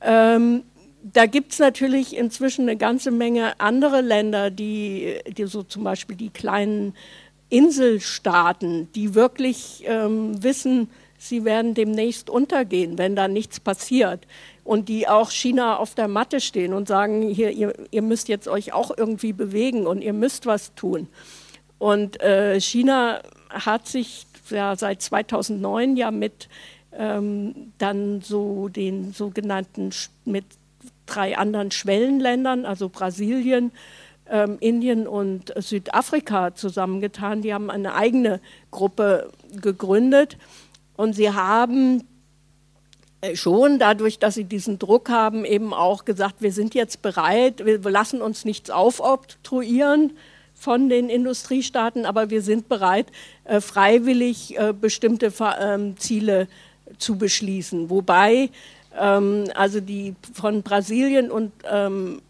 Ähm, da gibt es natürlich inzwischen eine ganze Menge andere Länder, die, die so zum Beispiel die kleinen Inselstaaten, die wirklich ähm, wissen, sie werden demnächst untergehen, wenn da nichts passiert. Und die auch China auf der Matte stehen und sagen, hier, ihr, ihr müsst jetzt euch auch irgendwie bewegen und ihr müsst was tun. Und äh, China hat sich ja seit 2009 ja mit ähm, dann so den sogenannten, mit drei anderen Schwellenländern, also Brasilien, ähm, Indien und Südafrika zusammengetan. Die haben eine eigene Gruppe gegründet und sie haben äh, schon dadurch, dass sie diesen Druck haben, eben auch gesagt, wir sind jetzt bereit, wir lassen uns nichts aufobtruieren von den Industriestaaten, aber wir sind bereit, äh, freiwillig äh, bestimmte ähm, Ziele zu beschließen. Wobei ähm, also die von Brasilien und ähm,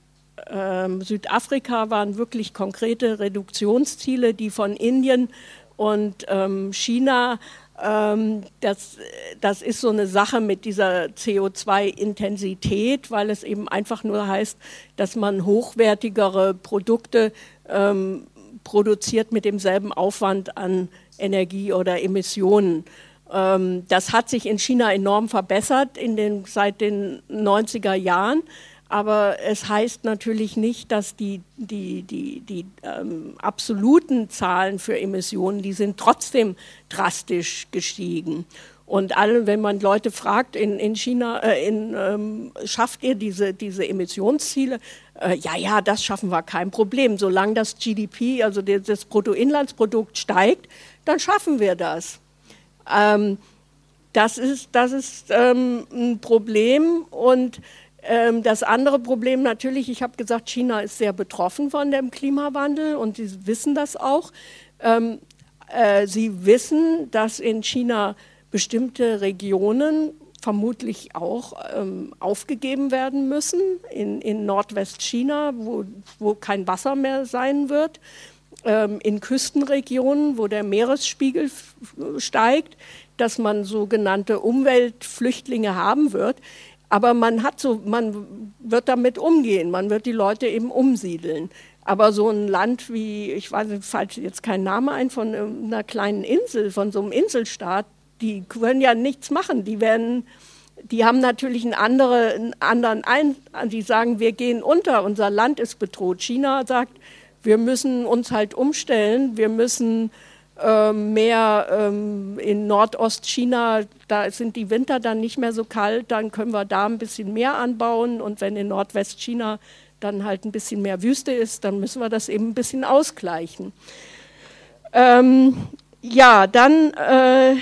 ähm, Südafrika waren wirklich konkrete Reduktionsziele, die von Indien und ähm, China, ähm, das, das ist so eine Sache mit dieser CO2-Intensität, weil es eben einfach nur heißt, dass man hochwertigere Produkte ähm, produziert mit demselben Aufwand an Energie oder Emissionen. Ähm, das hat sich in China enorm verbessert in den, seit den 90er Jahren. Aber es heißt natürlich nicht, dass die, die, die, die ähm, absoluten Zahlen für Emissionen, die sind trotzdem drastisch gestiegen. Und alle, wenn man Leute fragt in, in China, äh, in, ähm, schafft ihr diese, diese Emissionsziele? Äh, ja, ja, das schaffen wir, kein Problem. Solange das GDP, also das Bruttoinlandsprodukt steigt, dann schaffen wir das. Ähm, das ist, das ist ähm, ein Problem und das andere Problem natürlich, ich habe gesagt, China ist sehr betroffen von dem Klimawandel und sie wissen das auch. Ähm, äh, sie wissen, dass in China bestimmte Regionen vermutlich auch ähm, aufgegeben werden müssen, in, in Nordwestchina, wo, wo kein Wasser mehr sein wird, ähm, in Küstenregionen, wo der Meeresspiegel steigt, dass man sogenannte Umweltflüchtlinge haben wird. Aber man hat so, man wird damit umgehen, man wird die Leute eben umsiedeln. Aber so ein Land wie, ich weiß, falls jetzt kein Name ein, von einer kleinen Insel, von so einem Inselstaat, die können ja nichts machen. Die werden, die haben natürlich einen, andere, einen anderen ein, die sagen, wir gehen unter, unser Land ist bedroht. China sagt, wir müssen uns halt umstellen, wir müssen ähm, mehr ähm, in Nordostchina, da sind die Winter dann nicht mehr so kalt, dann können wir da ein bisschen mehr anbauen und wenn in Nordwestchina dann halt ein bisschen mehr Wüste ist, dann müssen wir das eben ein bisschen ausgleichen. Ähm, ja, dann äh,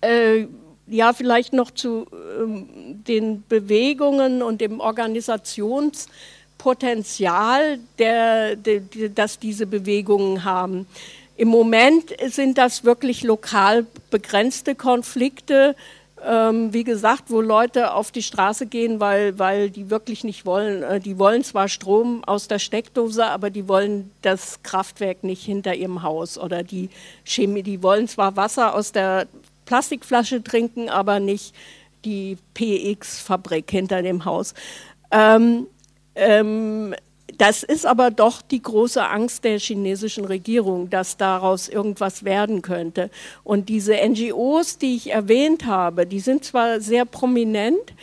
äh, ja vielleicht noch zu äh, den Bewegungen und dem Organisationspotenzial, der, der, das diese Bewegungen haben. Im Moment sind das wirklich lokal begrenzte Konflikte, ähm, wie gesagt, wo Leute auf die Straße gehen, weil, weil die wirklich nicht wollen. Äh, die wollen zwar Strom aus der Steckdose, aber die wollen das Kraftwerk nicht hinter ihrem Haus oder die Chemie, die wollen zwar Wasser aus der Plastikflasche trinken, aber nicht die PX-Fabrik hinter dem Haus. Ähm, ähm, das ist aber doch die große Angst der chinesischen Regierung, dass daraus irgendwas werden könnte. Und diese NGOs, die ich erwähnt habe, die sind zwar sehr prominent,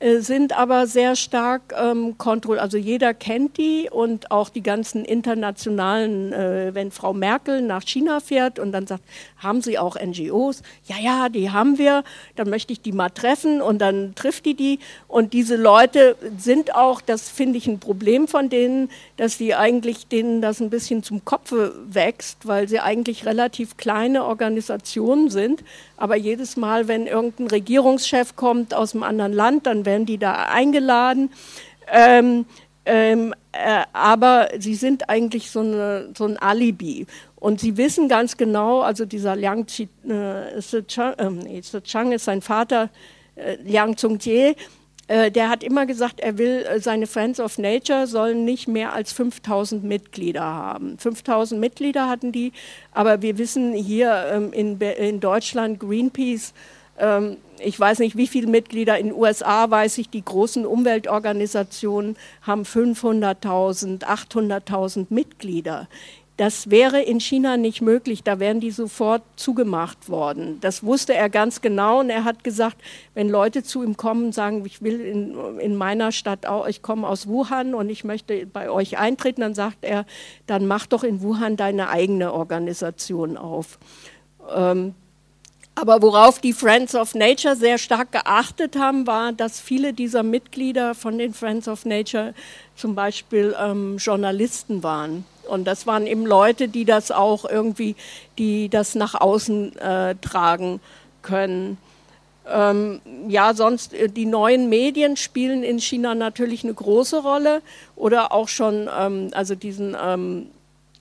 sind aber sehr stark ähm, kontrolliert. Also jeder kennt die und auch die ganzen internationalen, äh, wenn Frau Merkel nach China fährt und dann sagt, haben Sie auch NGOs? Ja, ja, die haben wir. Dann möchte ich die mal treffen und dann trifft die die. Und diese Leute sind auch, das finde ich ein Problem von denen, dass die eigentlich denen das ein bisschen zum Kopfe wächst, weil sie eigentlich relativ kleine Organisationen sind. Aber jedes Mal, wenn irgendein Regierungschef kommt aus einem anderen Land, dann werden die da eingeladen. Ähm, ähm, äh, aber sie sind eigentlich so, eine, so, ein Alibi. Und sie wissen ganz genau, also dieser Liang Chi, äh, Chang, äh, ist sein Vater, äh, Liang Zhongjie, äh, der hat immer gesagt, er will, äh, seine Friends of Nature sollen nicht mehr als 5000 Mitglieder haben. 5000 Mitglieder hatten die, aber wir wissen hier ähm, in, in Deutschland, Greenpeace, ähm, ich weiß nicht, wie viele Mitglieder in den USA, weiß ich, die großen Umweltorganisationen haben 500.000, 800.000 Mitglieder. Das wäre in China nicht möglich, da wären die sofort zugemacht worden. Das wusste er ganz genau und er hat gesagt, wenn Leute zu ihm kommen und sagen, ich will in, in meiner Stadt auch, ich komme aus Wuhan und ich möchte bei euch eintreten, dann sagt er, dann mach doch in Wuhan deine eigene Organisation auf. Ähm, aber worauf die Friends of Nature sehr stark geachtet haben, war, dass viele dieser Mitglieder von den Friends of Nature zum Beispiel ähm, Journalisten waren. Und das waren eben Leute, die das auch irgendwie, die das nach außen äh, tragen können. Ähm, ja, sonst äh, die neuen Medien spielen in China natürlich eine große Rolle oder auch schon, ähm, also diesen ähm,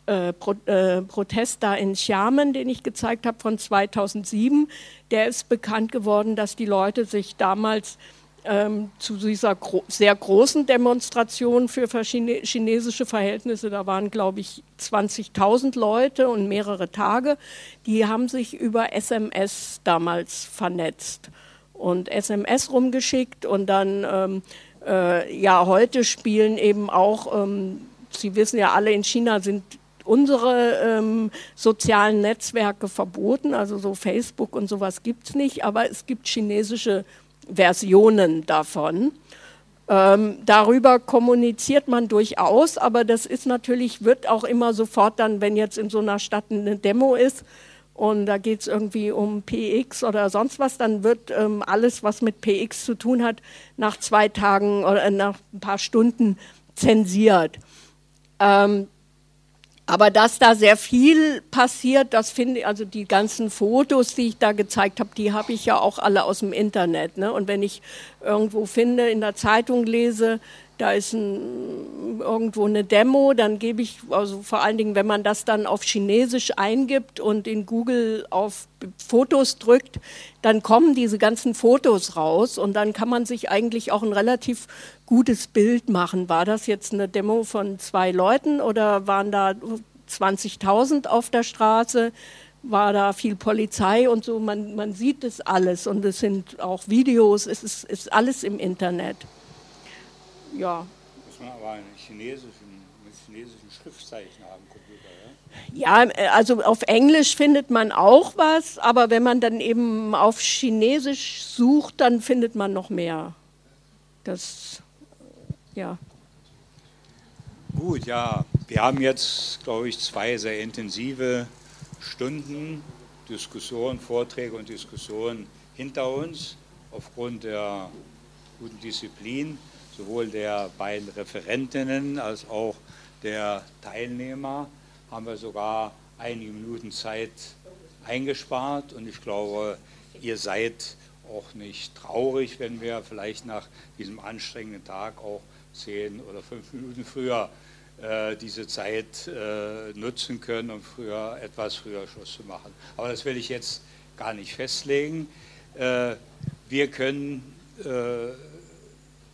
äh, Pro, äh, Protest da in Xiamen, den ich gezeigt habe von 2007, der ist bekannt geworden, dass die Leute sich damals ähm, zu dieser gro sehr großen Demonstration für chinesische Verhältnisse, da waren, glaube ich, 20.000 Leute und mehrere Tage, die haben sich über SMS damals vernetzt und SMS rumgeschickt und dann, ähm, äh, ja, heute spielen eben auch, ähm, Sie wissen ja alle, in China sind unsere ähm, sozialen Netzwerke verboten, also so Facebook und sowas gibt es nicht, aber es gibt chinesische Versionen davon. Ähm, darüber kommuniziert man durchaus, aber das ist natürlich, wird auch immer sofort dann, wenn jetzt in so einer Stadt eine Demo ist und da geht es irgendwie um PX oder sonst was, dann wird ähm, alles, was mit PX zu tun hat, nach zwei Tagen oder nach ein paar Stunden zensiert. Ähm, aber dass da sehr viel passiert, das finde ich, also die ganzen Fotos, die ich da gezeigt habe, die habe ich ja auch alle aus dem Internet. Ne? Und wenn ich irgendwo finde, in der Zeitung lese, da ist ein, irgendwo eine Demo, dann gebe ich, also vor allen Dingen, wenn man das dann auf Chinesisch eingibt und in Google auf Fotos drückt, dann kommen diese ganzen Fotos raus und dann kann man sich eigentlich auch ein relativ gutes Bild machen. War das jetzt eine Demo von zwei Leuten oder waren da 20.000 auf der Straße? War da viel Polizei und so? Man, man sieht das alles und es sind auch Videos, es ist, ist alles im Internet ja.
Muss man aber einen chinesischen, chinesischen Schriftzeichen haben, Computer,
ja? Ja, also auf Englisch findet man auch was, aber wenn man dann eben auf Chinesisch sucht, dann findet man noch mehr. Das, ja.
Gut, ja. Wir haben jetzt, glaube ich, zwei sehr intensive Stunden Diskussionen, Vorträge und Diskussionen hinter uns aufgrund der guten Disziplin sowohl der beiden Referentinnen als auch der Teilnehmer haben wir sogar einige Minuten Zeit eingespart und ich glaube, ihr seid auch nicht traurig, wenn wir vielleicht nach diesem anstrengenden Tag auch zehn oder fünf Minuten früher äh, diese Zeit äh, nutzen können, um früher etwas früher Schluss zu machen. Aber das will ich jetzt gar nicht festlegen. Äh, wir können äh,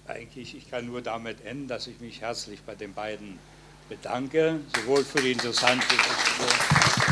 eigentlich, ich kann nur damit enden, dass ich mich herzlich bei den beiden bedanke, sowohl für die interessante Diskussion.